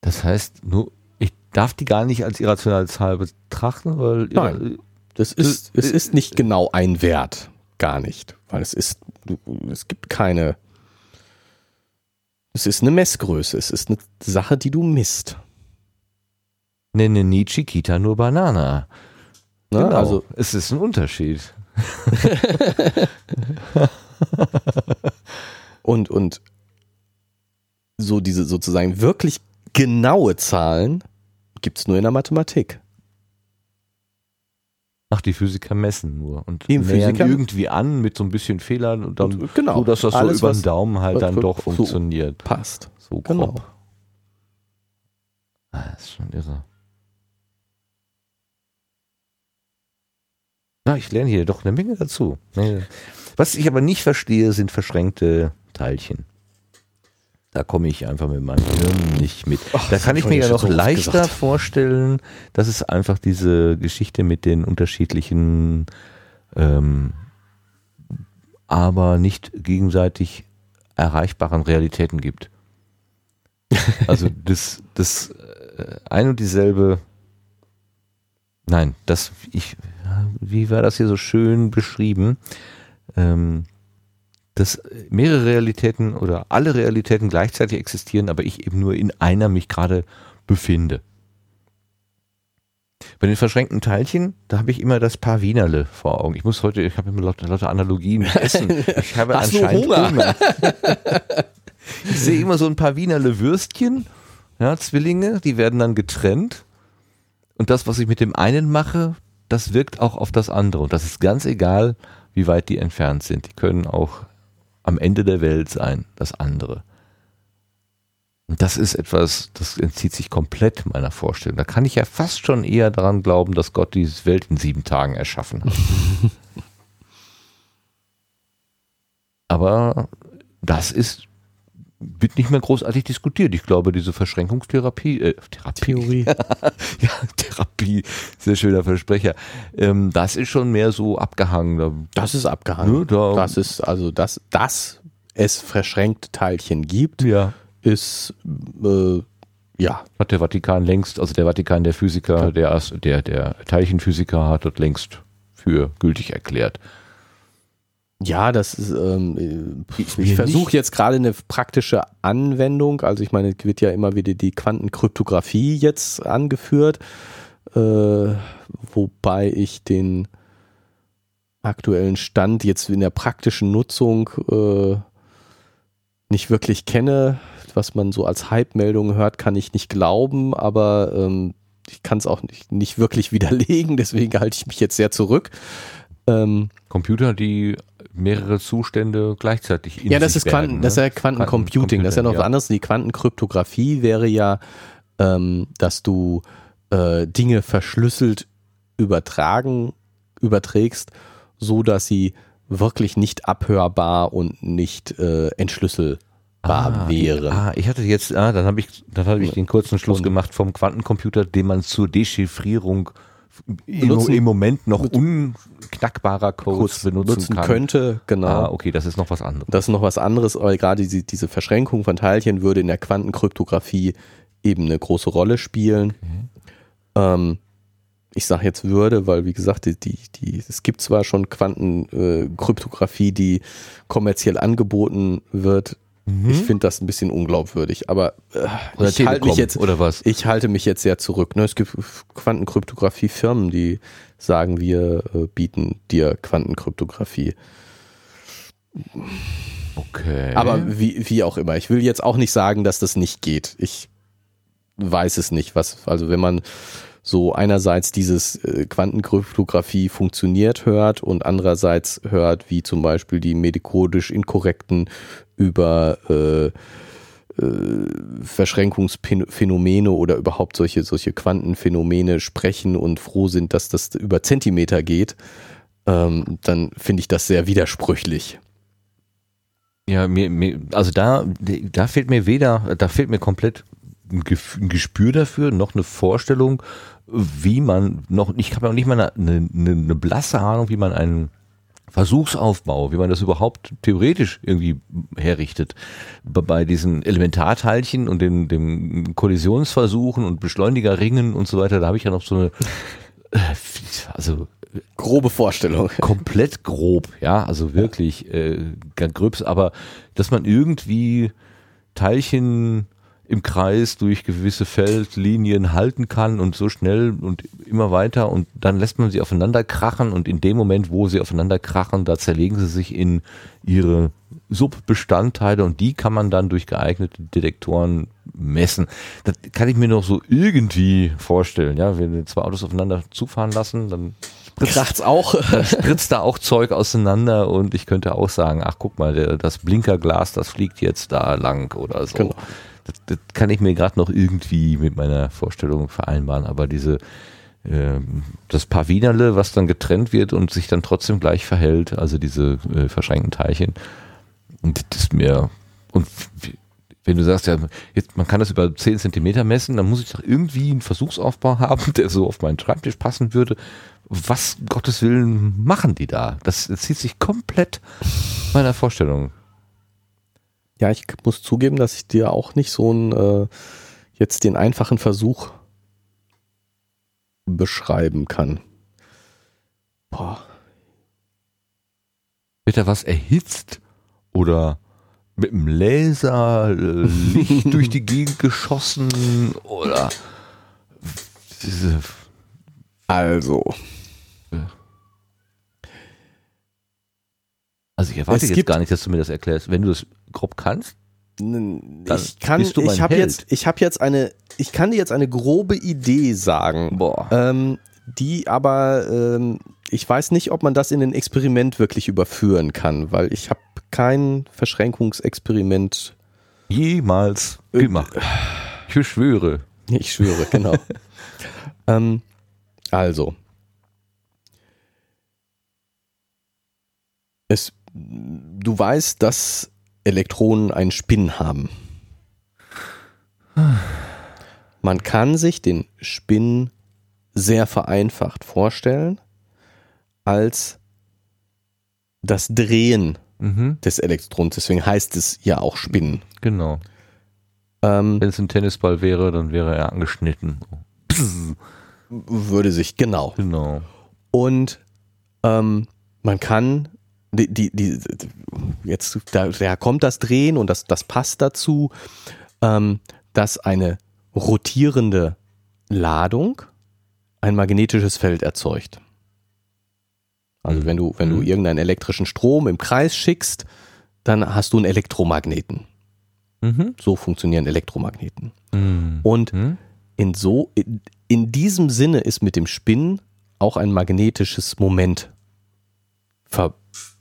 Das heißt, nur, darf die gar nicht als irrationale Zahl betrachten, weil Nein. Das ist, es ist nicht genau ein Wert. Gar nicht. Weil es ist, es gibt keine, es ist eine Messgröße. Es ist eine Sache, die du misst. Nenne nie Chiquita, nur Banana. Ne? Genau. Also, es ist ein Unterschied. und, und so diese sozusagen wirklich genaue Zahlen gibt es nur in der Mathematik. Ach, die Physiker messen nur und nähern Physiker- irgendwie an mit so ein bisschen Fehlern und dann Und genau. so, dass das Alles, so über den Daumen halt dann doch so- funktioniert. Passt. So grob. Genau. Ah, das ist schon irre. Na, ich lerne hier doch eine Menge dazu. Was ich aber nicht verstehe, sind verschränkte Teilchen. Da komme ich einfach mit meinem Hirn nicht mit. Ach, da kann ich mir ja noch leichter gesagt. vorstellen, dass es einfach diese Geschichte mit den unterschiedlichen, ähm, aber nicht gegenseitig erreichbaren Realitäten gibt. Also das, das äh, ein und dieselbe. Nein, das ich. Wie war das hier so schön beschrieben? Ähm, dass mehrere Realitäten oder alle Realitäten gleichzeitig existieren, aber ich eben nur in einer mich gerade befinde. Bei den verschränkten Teilchen, da habe ich immer das Paar Wienerle vor Augen. Ich muss heute, ich habe immer lauter, lauter Analogien mit Essen. Ich habe Hast anscheinend Hunger? Hunger. Ich sehe immer so ein paar Wienerle Würstchen, ja, Zwillinge, die werden dann getrennt. Und das, was ich mit dem einen mache, das wirkt auch auf das andere. Und das ist ganz egal, wie weit die entfernt sind. Die können auch am Ende der Welt sein, das andere. Und das ist etwas, das entzieht sich komplett meiner Vorstellung. Da kann ich ja fast schon eher daran glauben, dass Gott diese Welt in sieben Tagen erschaffen hat. Aber das ist, wird nicht mehr großartig diskutiert. Ich glaube, diese Verschränkungstherapie, äh, Therapie, Theorie. ja, Therapie, sehr schöner Versprecher. Ähm, das ist schon mehr so abgehangen. Da, Das ist abgehangen. Ne, da- das ist also, dass, dass es verschränkte Teilchen gibt, ja. ist äh, ja Hat der Vatikan längst, also der Vatikan der Physiker, der, Ast- der, der Teilchenphysiker hat das längst für gültig erklärt. Ja, das ist, ähm, ich, Wir ich versuche jetzt gerade eine praktische Anwendung. Also ich meine, es wird ja immer wieder die Quantenkryptographie jetzt angeführt, äh, wobei ich den aktuellen Stand jetzt in der praktischen Nutzung äh, nicht wirklich kenne. Was man so als Hype-Meldung hört, kann ich nicht glauben, aber ähm, ich kann es auch nicht, nicht wirklich widerlegen, deswegen halte ich mich jetzt sehr zurück. Ähm, Computer, die mehrere Zustände gleichzeitig in ja, das ist Quanten, werden, das ist ne? ja Quantencomputing. Das ist ja noch was ja. anderes. Die Quantenkryptographie wäre ja, ähm, dass du äh, Dinge verschlüsselt übertragen, überträgst, so dass sie wirklich nicht abhörbar und nicht äh, entschlüsselbar Ah, wären. Ah, ich hatte jetzt, ah, dann habe ich, dann habe ich den kurzen Schluss gemacht vom Quantencomputer, den man zur Dechiffrierung im, Benutzen- im Moment noch unknackbarer Codes Kurz benutzen nutzen kann. könnte, genau. Ah, okay, das ist noch was anderes. Das ist noch was anderes, aber gerade diese, diese Verschränkung von Teilchen würde in der Quantenkryptographie eben eine große Rolle spielen. Ähm, ich sage jetzt würde, weil wie gesagt, die, die, die, es gibt zwar schon Quantenkryptographie, die kommerziell angeboten wird. Ich finde das ein bisschen unglaubwürdig, aber äh, Mhm. Oder ich halte mich jetzt oder was? ich halte mich jetzt sehr zurück. Ne? Es gibt Quantenkryptographie-Firmen, die sagen, wir äh, bieten dir Quantenkryptographie. Okay. Aber wie, wie auch immer. Ich will jetzt auch nicht sagen, dass das nicht geht. Ich weiß es nicht. Was, also wenn man so einerseits dieses äh, Quantenkryptographie funktioniert hört und andererseits hört, wie zum Beispiel die medikodisch inkorrekten über äh, äh, Verschränkungsphänomene oder überhaupt solche, solche Quantenphänomene sprechen und froh sind, dass das über Zentimeter geht, ähm, dann finde ich das sehr widersprüchlich. Ja, mir, mir, also da, da fehlt mir weder, da fehlt mir komplett ein Gespür dafür, noch eine Vorstellung, wie man noch, ich habe noch nicht mal eine, eine, eine blasse Ahnung, wie man einen Versuchsaufbau, wie man das überhaupt theoretisch irgendwie herrichtet. Bei diesen Elementarteilchen und den, dem Kollisionsversuchen und Beschleunigerringen und so weiter, da habe ich ja noch so eine, äh, also grobe Vorstellung. Komplett grob, ja, also wirklich äh, ganz gröbs, aber dass man irgendwie Teilchen im Kreis durch gewisse Feldlinien halten kann und so schnell und immer weiter und dann lässt man sie aufeinander krachen und in dem Moment, wo sie aufeinander krachen, da zerlegen sie sich in ihre Subbestandteile und die kann man dann durch geeignete Detektoren messen. Das kann ich mir noch so irgendwie vorstellen, ja, wenn wir zwei Autos aufeinander zufahren lassen, dann kracht's auch. Dann spritzt da auch Zeug auseinander und ich könnte auch sagen, ach guck mal, das Blinkerglas, das fliegt jetzt da lang oder so. Genau. Das, das kann ich mir gerade noch irgendwie mit meiner Vorstellung vereinbaren, aber diese äh, das Paar Wienerle, was dann getrennt wird und sich dann trotzdem gleich verhält, also diese äh, verschränkten Teilchen, und das ist mir und wenn du sagst, ja, jetzt, man kann das über 10 Zentimeter messen, dann muss ich doch irgendwie einen Versuchsaufbau haben, der so auf meinen Schreibtisch passen würde. Was, Gottes Willen, machen die da? Das zieht sich komplett meiner Vorstellung. Ja, ich muss zugeben, dass ich dir auch nicht so einen, äh, jetzt den einfachen Versuch beschreiben kann. Boah. Wird da was erhitzt? Oder mit dem Laser äh, Licht durch die Gegend geschossen oder diese also also ich erwarte es jetzt gar nicht, dass du mir das erklärst. Wenn du das grob kannst, ich kann, ich habe jetzt, ich habe jetzt eine, ich kann dir jetzt eine grobe Idee sagen, Boah. Ähm, die aber, ähm, ich weiß nicht, ob man das in ein Experiment wirklich überführen kann, weil ich habe kein Verschränkungsexperiment jemals äh, gemacht. Ich schwöre. Ich schwöre, genau. ähm, also. Es, du weißt, dass Elektronen einen Spin haben. Man kann sich den Spin sehr vereinfacht vorstellen als das Drehen mhm. des Elektrons. Deswegen heißt es ja auch Spinnen. Genau. Ähm, Wenn es ein Tennisball wäre, dann wäre er angeschnitten. Würde sich, genau. Genau. Und ähm, man kann die, die, die, jetzt da, da kommt das Drehen und das, das passt dazu, ähm, dass eine rotierende Ladung ein magnetisches Feld erzeugt. Also wenn du, wenn du mhm. irgendeinen elektrischen Strom im Kreis schickst, dann hast du einen Elektromagneten. Mhm. So funktionieren Elektromagneten. Mhm. Und mhm. in so, in, in diesem Sinne ist mit dem Spinnen auch ein magnetisches Moment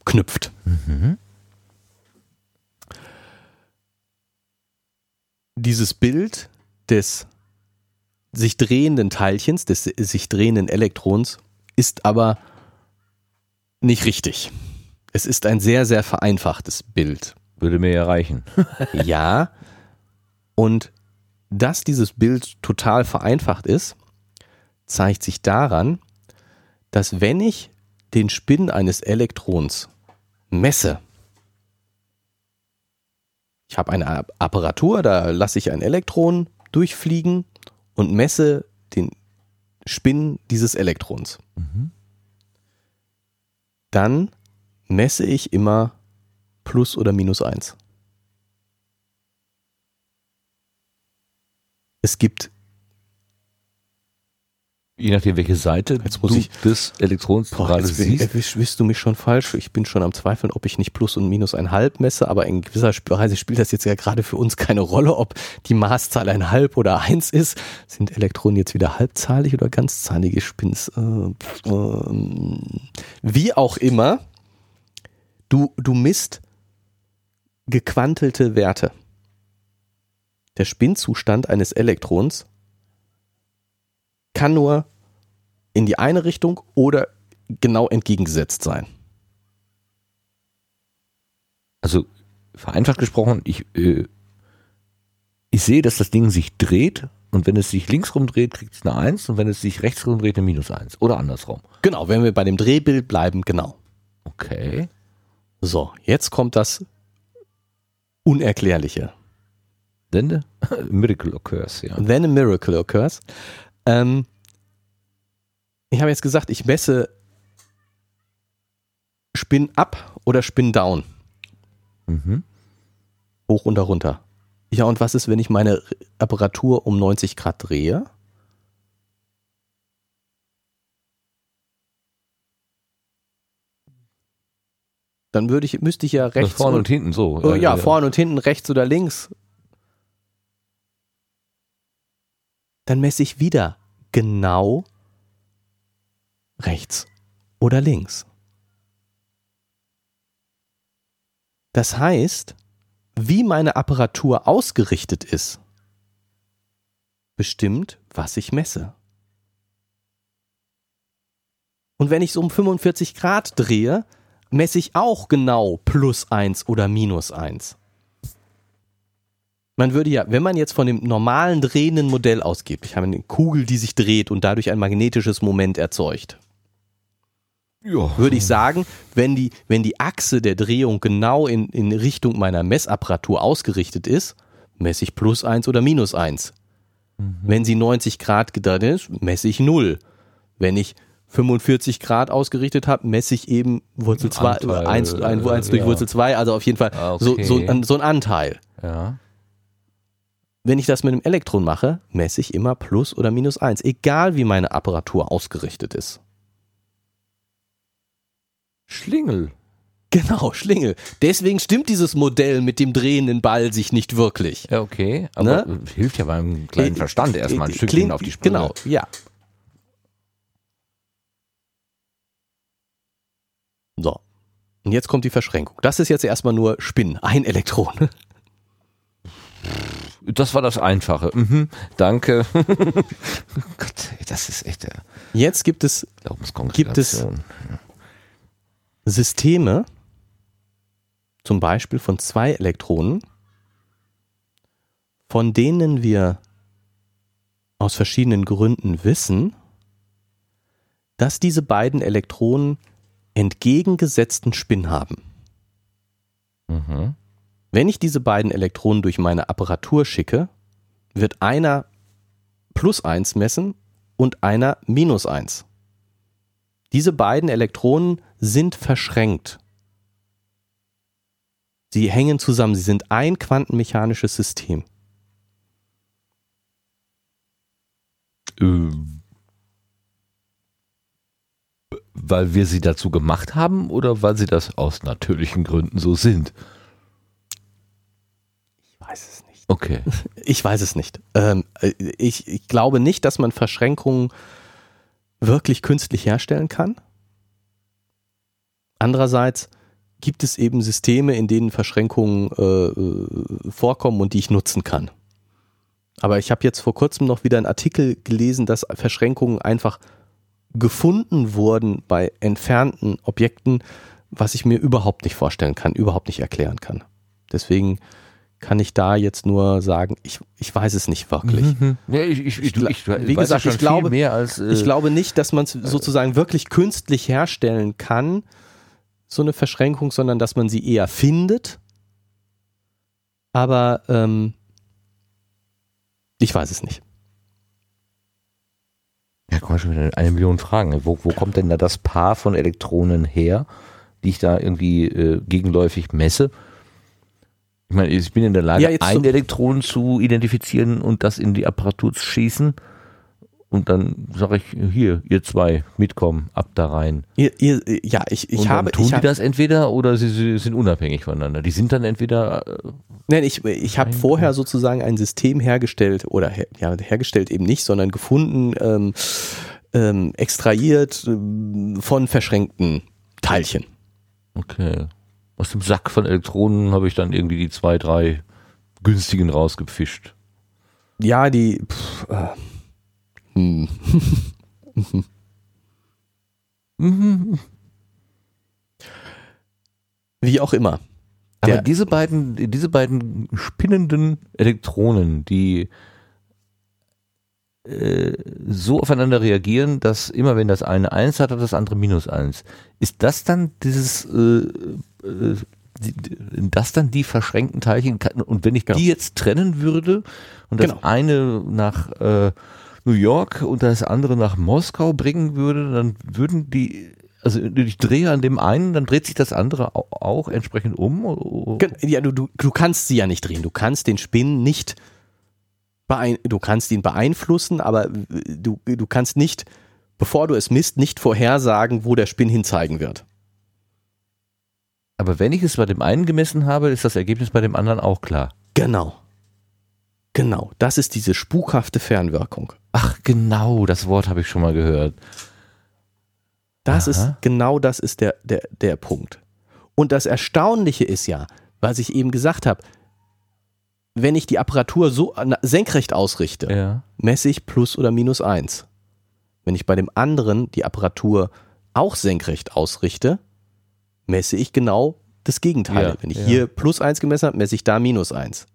verknüpft. Mhm. Dieses Bild des sich drehenden Teilchens, des sich drehenden Elektrons, ist aber nicht richtig. Es ist ein sehr, sehr vereinfachtes Bild. Würde mir ja reichen. ja. Und dass dieses Bild total vereinfacht ist, zeigt sich daran, dass wenn ich den Spin eines Elektrons messe, ich habe eine Apparatur, da lasse ich ein Elektron durchfliegen und messe den Spin dieses Elektrons. Mhm dann messe ich immer plus oder minus eins. Es gibt Je nachdem, welche Seite jetzt muss du ich, des Elektrons boah, gerade jetzt siehst. Erwischst du mich schon falsch? Ich bin schon am Zweifeln, ob ich nicht Plus und Minus ein Halb messe, aber in gewisser Weise spielt das jetzt ja gerade für uns keine Rolle, ob die Maßzahl ein Halb oder eins ist. Sind Elektronen jetzt wieder halbzahlig oder ganzzahlige Spins? Äh, äh, wie auch immer, du, du misst gequantelte Werte. Der Spinzustand eines Elektrons kann nur in die eine Richtung oder genau entgegengesetzt sein. Also vereinfacht gesprochen, ich, äh, ich sehe, dass das Ding sich dreht und wenn es sich links rumdreht, kriegt es eine 1 und wenn es sich rechts rumdreht, eine minus 1 oder andersrum. Genau, wenn wir bei dem Drehbild bleiben, genau. Okay. So, jetzt kommt das Unerklärliche. Then a miracle occurs, ja. Then a miracle occurs. Ähm, ich habe jetzt gesagt, ich messe Spin up oder Spin down. Mhm. Hoch und runter. Ja, und was ist, wenn ich meine Apparatur um 90 Grad drehe? Dann würde ich, müsste ich ja rechts. vorne und hinten so. Oh, ja, vorne und hinten, rechts oder links. Dann messe ich wieder genau rechts oder links. Das heißt, wie meine Apparatur ausgerichtet ist, bestimmt, was ich messe. Und wenn ich es um 45 Grad drehe, messe ich auch genau plus 1 oder minus 1. Man würde ja, wenn man jetzt von dem normalen drehenden Modell ausgeht, ich habe eine Kugel, die sich dreht und dadurch ein magnetisches Moment erzeugt, ja. würde ich sagen, wenn die, wenn die Achse der Drehung genau in, in Richtung meiner Messapparatur ausgerichtet ist, messe ich plus 1 oder minus 1. Mhm. Wenn sie 90 Grad gedreht ist, messe ich 0. Wenn ich 45 Grad ausgerichtet habe, messe ich eben Wurzel 2, 1, 1, 1 durch ja. Wurzel 2, also auf jeden Fall Ah, so, okay. so, ein- so ein Anteil. Ja. Wenn ich das mit einem Elektron mache, messe ich immer plus oder minus 1, egal wie meine Apparatur ausgerichtet ist. Schlingel. Genau, Schlingel. Deswegen stimmt dieses Modell mit dem drehenden Ball sich nicht wirklich. Ja, okay. Aber hilft ja beim kleinen Äh, Verstand erstmal ein äh, Stückchen auf die Sprünge. Genau, ja. So. Und jetzt kommt die Verschränkung. Das ist jetzt erstmal nur Spin, ein Elektron. Das war das Einfache. Mhm. Danke. Gott, das ist echt der Jetzt gibt es Glaubenskongregation. Systeme, zum Beispiel von zwei Elektronen, von denen wir aus verschiedenen Gründen wissen, dass diese beiden Elektronen entgegengesetzten Spin haben. Mhm. Wenn ich diese beiden Elektronen durch meine Apparatur schicke, wird einer plus 1 messen und einer minus 1. Diese beiden Elektronen sind verschränkt. Sie hängen zusammen, sie sind ein quantenmechanisches System. Ähm, weil wir sie dazu gemacht haben oder weil sie das aus natürlichen Gründen so sind? Ich weiß es nicht. Okay. Ich weiß es nicht. Ähm, äh, ich, ich glaube nicht, dass man Verschränkungen wirklich künstlich herstellen kann. Andererseits gibt es eben Systeme, in denen Verschränkungen äh, äh, vorkommen und die ich nutzen kann. Aber ich habe jetzt vor kurzem noch wieder einen Artikel gelesen, dass Verschränkungen einfach gefunden wurden bei entfernten Objekten, was ich mir überhaupt nicht vorstellen kann, überhaupt nicht erklären kann. Deswegen kann ich da jetzt nur sagen, ich, ich weiß es nicht wirklich. Mhm. Ja, ich, ich, ich, ich, wie gesagt, schon ich glaube- als äh, Ich glaube nicht, dass man es sozusagen wirklich künstlich herstellen kann, so eine Verschränkung, sondern dass man sie eher findet. Aber ähm, ich weiß es nicht. Ja, komm schon wieder eine Million Fragen. Wo, wo kommt denn da das Paar von Elektronen her, die ich da irgendwie äh, gegenläufig messe? Ich meine, ich bin in der Lage, Ja, ein so- Elektron zu identifizieren und das in die Apparatur zu schießen. Und dann sage ich, hier, ihr zwei, mitkommen, ab da rein. Ihr, ihr, ja, ich, ich und habe. dann tun ich die habe das entweder oder sie, sie sind unabhängig voneinander. Die sind dann entweder, äh, Nein, ich, ich habe vorher sozusagen ein System hergestellt oder her, ja, hergestellt eben nicht, sondern gefunden, ähm, ähm, extrahiert ähm, von verschränkten Teilchen. okay, aus dem Sack von Elektronen habe ich dann irgendwie die zwei, drei günstigen rausgefischt. Ja, die. Pff, äh, hm. Mhm. Wie auch immer. Aber Der- diese beiden, diese beiden spinnenden Elektronen, die äh, so aufeinander reagieren, dass immer wenn das eine eins hat, hat das andere minus eins. Ist das dann dieses, äh, äh, das dann die verschränkten Teilchen? Und wenn ich genau. die jetzt trennen würde und das genau. eine nach äh, New York und das andere nach Moskau bringen würde, dann würden die also ich drehe an dem einen, dann dreht sich das andere auch entsprechend um? Ja, du, du, du kannst sie ja nicht drehen. Du kannst den Spin nicht du kannst ihn beeinflussen, aber du, du kannst nicht, bevor du es misst, nicht vorhersagen, wo der Spin hinzeigen wird. Aber wenn ich es bei dem einen gemessen habe, ist das Ergebnis bei dem anderen auch klar. Genau. Genau. Das ist diese spukhafte Fernwirkung. Ach, genau, das Wort habe ich schon mal gehört. Das Aha. ist, genau das ist der, der, der Punkt. Und das Erstaunliche ist ja, was ich eben gesagt habe, wenn ich die Apparatur so senkrecht ausrichte, ja. messe ich plus oder minus eins. Wenn ich bei dem anderen die Apparatur auch senkrecht ausrichte, messe ich genau das Gegenteil. Ja, wenn ich ja. hier plus eins gemessen habe, messe ich da minus eins.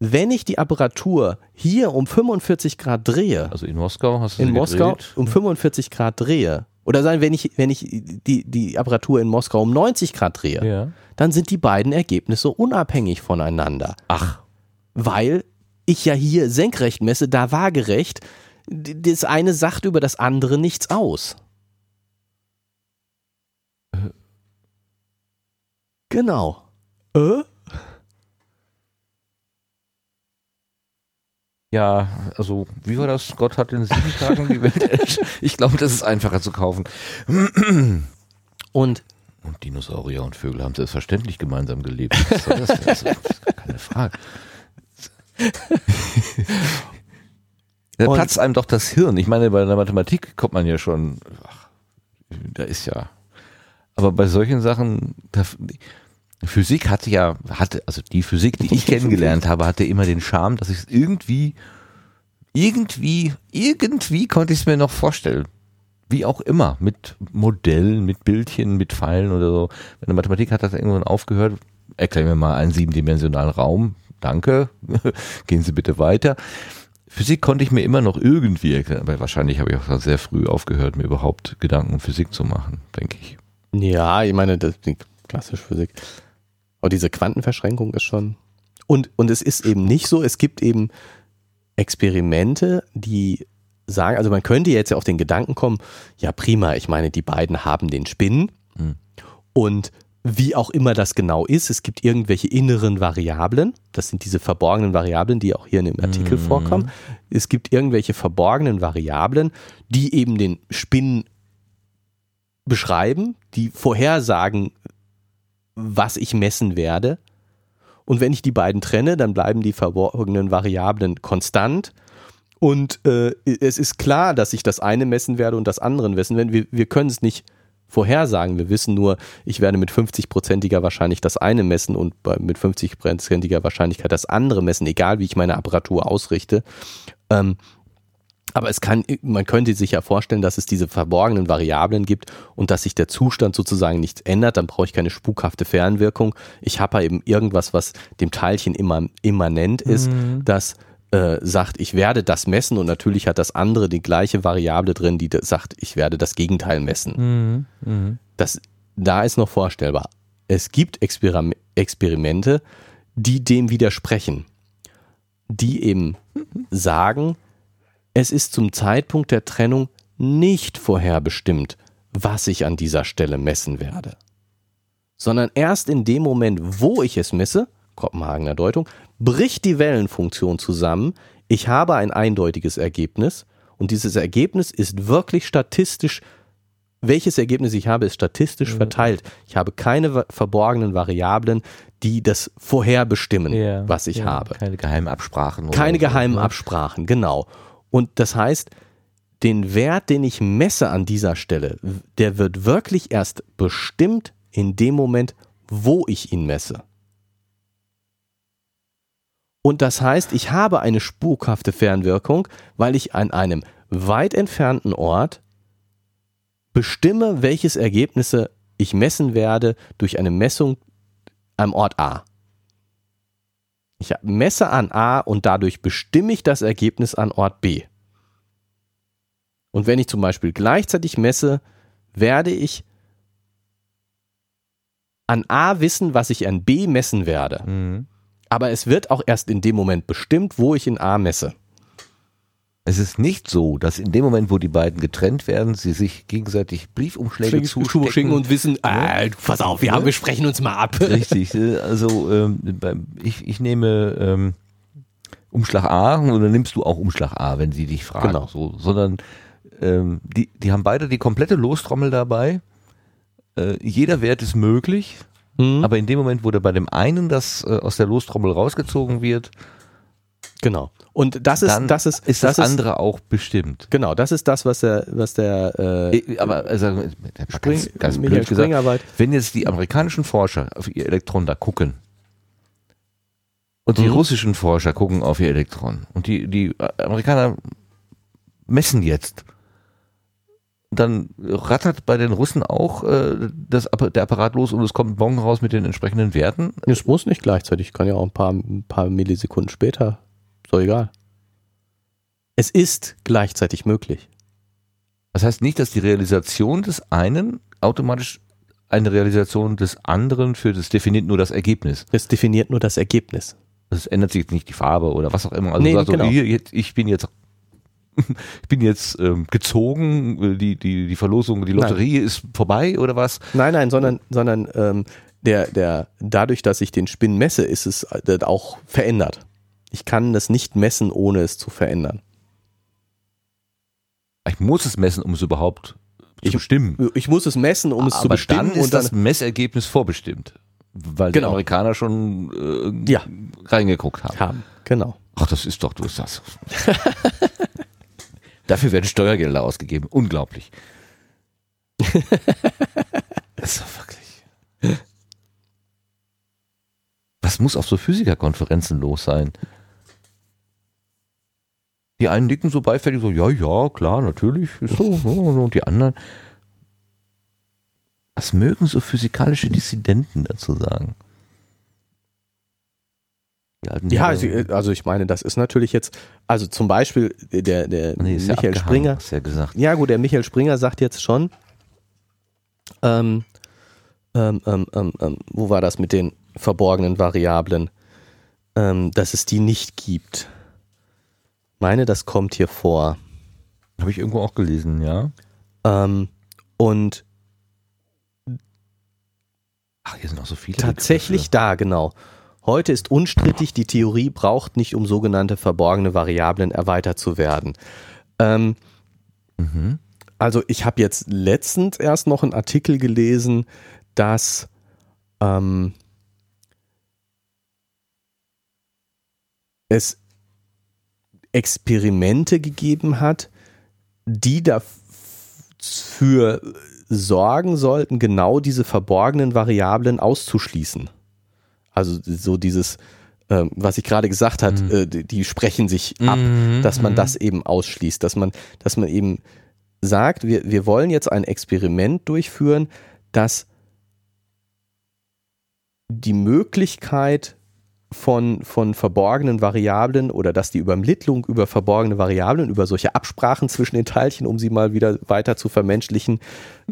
Wenn ich die Apparatur hier um 45 Grad drehe, also in Moskau hast du in Moskau gedreht? um 45 Grad drehe, oder sagen, wenn ich, wenn ich die, die Apparatur in Moskau um 90 Grad drehe, ja. dann sind die beiden Ergebnisse unabhängig voneinander. Ach. Weil ich ja hier senkrecht messe, da waagerecht. Das eine sagt über das andere nichts aus. Genau. Äh? Ja, also wie war das? Gott hat in sieben Tagen die Welt. ich glaube, das ist einfacher zu kaufen. Und, und Dinosaurier und Vögel haben selbstverständlich gemeinsam gelebt. Was soll das denn? Ist keine Frage. da platzt einem doch das Hirn. Ich meine, bei der Mathematik kommt man ja schon, ach, da ist ja. Aber bei solchen Sachen, da, Physik hatte ja, hatte, also die Physik, die ich kennengelernt habe, hatte immer den Charme, dass ich es irgendwie, irgendwie, irgendwie konnte ich es mir noch vorstellen. Wie auch immer, mit Modellen, mit Bildchen, mit Pfeilen oder so. In der Mathematik hat das irgendwann aufgehört. Erklären wir mal einen siebendimensionalen Raum. Danke. Gehen Sie bitte weiter. Physik konnte ich mir immer noch irgendwie erklären, aber wahrscheinlich habe ich auch sehr früh aufgehört, mir überhaupt Gedanken um Physik zu machen, denke ich. Ja, ich meine, das ist klassisch Physik. Aber diese Quantenverschränkung ist schon. Und, und es ist eben nicht so, es gibt eben Experimente, die sagen, also man könnte jetzt ja auf den Gedanken kommen, ja prima, ich meine, die beiden haben den Spin mhm. und wie auch immer das genau ist, es gibt irgendwelche inneren Variablen, das sind diese verborgenen Variablen, die auch hier in dem Artikel mhm. vorkommen. Es gibt irgendwelche verborgenen Variablen, die eben den Spin beschreiben, die vorhersagen, was ich messen werde. Und wenn ich die beiden trenne, dann bleiben die verborgenen Variablen konstant. Und äh, es ist klar, dass ich das eine messen werde und das andere messen werde. Wir, wir können es nicht vorhersagen. Wir wissen nur, ich werde mit 50-prozentiger Wahrscheinlichkeit das eine messen und mit 50-prozentiger Wahrscheinlichkeit das andere messen, egal wie ich meine Apparatur ausrichte. Ähm, aber es kann, man könnte sich ja vorstellen, dass es diese verborgenen Variablen gibt und dass sich der Zustand sozusagen nichts ändert. Dann brauche ich keine spukhafte Fernwirkung. Ich habe ja eben irgendwas, was dem Teilchen immer immanent ist, mhm. das äh, sagt, ich werde das messen und natürlich hat das andere die gleiche Variable drin, die sagt, ich werde das Gegenteil messen. Mhm. Mhm. Das, da ist noch vorstellbar. Es gibt Exper Experimente, die dem widersprechen, die eben sagen, es ist zum Zeitpunkt der Trennung nicht vorherbestimmt, was ich an dieser Stelle messen werde, sondern erst in dem Moment, wo ich es messe, Kopenhagener Deutung, bricht die Wellenfunktion zusammen, ich habe ein eindeutiges Ergebnis und dieses Ergebnis ist wirklich statistisch, welches Ergebnis ich habe, ist statistisch mhm. verteilt. Ich habe keine verborgenen Variablen, die das vorherbestimmen, ja, was ich ja, habe. Keine geheimen Absprachen. Keine geheimen so. Ne? Absprachen, genau. Und das heißt, den Wert, den ich messe an dieser Stelle, der wird wirklich erst bestimmt in dem Moment, wo ich ihn messe. Und das heißt, ich habe eine spukhafte Fernwirkung, weil ich an einem weit entfernten Ort bestimme, welches Ergebnisse ich messen werde durch eine Messung am Ort A. Ich messe an A und dadurch bestimme ich das Ergebnis an Ort B. Und wenn ich zum Beispiel gleichzeitig messe, werde ich an A wissen, was ich an B messen werde. Mhm. Aber es wird auch erst in dem Moment bestimmt, wo ich in A messe. Es ist nicht so, dass in dem Moment, wo die beiden getrennt werden, sie sich gegenseitig Briefumschläge zustecken. und wissen, ah, pass auf, wir, haben, wir sprechen uns mal ab. Richtig. äh, Also ähm, ich, ich nehme ähm, Umschlag A oder nimmst du auch Umschlag A, wenn sie dich fragen. Genau. So, sondern ähm, die, die haben beide die komplette Lostrommel dabei. Äh, jeder Wert ist möglich, Mhm. aber in dem Moment, wo da bei dem einen das äh, aus der Lostrommel rausgezogen wird, Genau. Und das ist, dann das ist, ist das, andere auch bestimmt. Genau, das ist das, was der, was der äh, Äh, Aber also, Spring, ganz, ganz blöd gesagt, wenn jetzt die amerikanischen Forscher auf ihr Elektron da gucken und die Mhm. russischen Forscher gucken auf ihr Elektron und die, die Amerikaner messen jetzt, dann rattert bei den Russen auch äh, das, der Apparat los und es kommt ein Bon raus mit den entsprechenden Werten. Es muss nicht gleichzeitig, kann ja auch ein paar, ein paar Millisekunden später. So egal. Es ist gleichzeitig möglich. Das heißt nicht, dass die Realisation des einen automatisch eine Realisation des anderen für das definiert nur das Ergebnis. Es definiert nur das Ergebnis. Es ändert sich nicht die Farbe oder was auch immer. Also Nee, du sagst so, genau. jetzt, ich bin jetzt ich bin jetzt ähm, gezogen, die, die, die Verlosung, die Lotterie ist vorbei oder was? Nein, nein, sondern, sondern ähm, der, der, dadurch, dass ich den Spin messe, ist es äh, auch verändert. Ich kann das nicht messen, ohne es zu verändern. Ich muss es messen, um es überhaupt zu Ich- bestimmen. Ich muss es messen, um es zu Aber bestimmen. dann ist und dann, das Messergebnis vorbestimmt. Weil Genau. die Amerikaner schon äh, Ja. reingeguckt haben. haben. Genau. Ach, das ist doch, du ist das. Dafür werden Steuergelder ausgegeben. Unglaublich. das ist doch wirklich. Was muss auf so Physikerkonferenzen los sein? Die einen nicken so beifällig so, ja, ja, klar, natürlich, ist so, und die anderen. Was mögen so physikalische Dissidenten dazu sagen? Ja, also, also ich meine, das ist natürlich jetzt, also zum Beispiel der, der Nee, ja Michael abgehangen, Springer, Hast ja gesagt. Ja, gut, der Michael Springer sagt jetzt schon, ähm, ähm, ähm, ähm, ähm, wo war das mit den verborgenen Variablen, ähm, dass es die nicht gibt. Meine, das kommt hier vor. Habe ich irgendwo auch gelesen, ja. Ähm, und Ach, hier sind auch so viele. tatsächlich da, genau. Heute ist unstrittig, die Theorie braucht nicht, um sogenannte verborgene Variablen erweitert zu werden. Ähm, Begriffe. Mhm. Also ich habe jetzt letztens erst noch einen Artikel gelesen, dass ähm, es Experimente gegeben hat, die dafür sorgen sollten, genau diese verborgenen Variablen auszuschließen. Also so dieses, ähm, was ich gerade gesagt hat, Mhm. äh, die, die sprechen sich ab Mhm, dass man mhm. das eben ausschließt, dass man, dass man eben sagt, wir, wir wollen jetzt ein Experiment durchführen, das die Möglichkeit von, von verborgenen Variablen oder dass die Übermittlung über verborgene Variablen, über solche Absprachen zwischen den Teilchen, um sie mal wieder weiter zu vermenschlichen,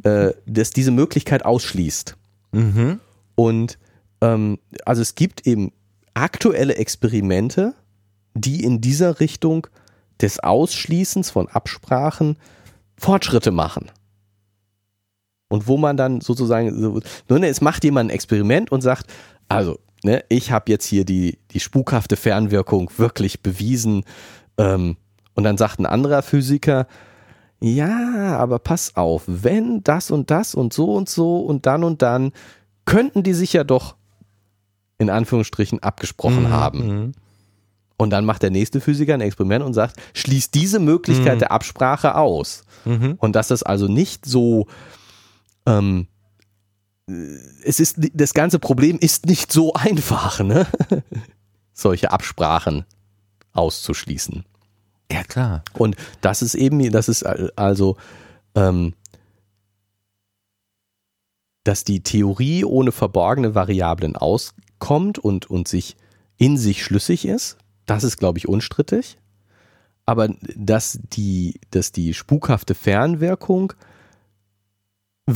äh, dass diese Möglichkeit ausschließt. Mhm. Und ähm, also es gibt eben aktuelle Experimente, die in dieser Richtung des Ausschließens von Absprachen Fortschritte machen. Und wo man dann sozusagen, so, nun, es macht jemand ein Experiment und sagt, also, ne, ich habe jetzt hier die, die spukhafte Fernwirkung wirklich bewiesen. Ähm, und dann sagt ein anderer Physiker, ja, aber pass auf, wenn das und das und so und so und dann und dann, könnten die sich ja doch in Anführungsstrichen abgesprochen Mhm. haben. Mhm. Und dann macht der nächste Physiker ein Experiment und sagt, schließt diese Möglichkeit Mhm. der Absprache aus. Mhm. Und dass das also nicht so, ähm, äh, es ist, das ganze Problem ist nicht so einfach, ne? Solche Absprachen auszuschließen. Ja, klar. Und das ist eben, das ist al- also, ähm, dass die Theorie ohne verborgene Variablen auskommt und, und sich in sich schlüssig ist, das ist, glaube ich, unstrittig. aber dass die, dass die spukhafte Fernwirkung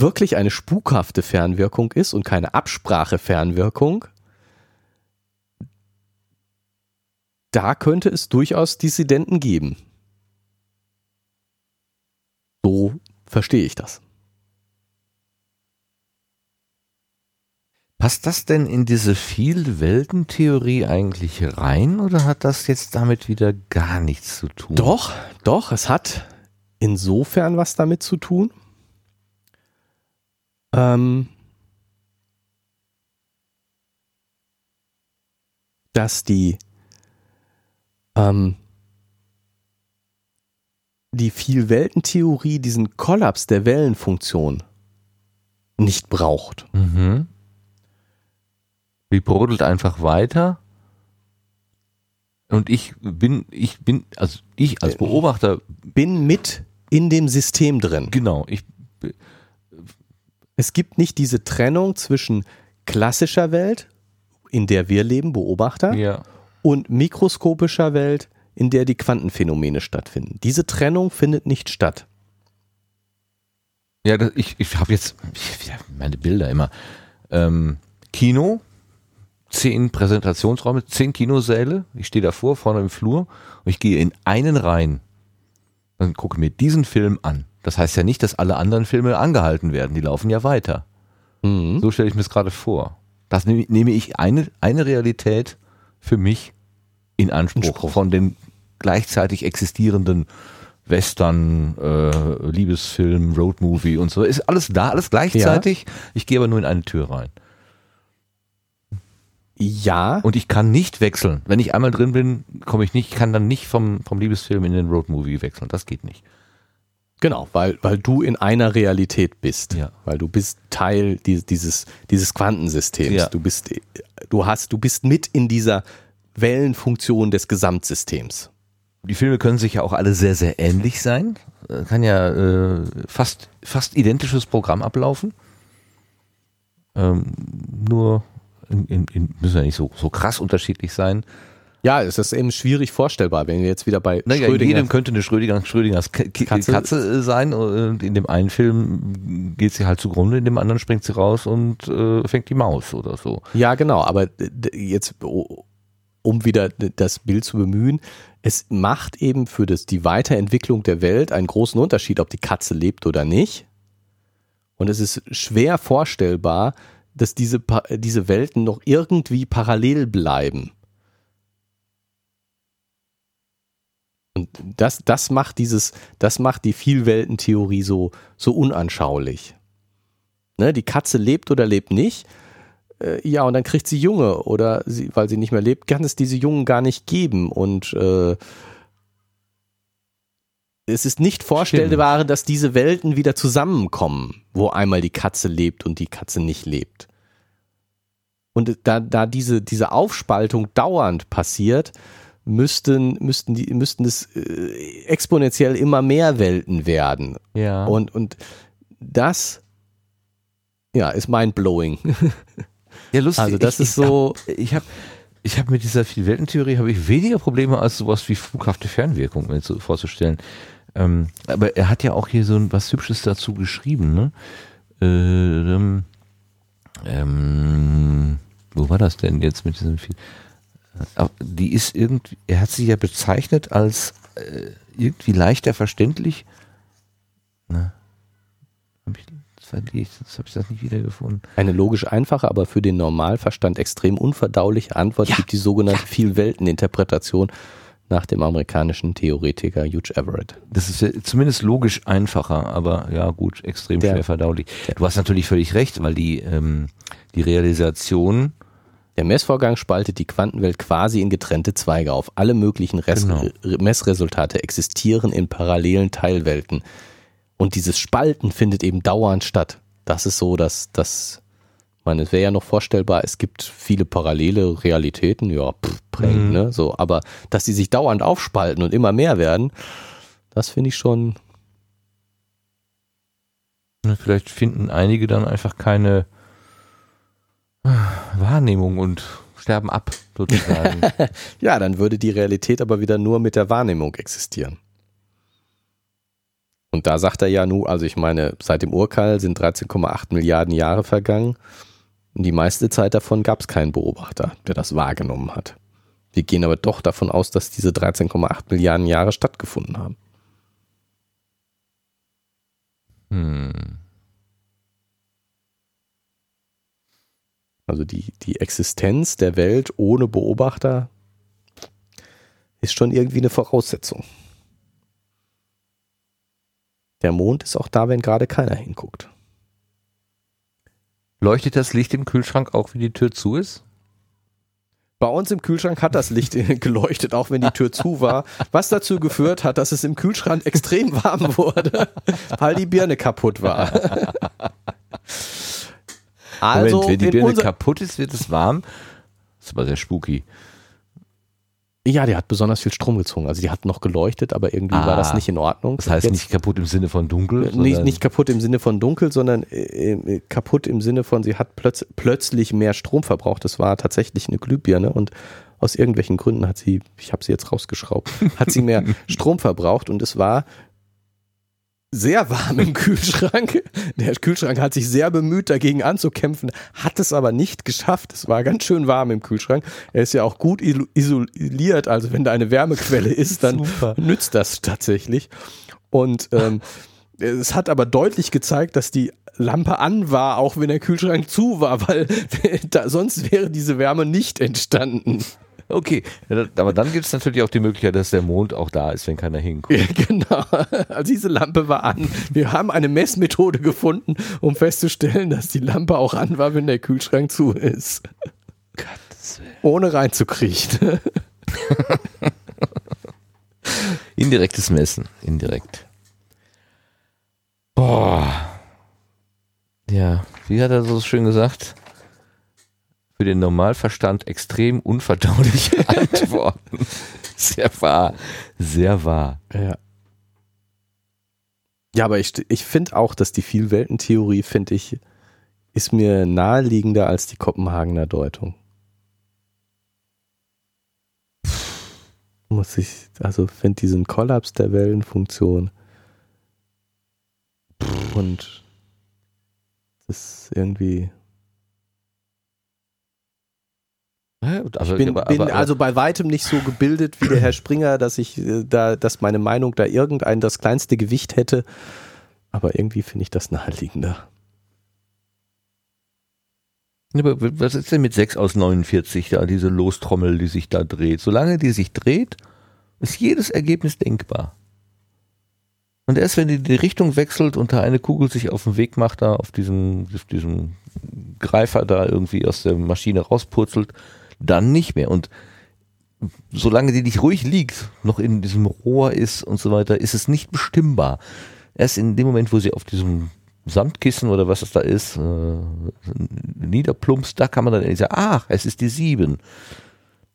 wirklich eine spukhafte Fernwirkung ist und keine Absprache-Fernwirkung, da könnte es durchaus Dissidenten geben. So verstehe ich das. Passt das denn in diese Vielweltentheorie eigentlich rein oder hat das jetzt damit wieder gar nichts zu tun? Doch, doch, es hat insofern was damit zu tun. Ähm, dass die ähm, die Vielweltentheorie diesen Kollaps der Wellenfunktion nicht braucht. Mhm. Die brodelt einfach weiter. Und ich bin, ich bin, also ich als Beobachter bin mit in dem System drin. Genau, ich es gibt nicht diese Trennung zwischen klassischer Welt, in der wir leben, Beobachter, ja. und mikroskopischer Welt, in der die Quantenphänomene stattfinden. Diese Trennung findet nicht statt. Ja, das, ich, ich habe jetzt ich, meine Bilder immer. Ähm, Kino, zehn Präsentationsräume, zehn Kinosäle. Ich stehe davor, vorne im Flur und ich gehe in einen rein. Dann gucke mir diesen Film an. Das heißt ja nicht, dass alle anderen Filme angehalten werden. Die laufen ja weiter. Mhm. So stelle ich mir es gerade vor. Das nehme, nehme ich eine, eine Realität für mich in Anspruch, Anspruch. von den gleichzeitig existierenden Western, äh, Liebesfilm, Roadmovie und so. Ist alles da, alles gleichzeitig. Ich gehe aber nur in eine Tür rein. Ja, Und ich kann nicht wechseln. Wenn ich einmal drin bin, komme ich nicht, ich kann dann nicht vom, vom Liebesfilm in den Roadmovie wechseln. Das geht nicht. Genau, weil, weil du in einer Realität bist. Ja. Weil du bist Teil dieses, dieses, Quantensystems. Ja. Du bist, du hast, du bist mit in dieser Wellenfunktion des Gesamtsystems. Die Filme können sich ja auch alle sehr, sehr ähnlich sein. Äh, Kann ja äh, fast, fast identisches Programm ablaufen. Ähm, nur in, in, in, müssen ja nicht so, so krass unterschiedlich sein. Ja, es ist eben schwierig vorstellbar, wenn wir jetzt wieder bei Naja, in Schrödinger jedem könnte eine Schrödinger, Schrödingers K Katze- Katze, äh, sein. Und in dem einen Film geht sie halt zugrunde, in dem anderen springt sie raus und äh, fängt die Maus oder so. Ja, genau, aber jetzt, um wieder das Bild zu bemühen, es macht eben für das, die Weiterentwicklung der Welt einen großen Unterschied, ob die Katze lebt oder nicht. Und es ist schwer vorstellbar, dass diese, diese Welten noch irgendwie parallel bleiben. Und das, das macht dieses, das macht die Vielweltentheorie so, so unanschaulich. Ne, die Katze lebt oder lebt nicht. Äh, ja, und dann kriegt sie Junge oder sie, weil sie nicht mehr lebt, kann es diese Jungen gar nicht geben. Und äh, es ist nicht vorstellbar, dass diese Welten wieder zusammenkommen, wo einmal die Katze lebt und die Katze nicht lebt. Und da, da diese, diese Aufspaltung dauernd passiert, müssten, müssten, die, müssten es äh, exponentiell immer mehr Welten werden. Ja. Und, und das ja, ist mindblowing. ja, lustig. Also das ich, ist so, Ich habe ich hab mit dieser Vielweltentheorie habe ich weniger Probleme als sowas wie flughafte Fernwirkung mir zu, vorzustellen. Ähm, aber er hat ja auch hier so ein, was Hübsches dazu geschrieben, ne? Ähm, ähm, wo war das denn jetzt mit diesem viel? Die ist irgendwie, er hat sie ja bezeichnet als äh, irgendwie leichter verständlich. Na, hab ich, das habe ich das nicht wiedergefunden. eine logisch einfache, aber für den Normalverstand extrem unverdauliche Antwort Ja, gibt die sogenannte Vielwelteninterpretation nach dem amerikanischen Theoretiker Hugh Everett. Das ist ja zumindest logisch einfacher, aber ja gut, extrem Der- schwer verdaulich. Du hast natürlich völlig recht, weil die, ähm, die Realisation, Der Messvorgang spaltet die Quantenwelt quasi in getrennte Zweige auf. Alle möglichen Res Genau. Re- Messresultate existieren in parallelen Teilwelten. Und dieses Spalten findet eben dauernd statt. Das ist so, dass das, man, es wäre ja noch vorstellbar, es gibt viele parallele Realitäten, ja, pff, prägend, Mhm. ne, so, aber dass die sich dauernd aufspalten und immer mehr werden, das finde ich schon, ne, vielleicht finden einige dann einfach keine Wahrnehmung und sterben ab, sozusagen. ja, dann würde die Realität aber wieder nur mit der Wahrnehmung existieren. Und da sagt er ja nu, also ich meine, seit dem Urknall sind 13,8 Milliarden Jahre vergangen. Und die meiste Zeit davon gab es keinen Beobachter, der das wahrgenommen hat. Wir gehen aber doch davon aus, dass diese 13,8 Milliarden Jahre stattgefunden haben. Hm. Also die, die Existenz der Welt ohne Beobachter ist schon irgendwie eine Voraussetzung. Der Mond ist auch da, wenn gerade keiner hinguckt. Leuchtet das Licht im Kühlschrank auch, wenn die Tür zu ist? Bei uns im Kühlschrank hat das Licht geleuchtet, auch wenn die Tür zu war, was dazu geführt hat, dass es im Kühlschrank extrem warm wurde, weil die Birne kaputt war. Also, Moment, wenn die Birne kaputt ist, wird es warm. Das ist aber sehr spooky. Ja, die hat besonders viel Strom gezogen. Also die hat noch geleuchtet, aber irgendwie ah, war das ah. nicht in Ordnung. Das heißt Jetzt, nicht kaputt im Sinne von dunkel? Nicht, nicht kaputt im Sinne von dunkel, sondern äh, äh, kaputt im Sinne von, sie hat plötz plötzlich mehr Strom verbraucht. Das war tatsächlich eine Glühbirne und aus irgendwelchen Gründen hat sie, ich habe sie jetzt rausgeschraubt, hat sie mehr Strom verbraucht und es war sehr warm im Kühlschrank. Der Kühlschrank hat sich sehr bemüht, dagegen anzukämpfen, hat es aber nicht geschafft. Es war ganz schön warm im Kühlschrank. Er ist ja auch gut isoliert, also wenn da eine Wärmequelle ist, dann Super. nützt das tatsächlich. Und ähm, es hat aber deutlich gezeigt, dass die Lampe an war, auch wenn der Kühlschrank zu war, weil da, sonst wäre diese Wärme nicht entstanden. Okay, aber dann gibt es natürlich auch die Möglichkeit, dass der Mond auch da ist, wenn keiner hinguckt. Ja, genau, also diese Lampe war an. Wir haben eine Messmethode gefunden, um festzustellen, dass die Lampe auch an war, wenn der Kühlschrank zu ist. Gottes Willen. Ohne reinzukriechen. Indirektes Messen, indirekt. Boah. Ja, wie hat er so schön gesagt? Für den Normalverstand extrem unverdauliche Antworten. Sehr wahr, sehr wahr. Ja. Ja, aber ich, ich finde auch, dass die Vielweltentheorie, finde ich, ist mir naheliegender als die Kopenhagener Deutung. Muss ich, also finde diesen Kollaps der Wellenfunktion und das ist irgendwie Also, ich bin, aber, bin aber, also bei weitem nicht so gebildet wie der Herr Springer, dass ich äh, da, dass meine Meinung da irgendein das kleinste Gewicht hätte. Aber irgendwie finde ich das naheliegender. Aber was ist denn mit 6 aus 49 da, diese Lostrommel, die sich da dreht? Solange die sich dreht, ist jedes Ergebnis denkbar. Und erst wenn die die Richtung wechselt und da eine Kugel sich auf den Weg macht, da auf diesem, auf diesem Greifer da irgendwie aus der Maschine rauspurzelt, dann nicht mehr. Und solange die nicht ruhig liegt, noch in diesem Rohr ist und so weiter, ist es nicht bestimmbar. Erst in dem Moment, wo sie auf diesem Sandkissen oder was es da ist, äh, niederplumpst, da kann man dann sagen, ach, es ist die sieben.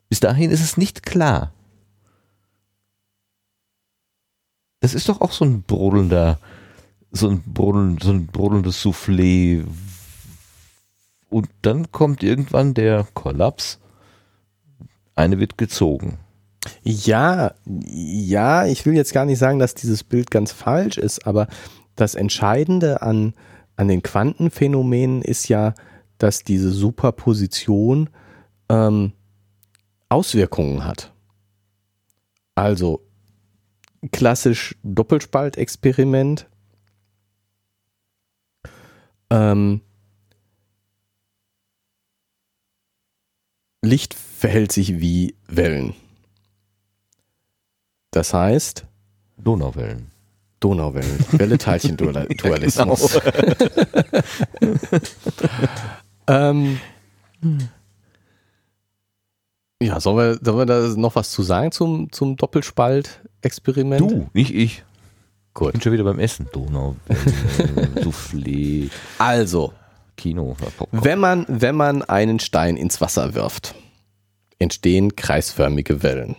Bis dahin ist es nicht klar. Das ist doch auch so ein brodelnder, so ein, brodeln, so ein brodelndes Soufflé. Und dann kommt irgendwann der Kollaps eine wird gezogen. Ja, ja, ich will jetzt gar nicht sagen, dass dieses Bild ganz falsch ist, aber das Entscheidende an, an den Quantenphänomenen ist ja, dass diese Superposition ähm, Auswirkungen hat. Also klassisch Doppelspaltexperiment. Ähm, Licht verhält sich wie Wellen. Das heißt. Donauwellen. Donauwellen. Welle-Teilchen-Dualismus. ähm, ja, sollen wir, sollen wir da noch was zu sagen zum, zum Doppelspalt-Experiment? Du, nicht ich. Gut. Ich bin schon wieder beim Essen. Donauwellen, Soufflé. Also, Kino. Wenn man, wenn man einen Stein ins Wasser wirft, entstehen kreisförmige Wellen.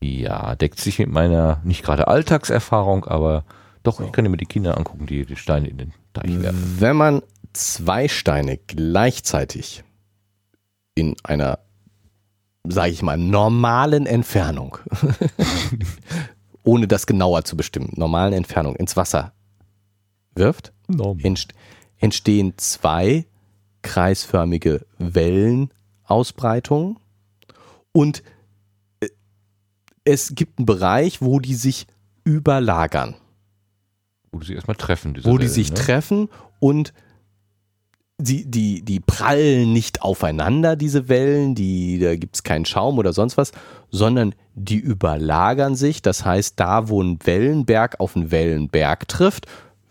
Ja, deckt sich mit meiner nicht gerade Alltagserfahrung, aber doch, so. ich kann mir die Kinder angucken, die die Steine in den Teich werfen. Wenn man zwei Steine gleichzeitig in einer, sage ich mal, normalen Entfernung, ohne das genauer zu bestimmen, normalen Entfernung ins Wasser wirft, entst entstehen zwei kreisförmige Wellenausbreitungen und äh, es gibt einen Bereich, wo die sich überlagern. Wo die sich erstmal treffen. wo die sich ne? treffen und die, die, die prallen nicht aufeinander, diese Wellen, die, da gibt es keinen Schaum oder sonst was, sondern die überlagern sich. Das heißt, da, wo ein Wellenberg auf einen Wellenberg trifft,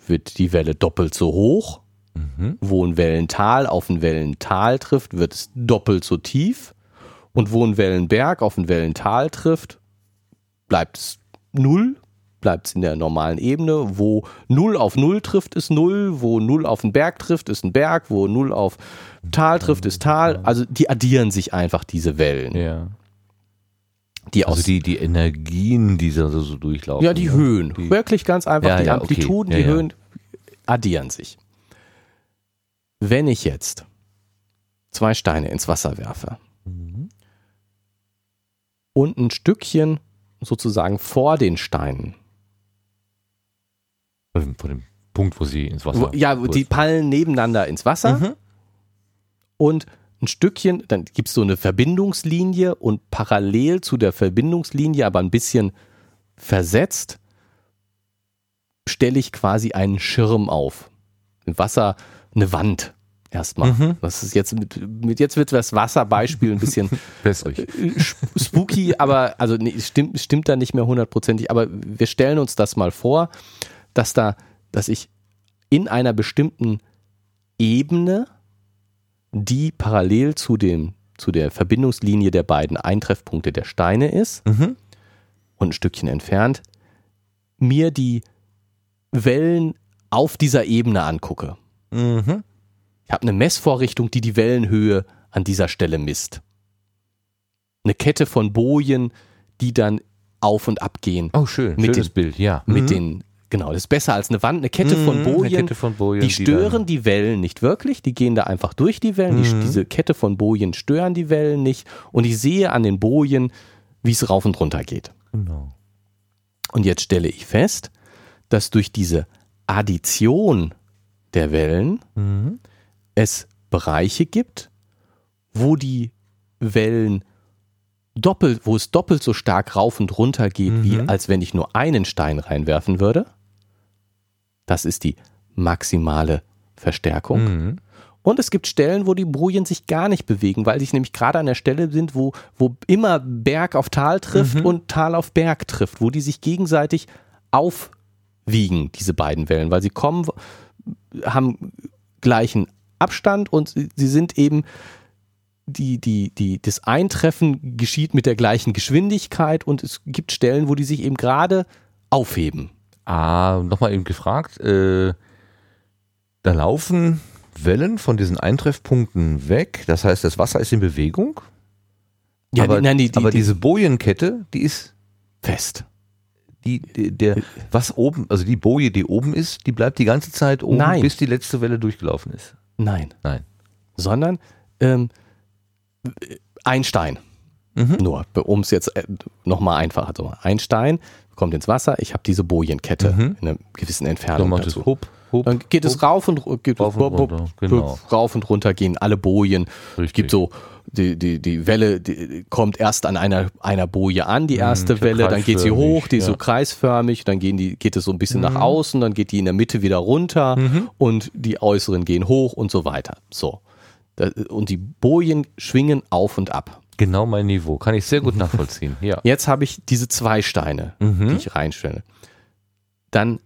wird die Welle doppelt so hoch. Mhm. Wo ein Wellental auf ein Wellental trifft, wird es doppelt so tief. Und wo ein Wellenberg auf ein Wellental trifft, bleibt es null, bleibt es in der normalen Ebene. Wo 0 auf 0 trifft, ist 0. Wo 0 auf einen Berg trifft, ist ein Berg. Wo 0 auf Tal trifft, ist Tal. Also die addieren sich einfach, diese Wellen. Ja. Die also die, die Energien, die so, so durchlaufen. Ja, die ne? Höhen. Die Wirklich ganz einfach. Ja, die ja, Amplituden, okay. ja, die Höhen addieren sich. Wenn ich jetzt zwei Steine ins Wasser werfe mhm. und ein Stückchen sozusagen vor den Steinen von dem Punkt, wo sie ins Wasser. Ja, die fallen nebeneinander ins Wasser. Mhm. Und ein Stückchen, dann gibt es so eine Verbindungslinie und parallel zu der Verbindungslinie, aber ein bisschen versetzt, stelle ich quasi einen Schirm auf. Im Wasser eine Wand erstmal. Mhm. Das ist jetzt mit, mit, jetzt wird das Wasserbeispiel ein bisschen spooky, aber also nee, stimmt, stimmt da nicht mehr hundertprozentig, aber wir stellen uns das mal vor dass da, dass ich in einer bestimmten Ebene, die parallel zu dem, zu der Verbindungslinie der beiden Eintreffpunkte der Steine ist mhm. und ein Stückchen entfernt, mir die Wellen auf dieser Ebene angucke. Mhm. Ich habe eine Messvorrichtung, die die Wellenhöhe an dieser Stelle misst. Eine Kette von Bojen, die dann auf und ab gehen. Oh, schön. Mit Schönes den, Bild, ja. Mit mhm. den Genau, das ist besser als eine Wand, eine Kette von mhm, Bojen. Kette von Bojen die stören die, die, Wellen nicht wirklich, die gehen da einfach durch die Wellen. Mhm. Die, diese Kette von Bojen stören die Wellen nicht und ich sehe an den Bojen, wie es rauf und runter geht. Genau. Und jetzt stelle ich fest, dass durch diese Addition der Wellen mhm. es Bereiche gibt, wo die Wellen doppelt, wo es doppelt so stark rauf und runter geht, mhm. wie als wenn ich nur einen Stein reinwerfen würde. Das ist die maximale Verstärkung. Mhm. Und es gibt Stellen, wo die Bojen sich gar nicht bewegen, weil sich nämlich gerade an der Stelle sind, wo, wo immer Berg auf Tal trifft mhm. und Tal auf Berg trifft, wo die sich gegenseitig aufwiegen, diese beiden Wellen, weil sie kommen, haben gleichen Abstand und sie sind eben die, die, die, das Eintreffen geschieht mit der gleichen Geschwindigkeit und es gibt Stellen, wo die sich eben gerade aufheben. Ah, nochmal eben gefragt, äh, da laufen Wellen von diesen Eintreffpunkten weg, das heißt, das Wasser ist in Bewegung. Ja, aber, die, nein, die, aber diese Bojenkette, die ist fest. Die, die, der, was oben, also die Boje, die oben ist, die bleibt die ganze Zeit oben, nein. bis die letzte Welle durchgelaufen ist. Nein. Nein. Sondern ähm, ein Stein. Mhm. Nur, um es jetzt äh, nochmal einfacher zu machen. Ein Stein kommt ins Wasser, ich habe diese Bojenkette mhm. in einer gewissen Entfernung Dann dazu. Hup, hup, Dann geht hup, es rauf und, geht rauf, und runter, genau. rauf und runter gehen alle Bojen. Es gibt so die, die, die Welle die kommt erst an einer, einer Boje an, die mhm, erste mhm, Welle, dann geht sie hoch, die ist ja. so kreisförmig, dann gehen die, geht es so ein bisschen mhm. nach außen, dann geht die in der Mitte wieder runter mhm. und die äußeren gehen hoch und so weiter. So. Und die Bojen schwingen auf und ab. Genau mein Niveau. Kann ich sehr gut nachvollziehen. Ja. Jetzt habe ich diese zwei Steine, mhm. die ich reinstelle. Dann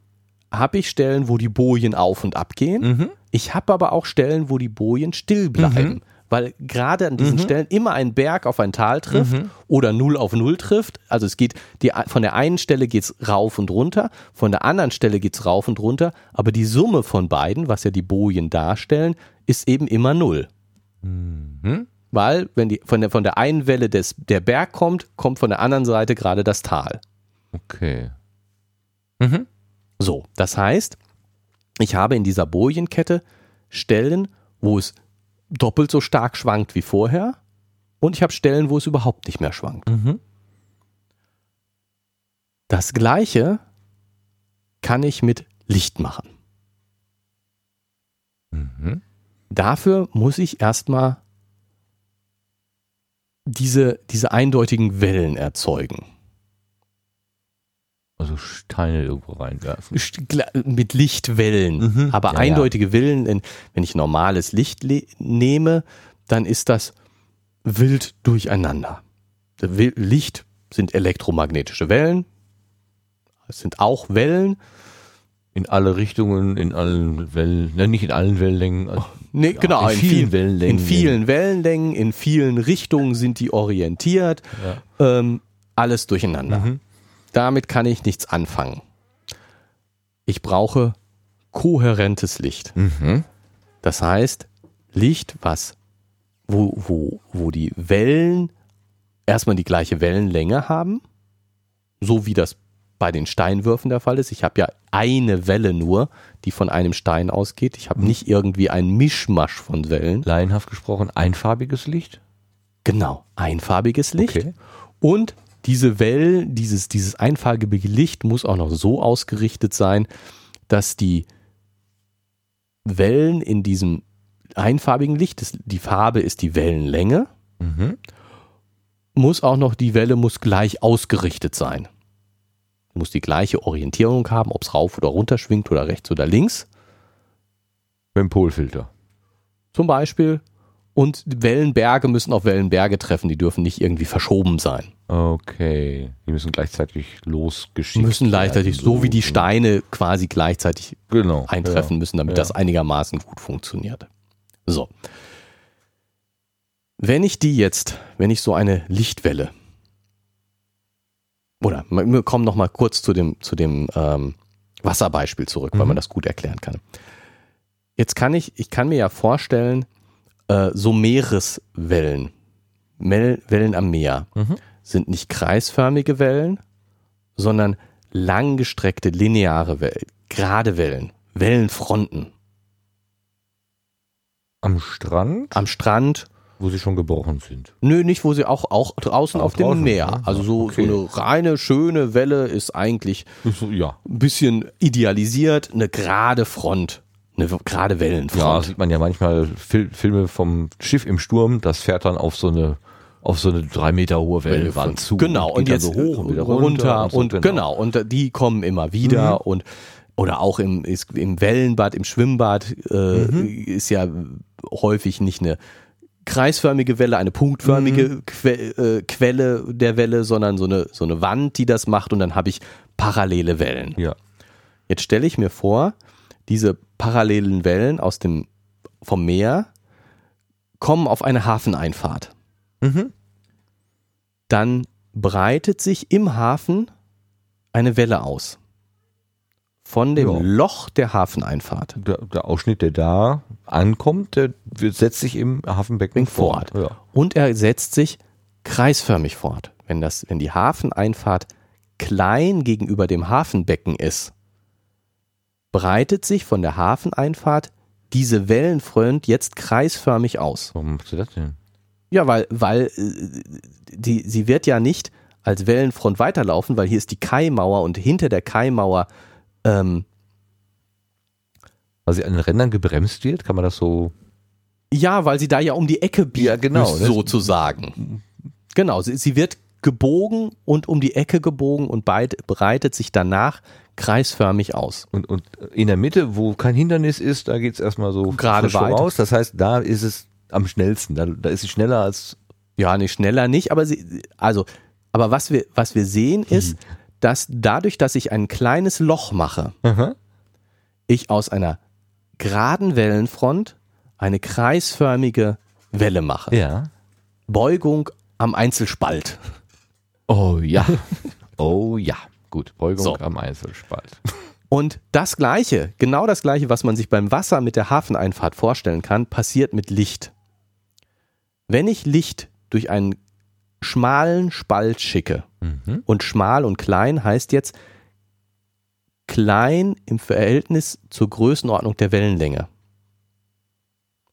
habe ich Stellen, wo die Bojen auf und ab gehen. Mhm. Ich habe aber auch Stellen, wo die Bojen still bleiben. Mhm. Weil gerade an diesen mhm. Stellen immer ein Berg auf ein Tal trifft mhm. oder Null auf Null trifft. Also es geht, die, von der einen Stelle geht es rauf und runter, von der anderen Stelle geht es rauf und runter, aber die Summe von beiden, was ja die Bojen darstellen, ist eben immer Null. Mhm weil wenn die von der, von der einen Welle des, der Berg kommt, kommt von der anderen Seite gerade das Tal. Okay. Mhm. So, das heißt, ich habe in dieser Bojenkette Stellen, wo es doppelt so stark schwankt wie vorher und ich habe Stellen, wo es überhaupt nicht mehr schwankt. Mhm. Das gleiche kann ich mit Licht machen. Mhm. Dafür muss ich erstmal diese, diese eindeutigen Wellen erzeugen. Also Steine irgendwo reinwerfen. Mit Lichtwellen. Mhm. Aber Ja, eindeutige Wellen, in- wenn ich normales Licht le- nehme, dann ist das wild durcheinander. Licht sind elektromagnetische Wellen. Es sind auch Wellen. In alle Richtungen, in allen Wellen, ne, nicht in allen Wellenlängen. also Nee, Ja, genau, in vielen Wellenlängen. In vielen Wellenlängen, in vielen Richtungen sind die orientiert. Ähm, alles durcheinander. Mhm. Damit kann ich nichts anfangen. Ich brauche kohärentes Licht. Mhm. Das heißt, Licht, was, wo, wo, wo die Wellen erstmal die gleiche Wellenlänge haben, so wie das bei den Steinwürfen der Fall ist. Ich habe ja eine Welle nur, die von einem Stein ausgeht. Ich habe Mhm. nicht irgendwie ein Mischmasch von Wellen. Laienhaft gesprochen, einfarbiges Licht. Genau, einfarbiges Licht. Okay. Und diese Wellen, dieses, dieses einfarbige Licht muss auch noch so ausgerichtet sein, dass die Wellen in diesem einfarbigen Licht, das, die Farbe ist die Wellenlänge, Mhm. muss auch noch, die Welle muss gleich ausgerichtet sein. Muss die gleiche Orientierung haben, ob es rauf oder runter schwingt oder rechts oder links, Beim Polfilter. zum Beispiel. Und Wellenberge müssen auf Wellenberge treffen, die dürfen nicht irgendwie verschoben sein. Okay. Die müssen gleichzeitig losgeschickt müssen gleichzeitig, werden, so wie die Steine quasi gleichzeitig Genau. eintreffen müssen, damit Ja. das einigermaßen gut funktioniert. So. Wenn ich die jetzt, wenn ich so eine Lichtwelle oder wir kommen noch mal kurz zu dem, zu dem ähm, Wasserbeispiel zurück, weil Mhm. man das gut erklären kann. Jetzt kann ich, ich kann mir ja vorstellen, äh, so Meereswellen, Mel Wellen am Meer, Mhm. sind nicht kreisförmige Wellen, sondern langgestreckte lineare Wellen, gerade Wellen, Wellenfronten. Am Strand, Am Strand, wo sie schon gebrochen sind. nö, nicht wo sie auch, auch draußen Auch auf dem draußen, Meer. ja. Also so, Okay. so eine reine, schöne Welle ist eigentlich ja. ein bisschen idealisiert, eine gerade Front, eine gerade Ja, Wellenfront. sieht man ja manchmal Fil Filme vom Schiff im Sturm, das fährt dann auf so eine auf so eine drei Meter hohe Wellenwand zu. Genau, und, dann jetzt so hoch und wieder runter, runter. und, so, genau. und die kommen immer wieder Mhm. und oder auch im, im Wellenbad, im Schwimmbad äh, Mhm. ist ja häufig nicht eine kreisförmige Welle, eine punktförmige Mhm. que äh, Quelle der Welle, sondern so eine, so eine Wand, die das macht und dann habe ich parallele Wellen. Ja. Jetzt stelle ich mir vor, diese parallelen Wellen aus dem, vom Meer kommen auf eine Hafeneinfahrt Mhm. dann breitet sich im Hafen eine Welle aus. Von dem Ja. Loch der Hafeneinfahrt. Der, der Ausschnitt, der da ankommt, der setzt sich im Hafenbecken fort. fort. Ja. Und er setzt sich kreisförmig fort. Wenn, das, wenn die Hafeneinfahrt klein gegenüber dem Hafenbecken ist, breitet sich von der Hafeneinfahrt diese Wellenfront jetzt kreisförmig aus. Warum machst du das denn? Ja, weil, weil äh, die, sie wird ja nicht als Wellenfront weiterlaufen, weil hier ist die Kaimauer und hinter der Kaimauer ähm, Weil sie an den Rändern gebremst wird, kann man das so. Ja, weil sie da ja um die Ecke biegt, Ja, genau, ne? sozusagen. Genau, sie, sie wird gebogen und um die Ecke gebogen und beid, breitet sich danach kreisförmig aus. Und, und in der Mitte, wo kein Hindernis ist, da geht es erstmal so Gerade voraus. Das heißt, da ist es am schnellsten. Da, da ist sie schneller als. Ja, nicht schneller nicht, aber sie, also, aber was wir, was wir sehen ist, dass dadurch, dass ich ein kleines Loch mache, Aha. ich aus einer geraden Wellenfront eine kreisförmige Welle mache. Ja. Beugung am Einzelspalt. Oh ja. oh ja. Gut, Beugung So. am Einzelspalt. Und das Gleiche, genau das Gleiche, was man sich beim Wasser mit der Hafeneinfahrt vorstellen kann, passiert mit Licht. Wenn ich Licht durch einen schmalen Spalt schicke, Mhm. und schmal und klein heißt jetzt klein im Verhältnis zur Größenordnung der Wellenlänge.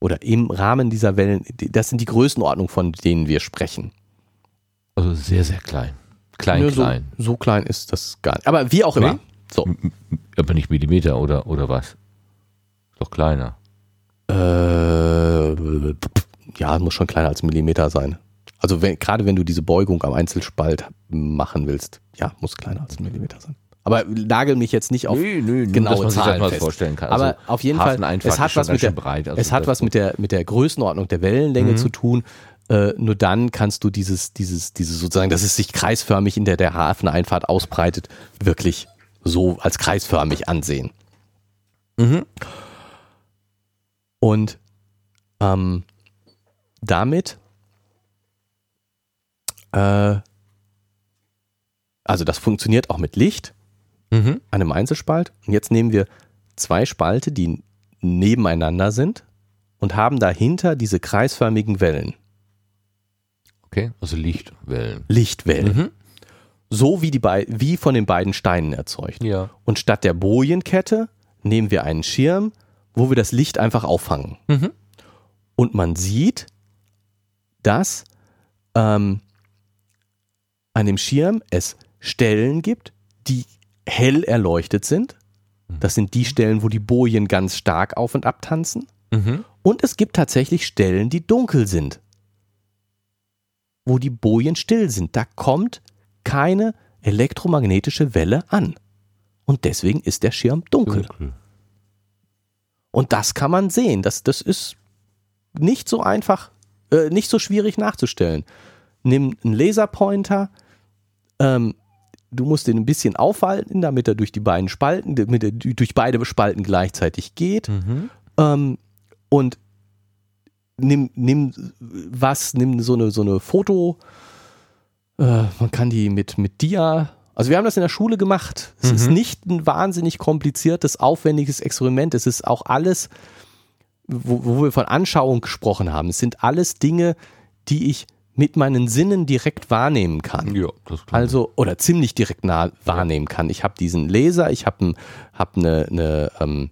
oder im Rahmen dieser Wellen, das sind die Größenordnung, von denen wir sprechen. Also sehr, sehr klein. Klein, so, klein. so klein ist das gar nicht. Aber wie auch immer. Nee? So. Aber nicht Millimeter oder, oder was? Doch kleiner. Äh, ja, muss schon kleiner als Millimeter sein. Also wenn, gerade wenn du diese Beugung am Einzelspalt machen willst, ja, muss kleiner als ein Millimeter sein. Aber nagel mich jetzt nicht auf nö, genaue dass das Zahlen mal fest. vorstellen kann. Aber Also auf jeden Fall, es hat was mit der, breit. Also es hat das- was mit der, mit der Größenordnung der Wellenlänge Mhm. zu tun. Äh, nur dann kannst du dieses, dieses, dieses sozusagen, dass es sich kreisförmig in der, der Hafeneinfahrt ausbreitet, wirklich so als kreisförmig ansehen. Mhm. Und ähm, damit, äh, also das funktioniert auch mit Licht, Mhm. einem Einzelspalt. Und jetzt nehmen wir zwei Spalte, die nebeneinander sind und haben dahinter diese kreisförmigen Wellen, Okay, also Lichtwellen. Lichtwellen, Mhm. so wie, die wie von den beiden Steinen erzeugt. Ja. Und statt der Bojenkette nehmen wir einen Schirm, wo wir das Licht einfach auffangen. Mhm. Und man sieht, dass ähm, an dem Schirm es Stellen gibt, die hell erleuchtet sind. Das sind die Stellen, wo die Bojen ganz stark auf und ab tanzen. Mhm. Und es gibt tatsächlich Stellen, die dunkel sind, wo die Bojen still sind. Da kommt keine elektromagnetische Welle an. Und deswegen ist der Schirm dunkel. Dunkel. Und das kann man sehen. Das, das ist nicht so einfach, äh, nicht so schwierig nachzustellen. Nimm einen Laserpointer, ähm, du musst den ein bisschen aufhalten, damit er durch die beiden Spalten, damit er durch beide Spalten gleichzeitig geht. Mhm. Ähm, und nimm, nimm was, nimm so eine, so eine Foto, äh, man kann die mit, mit Dia, also wir haben das in der Schule gemacht. Es Mhm. ist nicht ein wahnsinnig kompliziertes, aufwendiges Experiment. Es ist auch alles, wo, wo wir von Anschauung gesprochen haben. Es sind alles Dinge, die ich mit meinen Sinnen direkt wahrnehmen kann. Ja, das klar. Also, oder ziemlich direkt nah wahrnehmen kann. Ich habe diesen Laser, ich habe hab eine, eine ähm,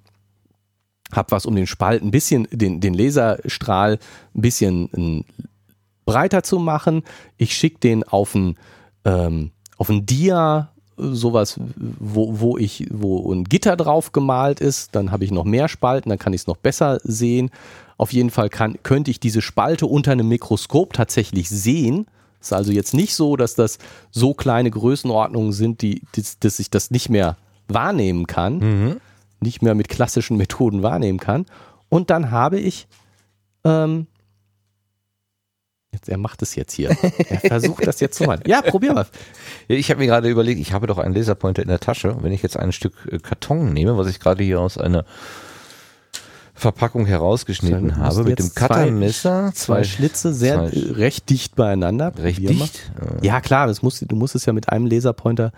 hab was um den Spalt ein bisschen, den, den Laserstrahl ein bisschen ähm, breiter zu machen. Ich schicke den auf ein, ähm, auf ein Dia, sowas, wo, wo ich, wo ein Gitter drauf gemalt ist, dann habe ich noch mehr Spalten, dann kann ich es noch besser sehen. Auf jeden Fall kann, könnte ich diese Spalte unter einem Mikroskop tatsächlich sehen. Ist also jetzt nicht so, dass das so kleine Größenordnungen sind, die, dass, dass ich das nicht mehr wahrnehmen kann, Mhm. Nicht mehr mit klassischen Methoden wahrnehmen kann. Und dann habe ich, ähm, jetzt, er macht es jetzt hier. Er versucht das jetzt zu machen. Ja, probier mal. Ich habe mir gerade überlegt, ich habe doch einen Laserpointer in der Tasche. Wenn ich jetzt ein Stück äh, Karton nehme, was ich gerade hier aus einer Verpackung herausgeschnitten Dann habe, mit dem jetzt zwei- Cuttermesser, Zwei Schlitze, sehr zwei- äh, recht dicht beieinander. recht Probier mal. dicht. Ja, klar, das musst, du musst es ja mit einem Laserpointer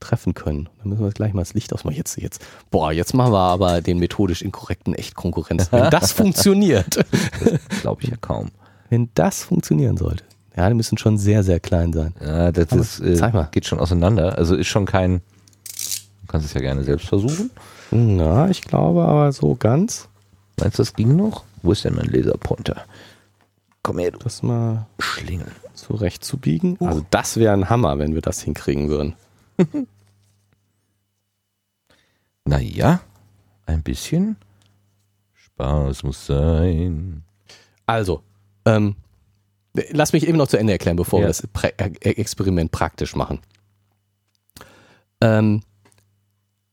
treffen können. Dann müssen wir gleich mal das Licht ausmachen. Jetzt, jetzt, boah, jetzt machen wir aber den methodisch inkorrekten echt Konkurrenz. Wenn das funktioniert, Glaube ich ja kaum. wenn das funktionieren sollte. Ja, die müssen schon sehr, sehr klein sein. Ja, das Aber ist, äh, zeig mal. geht schon auseinander. Also ist schon kein. Du kannst es ja gerne selbst versuchen. Na, ich glaube aber so ganz, Meinst du, das ging noch? Wo ist denn mein Laserpointer? Komm her, du das mal Schlingel. zurechtzubiegen. Also das wäre ein Hammer, wenn wir das hinkriegen würden. Naja, ein bisschen Spaß muss sein. Also, ähm, lass mich eben noch zu Ende erklären, bevor Ja. wir das Prä äh, Experiment praktisch machen. Ähm,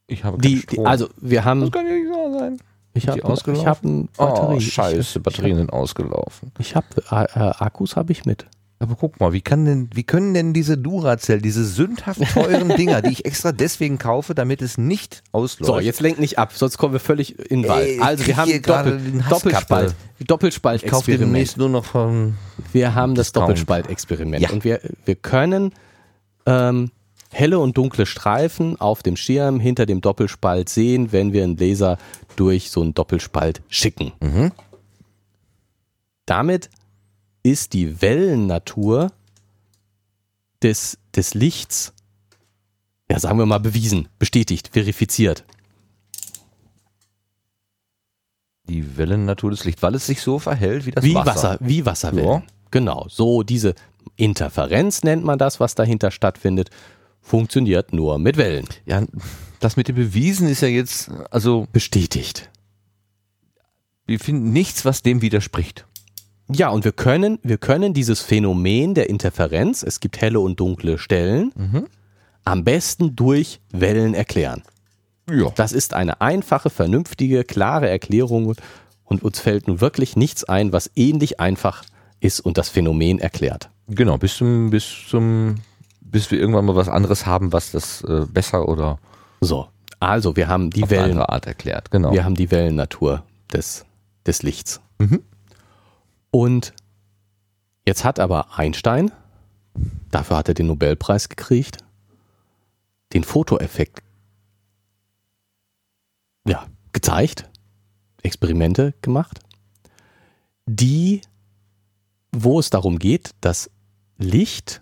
Ich habe die, die, also wir haben, das kann ja nicht so sein. ich die habe ausgelaufen? ich hab eine Batterie. Oh, scheiße, Ich- Batterien sind ausgelaufen. Ich habe äh, äh, Akkus habe ich mit. Aber guck mal, wie kann denn, wie können denn diese Duracell, diese sündhaft teuren Dinger, die ich extra deswegen kaufe, damit es nicht ausläuft? So, jetzt lenk nicht ab, sonst kommen wir völlig in den Wald. Also wir haben Doppel. Doppelspalt, Doppelspalt ich kaufe Experiment. demnächst nur noch von. Wir haben das. Doppelspaltexperiment Ja. und wir, wir können ähm, helle und dunkle Streifen auf dem Schirm hinter dem Doppelspalt sehen, wenn wir einen Laser durch so einen Doppelspalt schicken. Mhm. Damit ist die Wellennatur des, des Lichts, ja sagen wir mal bewiesen, bestätigt, verifiziert. Die Wellennatur des Lichts, weil es sich so verhält wie das wie Wasser. Wasser, wie Wasserwellen. Ja. Genau, so diese Interferenz nennt man das, was dahinter stattfindet, funktioniert nur mit Wellen. Ja, das mit dem Bewiesen ist ja jetzt, also Bestätigt. wir finden nichts, was dem widerspricht. Ja, und wir können, wir können dieses Phänomen der Interferenz, es gibt helle und dunkle Stellen, am besten durch Wellen erklären. Ja. Das ist eine einfache, vernünftige, klare Erklärung und uns fällt nun wirklich nichts ein, was ähnlich einfach ist und das Phänomen erklärt. Genau, bis zum, bis zum, bis wir irgendwann mal was anderes haben, was das äh, besser oder So, also wir haben die Wellen, Art erklärt. Genau. wir haben die Wellennatur des, des Lichts. Mhm. Und jetzt hat aber Einstein, dafür hat er den Nobelpreis gekriegt, den Fotoeffekt ja, gezeigt, Experimente gemacht, die, wo es darum geht, dass Licht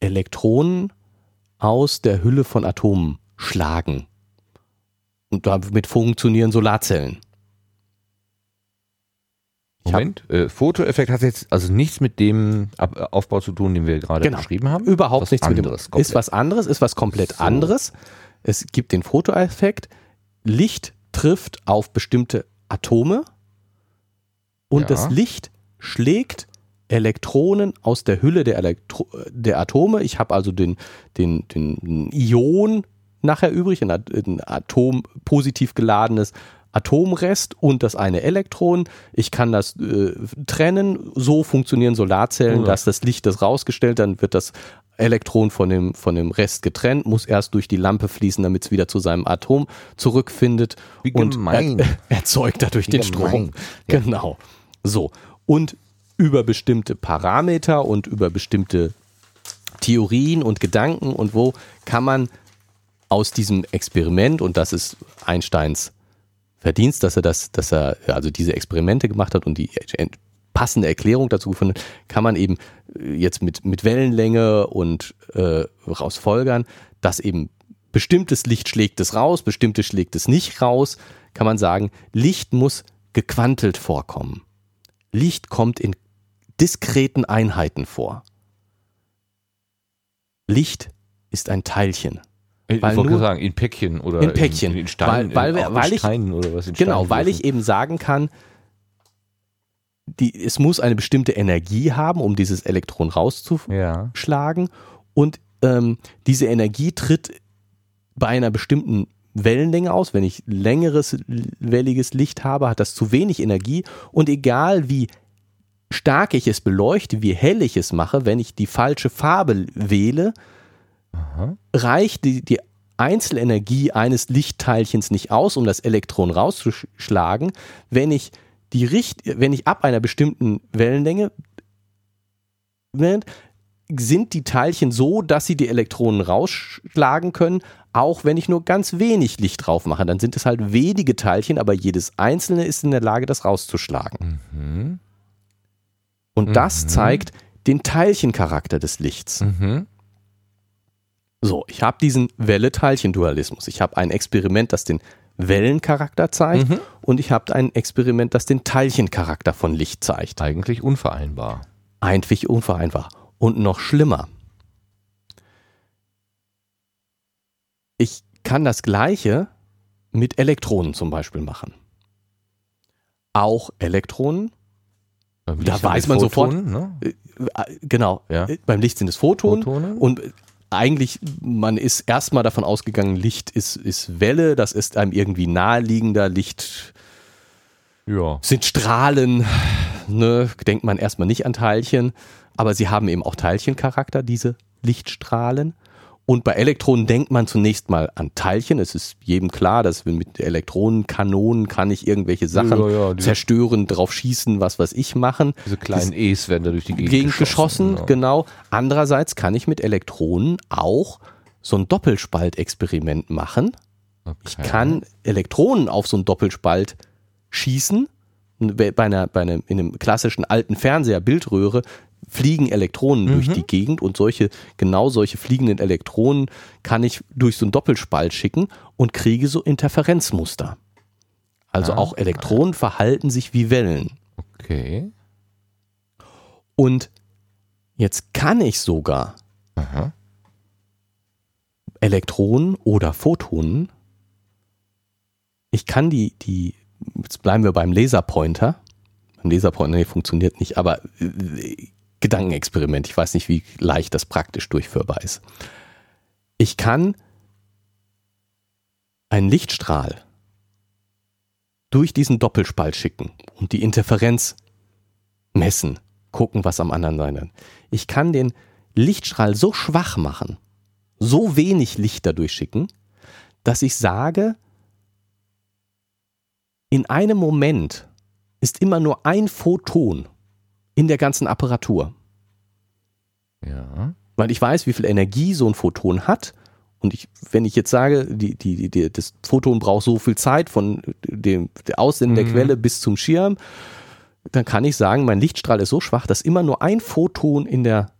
Elektronen aus der Hülle von Atomen schlagen. Und damit funktionieren Solarzellen. Moment, äh, Fotoeffekt hat jetzt also nichts mit dem Ab Aufbau zu tun, den wir gerade Genau. beschrieben haben. Überhaupt Was nichts anderes, mit dem. Ist was anderes, ist was komplett So. anderes. Es gibt den Fotoeffekt. Licht trifft auf bestimmte Atome und Ja. das Licht schlägt Elektronen aus der Hülle der, Elektro der Atome. Ich habe also den, den, den Ion nachher übrig, ein Atom positiv geladenes Atomrest und das eine Elektron. Ich kann das äh, trennen. So funktionieren Solarzellen, Ja. dass das Licht das rausgestellt, dann wird das Elektron von dem, von dem Rest getrennt, muss erst durch die Lampe fließen, damit es wieder zu seinem Atom zurückfindet Wie und er, erzeugt dadurch Wie den gemein. Strom. Genau. So. Und über bestimmte Parameter und über bestimmte Theorien und Gedanken und wo kann man aus diesem Experiment, und das ist Einsteins Verdienst, dass er das, dass er also diese Experimente gemacht hat und die passende Erklärung dazu gefunden kann man eben äh, jetzt mit, mit Wellenlänge und äh, rausfolgern, dass eben bestimmtes Licht schlägt es raus, bestimmtes schlägt es nicht raus, kann man sagen, Licht muss gequantelt vorkommen. Licht kommt in diskreten Einheiten vor. Licht ist ein Teilchen. Ich weil wollte nur- sagen, in Päckchen oder In Päckchen. in, in Steinen, Weil- weil in, weil ich- Steinen oder was in Genau, weil ich eben sagen kann, die, es muss eine bestimmte Energie haben, um dieses Elektron rauszuschlagen. ja. Und ähm, diese Energie tritt bei einer bestimmten Wellenlänge aus. Wenn ich längeres welliges Licht habe, hat das zu wenig Energie. Und egal wie stark ich es beleuchte, wie hell ich es mache, wenn ich die falsche Farbe wähle, Aha. reicht die, die Einzelenergie eines Lichtteilchens nicht aus, um das Elektron rauszuschlagen, wenn ich die Richt wenn ich ab einer bestimmten Wellenlänge sind die Teilchen so, dass sie die Elektronen rausschlagen können, auch wenn ich nur ganz wenig Licht drauf mache. Dann sind es halt wenige Teilchen, aber jedes einzelne ist in der Lage, das rauszuschlagen. Mhm. Und das Mhm. zeigt den Teilchencharakter des Lichts. Mhm. So, ich habe diesen Welle-Teilchen-Dualismus. Ich habe ein Experiment, das den Wellencharakter zeigt Mhm. und ich habe ein Experiment, das den Teilchencharakter von Licht zeigt. Eigentlich unvereinbar. Eigentlich unvereinbar. Und noch schlimmer. Ich kann das Gleiche mit Elektronen zum Beispiel machen. Auch Elektronen, Da weiß man sofort- Photonen, Ne? äh, genau, Ja. äh, beim Licht sind es Photonen. Photonen. Und eigentlich, man ist erstmal davon ausgegangen, Licht ist, ist Welle, das ist einem irgendwie naheliegender. Licht ja. sind Strahlen, ne? denkt man erstmal nicht an Teilchen, aber sie haben eben auch Teilchencharakter, diese Lichtstrahlen. Und bei Elektronen denkt man zunächst mal an Teilchen. Es ist jedem klar, dass mit Elektronenkanonen kann ich irgendwelche Sachen Ja, ja, zerstören, drauf schießen, was weiß ich machen. Diese kleinen E's werden da durch die Gegend, Gegend geschossen, ja. genau. Andererseits kann ich mit Elektronen auch so ein Doppelspaltexperiment machen. Ich Okay. kann Elektronen auf so einen Doppelspalt schießen. Bei einer, bei einem, in einem klassischen alten Fernseher, Bildröhre, fliegen Elektronen durch Mhm. die Gegend und solche, genau solche fliegenden Elektronen kann ich durch so einen Doppelspalt schicken und kriege so Interferenzmuster. Also Ah. auch Elektronen verhalten sich wie Wellen. Okay. Und jetzt kann ich sogar Aha. Elektronen oder Photonen, ich kann die, die, jetzt bleiben wir beim Laserpointer. Beim Laserpointer, nee, funktioniert nicht, aber äh, Gedankenexperiment. Ich weiß nicht, wie leicht das praktisch durchführbar ist. Ich kann einen Lichtstrahl durch diesen Doppelspalt schicken und die Interferenz messen, gucken, was am anderen sein wird. Ich kann den Lichtstrahl so schwach machen, so wenig Licht dadurch schicken, dass ich sage, in einem Moment ist immer nur ein Photon in der ganzen Apparatur. Ja. Weil ich weiß, wie viel Energie so ein Photon hat. Und ich, wenn ich jetzt sage, die, die, die, das Photon braucht so viel Zeit von dem der Aussenden der Mhm. Quelle bis zum Schirm, dann kann ich sagen, mein Lichtstrahl ist so schwach, dass immer nur ein Photon in der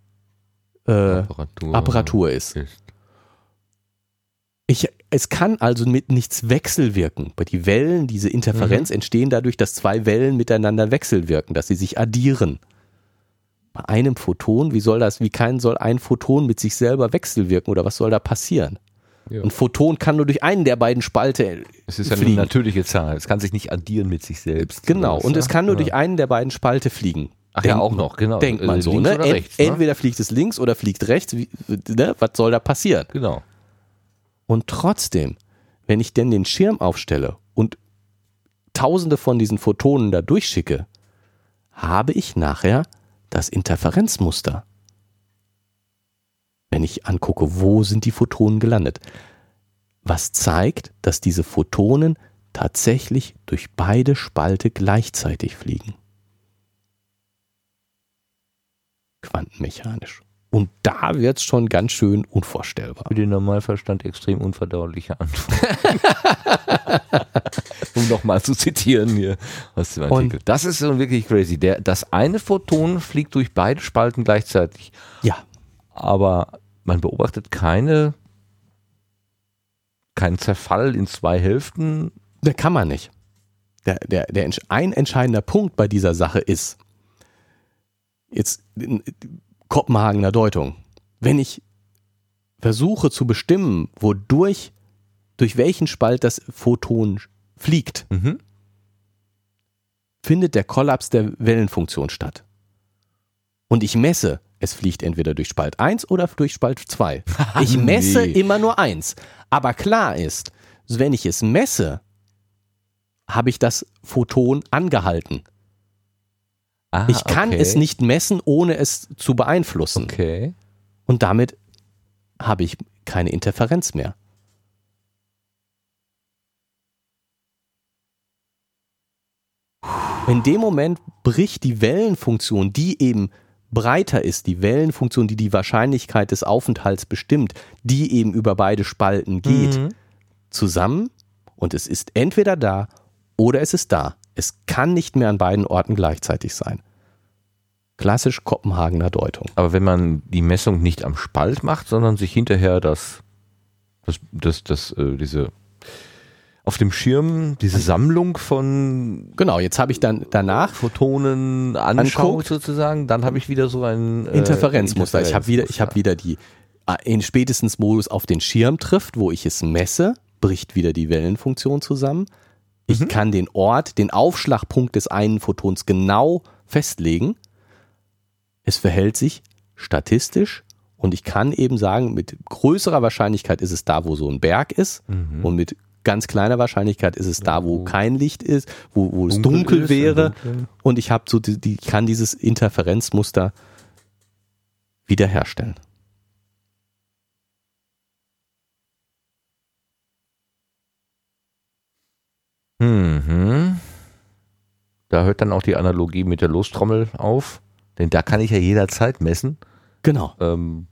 äh, Apparatur. Apparatur ist. ist. Ich, es kann also mit nichts wechselwirken. Bei die Wellen, diese Interferenz entstehen dadurch, dass zwei Wellen miteinander wechselwirken, dass sie sich addieren. Bei einem Photon, wie soll das, wie kein soll ein Photon mit sich selber wechselwirken oder was soll da passieren? Ja. Ein Photon kann nur durch einen der beiden Spalte Es ist ja eine fliegen. natürliche Zahl. Es kann sich nicht addieren mit sich selbst. Genau, und es kann nur ne? durch einen der beiden Spalte fliegen. Ach ja, Denkt auch noch, genau. Denkt man Äh, so, ne? rechts, ne? Entweder fliegt es links oder fliegt rechts. Wie, ne? Was soll da passieren? Genau. Und trotzdem, wenn ich denn den Schirm aufstelle und tausende von diesen Photonen da durchschicke, habe ich nachher das Interferenzmuster. Wenn ich angucke, wo sind die Photonen gelandet. Was zeigt, dass diese Photonen tatsächlich durch beide Spalte gleichzeitig fliegen. Quantenmechanisch. Und da wird es schon ganz schön unvorstellbar. Für den Normalverstand extrem unverdauliche Antwort. um nochmal zu zitieren hier aus dem Artikel. Und- das ist wirklich crazy. Der, das eine Photon fliegt durch beide Spalten gleichzeitig, Ja, aber man beobachtet keine, keinen Zerfall in zwei Hälften. Der kann man nicht. Der, der, der, ein entscheidender Punkt bei dieser Sache ist, jetzt Kopenhagener Deutung, wenn ich versuche zu bestimmen, wodurch, durch welchen Spalt das Photon fliegt, Mhm. findet der Kollaps der Wellenfunktion statt. Und ich messe, es fliegt entweder durch Spalt 1 oder durch Spalt 2. Ich messe Nee. immer nur eins. Aber klar ist, wenn ich es messe, habe ich das Photon angehalten. Ah, Ich kann okay. es nicht messen, ohne es zu beeinflussen. Okay. Und damit habe ich keine Interferenz mehr. In dem Moment bricht die Wellenfunktion, die eben breiter ist, die Wellenfunktion, die die Wahrscheinlichkeit des Aufenthalts bestimmt, die eben über beide Spalten geht, Mhm. zusammen und es ist entweder da oder es ist da. Es kann nicht mehr an beiden Orten gleichzeitig sein. Klassisch Kopenhagener Deutung. Aber wenn man die Messung nicht am Spalt macht, sondern sich hinterher das, das, das, das äh, diese auf dem Schirm diese Sammlung von Genau, jetzt habe ich dann danach Photonen anschaut sozusagen, dann habe ich wieder so ein äh, Interferenzmuster. Ich habe wieder, ich habe wieder die äh, in spätestens Modus auf den Schirm trifft, wo ich es messe, bricht wieder die Wellenfunktion zusammen. Ich Mhm. kann den Ort, den Aufschlagpunkt des einen Photons genau festlegen. Es verhält sich statistisch und ich kann eben sagen, mit größerer Wahrscheinlichkeit ist es da, wo so ein Berg ist Mhm. und mit ganz kleiner Wahrscheinlichkeit ist es da, wo Wo kein Licht ist, wo, wo es Dunkel dunkel, wäre Dunkeln. und ich habe so die, die kann dieses Interferenzmuster wiederherstellen. Mhm. Da hört dann auch die Analogie mit der Lostrommel auf, denn da kann ich ja jederzeit messen. Genau. Ähm,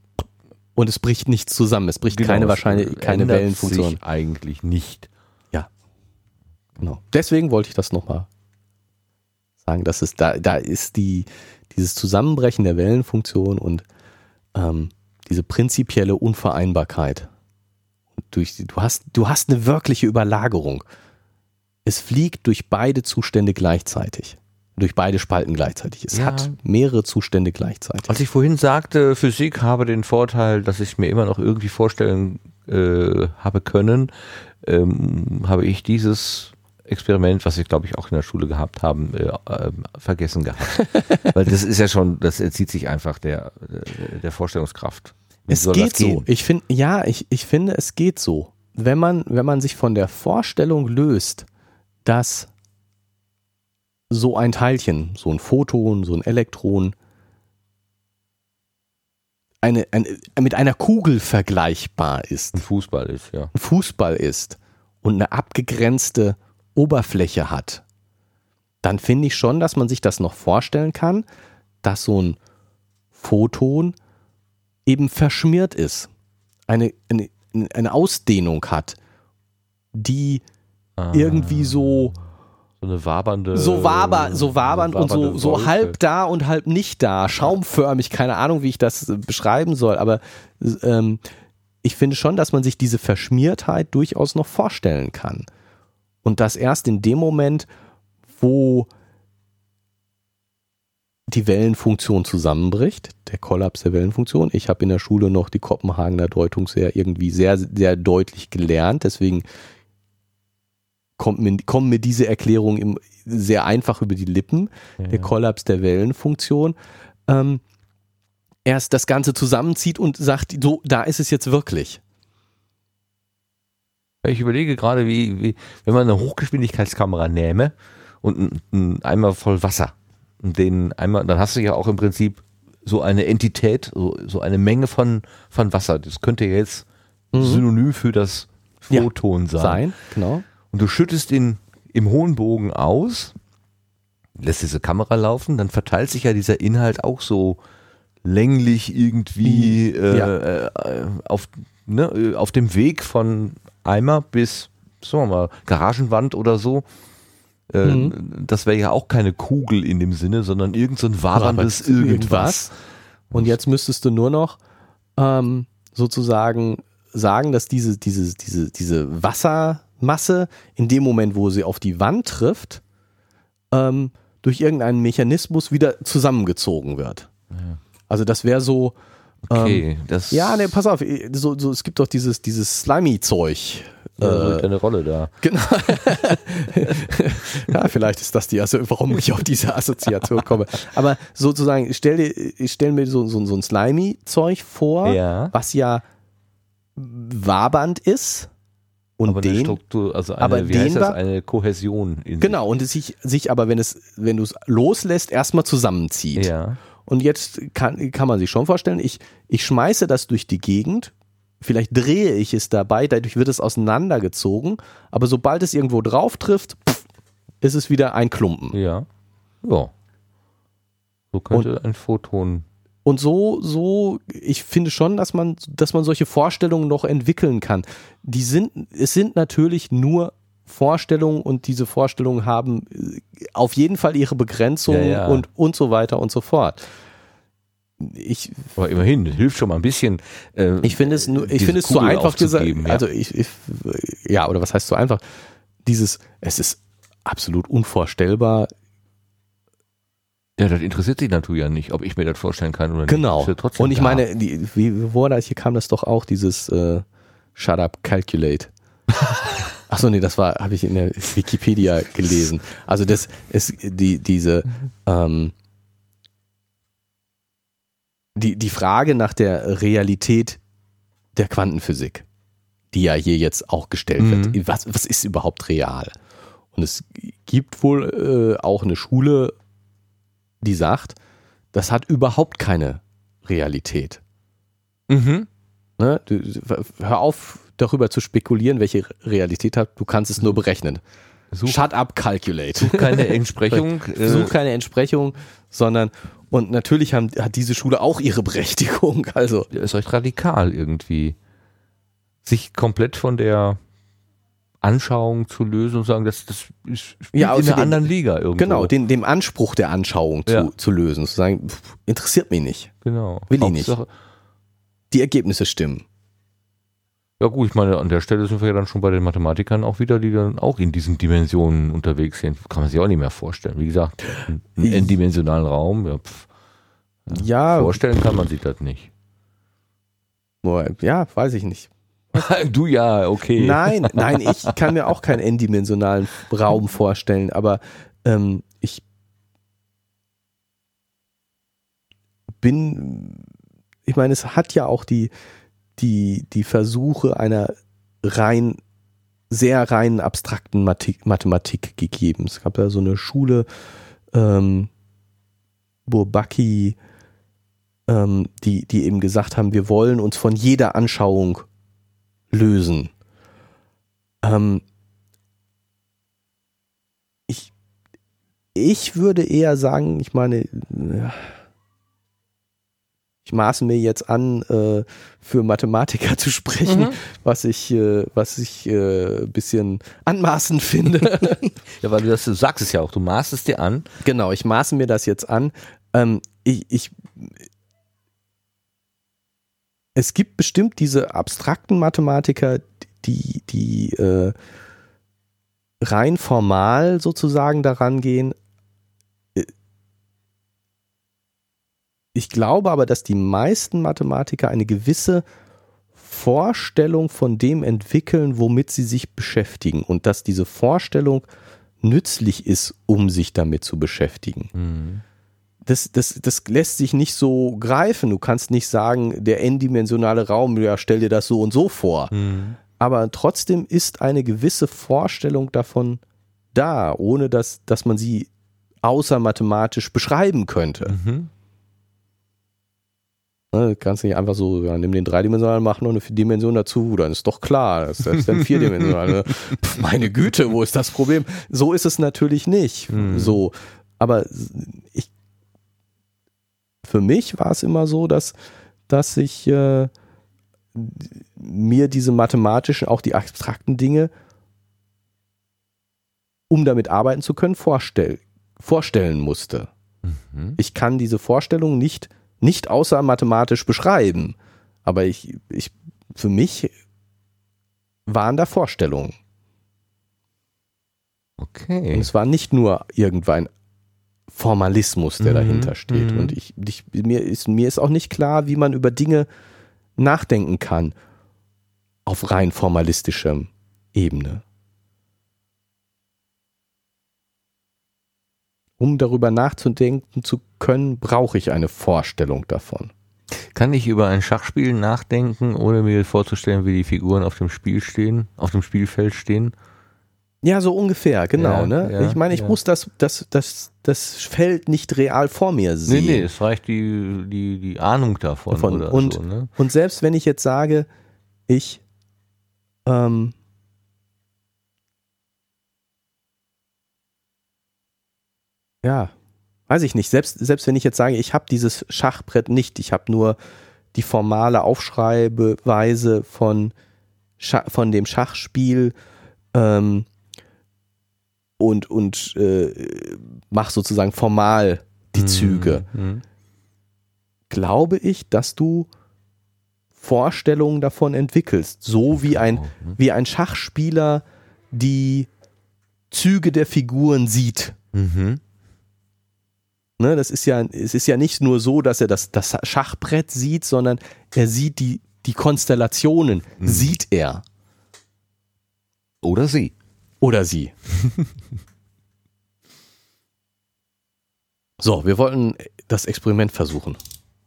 Und es bricht nichts zusammen. Es bricht genau, keine wahrscheinlich keine Wellenfunktion. Sich eigentlich nicht. Genau. Deswegen wollte ich das nochmal sagen, dass es da, da ist die, dieses Zusammenbrechen der Wellenfunktion und ähm, diese prinzipielle Unvereinbarkeit. Durch, die- du, hast, du hast eine wirkliche Überlagerung. Es fliegt durch beide Zustände gleichzeitig. Durch beide Spalten gleichzeitig. Es Ja. hat mehrere Zustände gleichzeitig. Als ich vorhin sagte, Physik habe den Vorteil, dass ich mir immer noch irgendwie vorstellen äh, habe können, ähm, habe ich dieses Experiment, was ich glaube ich auch in der Schule gehabt haben, äh, äh, vergessen gehabt. Weil das ist ja schon, das entzieht sich einfach der, äh, der Vorstellungskraft. Wie Es geht so. Ich finde, ja, ich, ich finde, es geht so. Wenn man, wenn man sich von der Vorstellung löst, dass so ein Teilchen, so ein Photon, so ein Elektron, eine, ein, mit einer Kugel vergleichbar ist, Ein Fußball ist, ja. ein Fußball ist und eine abgegrenzte Oberfläche hat, dann finde ich schon, dass man sich das noch vorstellen kann, dass so ein Photon eben verschmiert ist, eine, eine, eine Ausdehnung hat, die Ah, irgendwie so, so eine wabernde. so, waber, so wabernd und so, wabernde so Wolke. halb da und halb nicht da, schaumförmig, keine Ahnung, wie ich das äh, beschreiben soll, aber ähm, ich finde schon, dass man sich diese Verschmiertheit durchaus noch vorstellen kann. Und das erst in dem Moment, wo die Wellenfunktion zusammenbricht, der Kollaps der Wellenfunktion. Ich habe in der Schule noch die Kopenhagener Deutung sehr irgendwie sehr, sehr deutlich gelernt, deswegen kommt mir, kommen mir diese Erklärungen im, sehr einfach über die Lippen, der Kollaps der Wellenfunktion. Ähm, erst das Ganze zusammenzieht und sagt, so, da ist es jetzt wirklich. Ich überlege gerade, wie, wie, wenn man eine Hochgeschwindigkeitskamera nähme und einen- einen Eimer voll Wasser und den Eimer, dann hast du ja auch im Prinzip so eine Entität, so, so eine Menge von, von Wasser. Das könnte ja jetzt synonym für das Ja, Photon sein. Sein, genau. Und du schüttest ihn im hohen Bogen aus, lässt diese Kamera laufen, dann verteilt sich ja dieser Inhalt auch so länglich irgendwie äh, Ja. äh, auf, ne, äh, auf dem Weg von Eimer bis, sagen wir mal, Garagenwand oder so. Äh, Mhm. Das wäre ja auch keine Kugel in dem Sinne, sondern irgend so ein waberndes Wabert irgendwas. Und jetzt müsstest du nur noch ähm, sozusagen sagen, dass diese, diese, diese, diese Wassermasse in dem Moment, wo sie auf die Wand trifft, ähm, durch irgendeinen Mechanismus wieder zusammengezogen wird. Also das wäre so, Okay, das ja, ne, pass auf, so, so, es gibt doch dieses, dieses Slimy-Zeug. ja, Äh, eine Rolle da. Genau. ja, vielleicht ist das die, also warum ich auf diese Assoziation komme. Aber sozusagen, ich stell dir, stell mir so, so, so ein Slimy-Zeug vor, Ja. was ja wabernd ist und Aber eine den, Struktur, also eine, aber wie heißt das, eine Kohäsion in genau, und es sich, sich aber, wenn es, wenn du es loslässt, erstmal sich. zusammenzieht. Ja. Und jetzt kann, kann man sich schon vorstellen, ich, ich schmeiße das durch die Gegend, vielleicht drehe ich es dabei, dadurch wird es auseinandergezogen, aber sobald es irgendwo drauf trifft, pff, ist es wieder ein Klumpen. Ja. Ja. So könnte ein Photon. Und so, so, ich finde schon, dass man, dass man solche Vorstellungen noch entwickeln kann. Die sind, es sind natürlich nur Vorstellungen und diese Vorstellungen haben äh, auf jeden Fall ihre Begrenzungen Ja, ja. und, und so weiter und so fort. Ich, Aber immerhin, hilft schon mal ein bisschen. Äh, Ich finde es nur, ich finde es zu einfach gesagt. ja. Also ich, ich, ja, oder was heißt so einfach? Dieses, es ist absolut unvorstellbar. Ja, das interessiert sich natürlich ja nicht, ob ich mir das vorstellen kann oder Genau. nicht. Trotzdem Und ich da. meine, die, wie war das? Hier kam das doch auch, dieses äh, Shut up, calculate. Achso, nee, das war, habe ich in der Wikipedia gelesen. Also das ist die, diese ähm, die, die Frage nach der Realität der Quantenphysik, die ja hier jetzt auch gestellt Mhm. wird. Was, was ist überhaupt real? Und es gibt wohl äh, auch eine Schule, die sagt, das hat überhaupt keine Realität. Mhm. Ne? Du, hör auf, darüber zu spekulieren, welche Realität hat. Du kannst es nur berechnen. Such, Shut up, calculate. keine Entsprechung. äh, Such keine Entsprechung, sondern und natürlich haben, hat diese Schule auch ihre Berechtigung. Also ist recht radikal irgendwie. Sich komplett von der Anschauung zu lösen und sagen, das, das ist Ja, in einer anderen Liga irgendwo. genau, den, dem Anspruch der Anschauung zu, Ja. zu lösen, zu sagen, pff, interessiert mich nicht. genau. Will ich nicht. Die Ergebnisse stimmen. Ja gut, ich meine, an der Stelle sind wir ja dann schon bei den Mathematikern auch wieder, die dann auch in diesen Dimensionen unterwegs sind. Kann man sich auch nicht mehr vorstellen. Wie gesagt, einen n-dimensionalen Raum, ja, pff, Ja, vorstellen kann man sich das nicht. ja, weiß ich nicht. du ja, okay. Nein, nein, ich kann mir auch keinen n-dimensionalen Raum vorstellen, aber ähm, ich bin, ich meine, es hat ja auch die, die, die Versuche einer rein, sehr rein abstrakten Mathematik, gegeben. Es gab ja so eine Schule, ähm, Bourbaki, ähm, die, die eben gesagt haben, wir wollen uns von jeder Anschauung lösen. Ähm, ich, ich würde eher sagen, ich meine, ja, ich maße mir jetzt an, äh, für Mathematiker zu sprechen, Mhm. was ich, äh, was ich äh, ein bisschen anmaßend finde. Ja, weil du das, du sagst es ja auch, du maßt es dir an. Genau, ich maße mir das jetzt an. Ähm, ich, ich, es gibt bestimmt diese abstrakten Mathematiker, die, die äh, rein formal sozusagen daran gehen. Äh, Ich glaube aber, dass die meisten Mathematiker eine gewisse Vorstellung von dem entwickeln, womit sie sich beschäftigen und dass diese Vorstellung nützlich ist, um sich damit zu beschäftigen. Das, das, das lässt sich nicht so greifen. Du kannst nicht sagen, der n-dimensionale Raum, ja, stell dir das so und so vor. Aber trotzdem ist eine gewisse Vorstellung davon da, ohne dass, dass man sie außer mathematisch beschreiben könnte. Mhm. Ne, du kannst nicht einfach so, ja, nimm den dreidimensionalen, mach noch eine Dimension dazu, dann ist doch klar, das ist dann vierdimensional. Ne? Pff, meine Güte, wo ist das Problem? So ist es natürlich nicht. Mhm. So, aber ich, für mich war es immer so, dass, dass ich äh, mir diese mathematischen, auch die abstrakten Dinge, um damit arbeiten zu können, vorstell, vorstellen musste. Mhm. Ich kann diese Vorstellung nicht, nicht außer mathematisch beschreiben. Aber ich, ich, für mich waren da Vorstellungen. Und Okay. es war nicht nur irgendein Formalismus, der Mhm, dahinter steht. mhm. Und ich, ich, mir, ist, mir ist auch nicht klar, wie man über Dinge nachdenken kann auf rein formalistischem Ebene. Um darüber nachzudenken zu können, brauche ich eine Vorstellung davon. Kann ich über ein Schachspiel nachdenken, ohne mir vorzustellen, wie die Figuren auf dem Spiel stehen, auf dem Spielfeld stehen? Ja, so ungefähr, genau. Ja, ne? ja, ich meine, ich ja. muss das, das, das, das Feld nicht real vor mir sehen. Nee, nee, es reicht die, die, die Ahnung davon. Davon. Oder Und- so, ne? Und selbst wenn ich jetzt sage, ich ähm, ja, weiß ich nicht, selbst, selbst wenn ich jetzt sage, ich habe dieses Schachbrett nicht, ich habe nur die formale Aufschreibeweise von, Scha von dem Schachspiel ähm, und, und äh, mach sozusagen formal die Züge Mhm. glaube ich, dass du Vorstellungen davon entwickelst, so wie ein, Mhm. wie ein Schachspieler die Züge der Figuren sieht. Mhm. Ne, das ist ja, es ist ja nicht nur so, dass er das, das Schachbrett sieht, sondern er sieht die, die Konstellationen, Mhm. sieht er Oder sie. Oder sie. so, wir wollten das Experiment versuchen.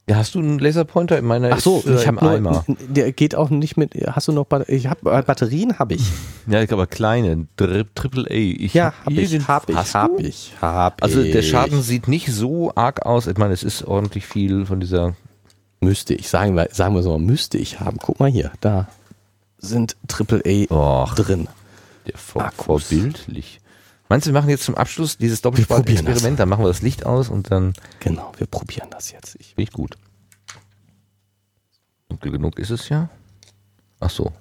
Ja, hast du einen Laserpointer in meiner Ach so, ist, äh, ich habe Eimer? der geht auch nicht mit. Hast du noch Bat ich hab, Batterien? Habe ich. Ja, aber kleine, Triple A. Ich Ja, hab habe ich, irgend- habe ich, habe ich, habe Also ich. der Schaden sieht nicht so arg aus. Ich meine, es ist ordentlich viel von dieser. müsste ich, sagen wir, sagen wir so, müsste ich haben. Guck mal hier, da sind AAA Och, drin. Der vor, Akkus. vorbildlich. Meinst du, wir machen jetzt zum Abschluss dieses. Doppelspalt-Experiment? Dann machen wir das Licht aus und dann Genau, wir probieren das jetzt. Ich, bin ich gut. Dunkel genug ist es ja. Ach so.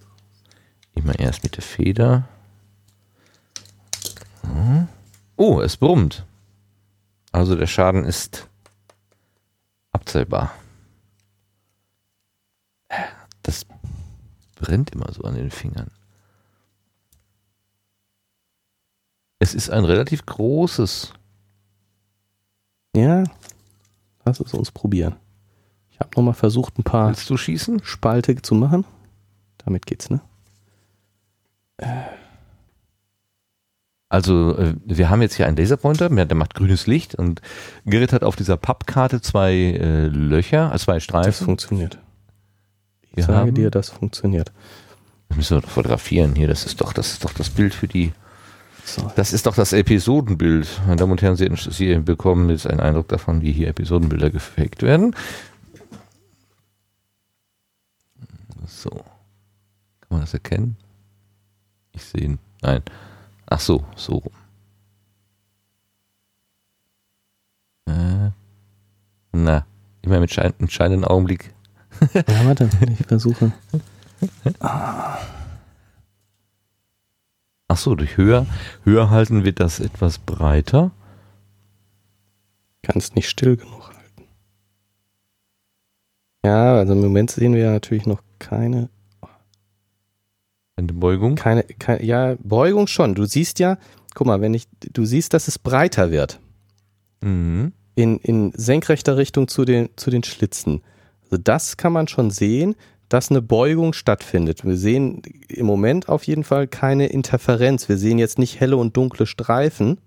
Immer erst mit der Feder. Hm. Oh, es brummt. Also der Schaden ist abzählbar. Das brennt immer so an den Fingern. Es ist ein relativ großes. Ja, lass es uns probieren. Ich habe nochmal versucht, ein paar Willst du schießen? Spalte zu machen. Damit geht's, ne? Also, äh, wir haben jetzt hier einen Laserpointer, der macht grünes Licht und Gerrit hat auf dieser Pappkarte zwei äh, Löcher, äh, zwei Das Streifen. funktioniert. Ich Wir sage haben- dir, das funktioniert. Das müssen wir doch fotografieren hier. Das ist doch, das ist doch das Bild für die. So. Das ist doch das Episodenbild. Meine Damen und Herren, Sie, Sie bekommen jetzt einen Eindruck davon, wie hier Episodenbilder gefaked werden. So. Kann man das erkennen? Ich sehe ihn. Nein. Ach so, so rum. Äh, na, immer mit schein entscheidenden Augenblick. Ja, warte, ich versuche. Ach so, durch höher, höher halten wird das etwas breiter. Kann es nicht still genug halten. Ja, also im Moment sehen wir ja natürlich noch keine, Eine Beugung. keine, keine, ja, Beugung schon. Du siehst ja, guck mal, wenn ich, du siehst, dass es breiter wird. Mhm. In, in senkrechter Richtung zu den, zu den Schlitzen. Also das kann man schon sehen, dass eine Beugung stattfindet. Wir sehen im Moment auf jeden Fall keine Interferenz. Wir sehen jetzt nicht helle und dunkle Streifen,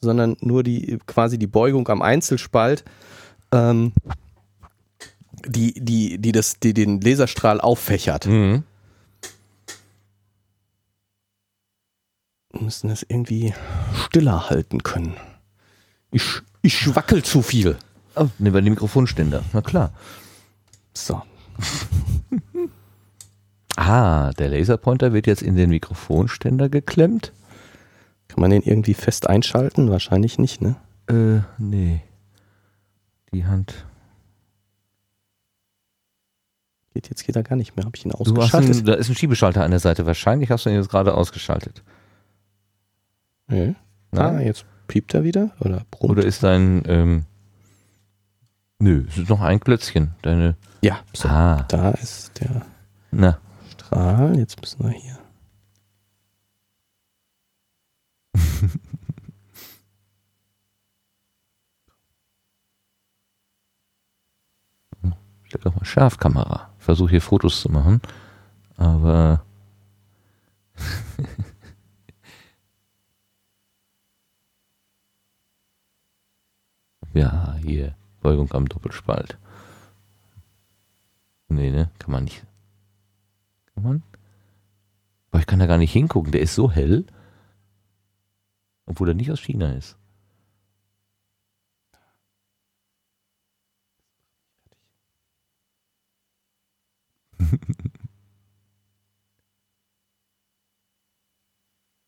sondern nur die quasi die Beugung am Einzelspalt, ähm, die, die, die, das, die den Laserstrahl auffächert. Mhm. Wir müssen das irgendwie stiller halten können. Ich, ich wackel zu viel. Oh, nehmen wir den Mikrofonständer. Na klar. So. Ah, der Laserpointer wird jetzt in den Mikrofonständer geklemmt. Kann man den irgendwie fest einschalten? Wahrscheinlich nicht, ne? Äh, nee. Die Hand. Geht jetzt geht er gar nicht mehr. Habe ich ihn ausgeschaltet? einen, da ist ein Schiebeschalter an der Seite. Wahrscheinlich hast du ihn jetzt gerade ausgeschaltet. Nee. Ah, Nein? jetzt piept er wieder? Oder brummt? Oder ist dein, ähm, nö, es ist noch ein Klötzchen. Deine, ja, so. ah, Da ist der na, Strahl. Jetzt müssen wir hier. stell doch mal Scharfkamera. Versuche hier Fotos zu machen. Aber, ja, hier, Beugung am Doppelspalt. Nee, ne, kann man nicht. Kann man? Aber ich kann da gar nicht hingucken, der ist so hell. Obwohl er nicht aus China ist.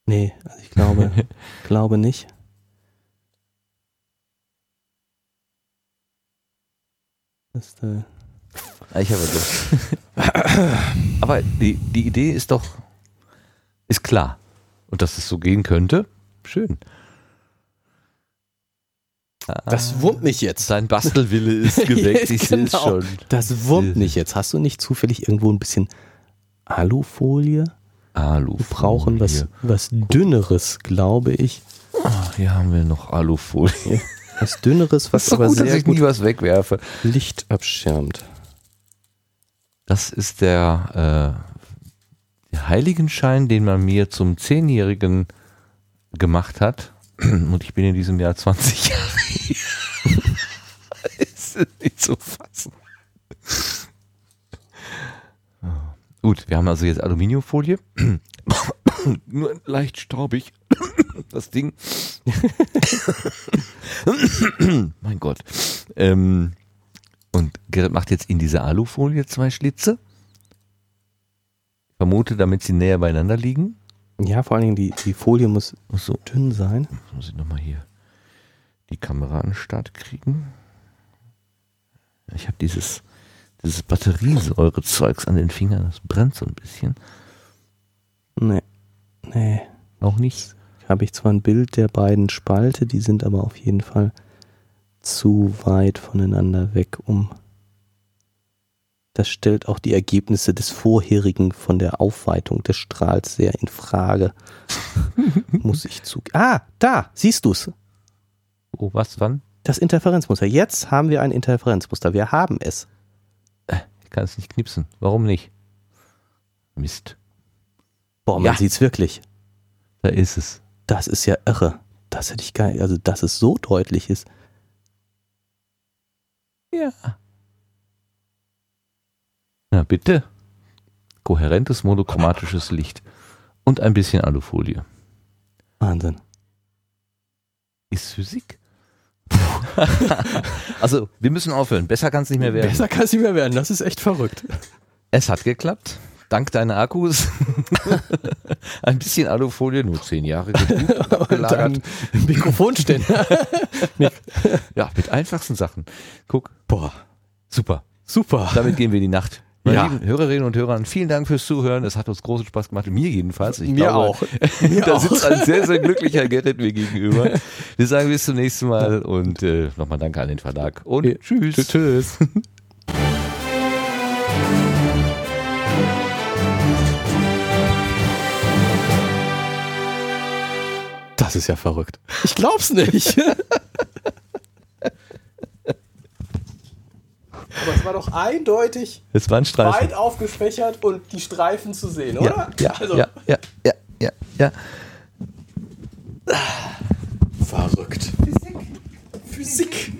Nee, also ich glaube, glaube nicht. Das ist, äh, Ich habe doch. Aber die, die Idee ist doch, ist klar. Und dass es so gehen könnte, schön. das wurmt mich jetzt. Sein Bastelwille ist geweckt, ich sehe es Genau. schon. Das wurmt mich jetzt. Hast du nicht zufällig irgendwo ein bisschen Alufolie? Alu. Wir brauchen was, was dünneres, glaube ich. Ach, hier haben wir noch Alufolie. Was dünneres, was Das ist aber gut, dass sehr ich gut nie was wegwerfe. Licht abschirmt. Das ist der, äh, der Heiligenschein, den man mir zum Zehnjährigen gemacht hat. Und ich bin in diesem Jahr 20 Jahre ist nicht zu fassen. Gut, wir haben also jetzt Aluminiumfolie. Nur leicht staubig. Das Ding. mein Gott. Ähm, und Gerrit macht jetzt in diese Alufolie zwei Schlitze. Ich vermute, damit sie näher beieinander liegen. Ja, vor allen Dingen die, die Folie muss so, dünn sein. muss ich nochmal hier die Kamera an den Start kriegen. Ich habe dieses, dieses Batteriesäure-Zeugs an den Fingern, das brennt so ein bisschen. Nee. Nee. Auch nicht. Habe ich zwar ein Bild der beiden Spalte, die sind aber auf jeden Fall zu weit voneinander weg, um Das stellt auch die Ergebnisse des vorherigen von der Aufweitung des Strahls sehr in Frage. Muss ich zu. Ah, da, siehst du's. Oh, was, wann? Das Interferenzmuster. Jetzt haben wir ein Interferenzmuster. Wir haben es. Ich kann es nicht knipsen. Warum nicht? Mist. Boah, man Ja. sieht's wirklich. Da ist es. Das ist ja irre. Das hätte ich gar nicht, also dass es so deutlich ist. Ja. Na bitte. Kohärentes monochromatisches Licht. Und ein bisschen Alufolie. Wahnsinn. Ist Physik? also, wir müssen aufhören. Besser kann es nicht mehr werden. Besser kann es nicht mehr werden. Das ist echt verrückt. Es hat geklappt. Dank deiner Akkus. ein bisschen Alufolie, nur zehn Jahre gelagert. Mikrofonständer. Ja, mit einfachsten Sachen. Guck, Boah, super. super. Damit gehen wir in die Nacht. Meine Ja. lieben Hörerinnen und Hörer, vielen Dank fürs Zuhören. Es hat uns großen Spaß gemacht. Mir jedenfalls. Ich Mir glaube, auch. Mir da auch. sitzt ein sehr, sehr glücklicher Gerrit mir gegenüber. Wir sagen bis zum nächsten Mal und äh, nochmal danke an den Verlag. Und Ja. tschüss. Tschüss. Das ist ja verrückt. Ich glaub's nicht. Aber es war doch eindeutig Es war ein Streifen. weit aufgefächert und die Streifen zu sehen, Ja, oder? ja, also, ja, ja, ja, ja, ja. Verrückt. Physik. Physik.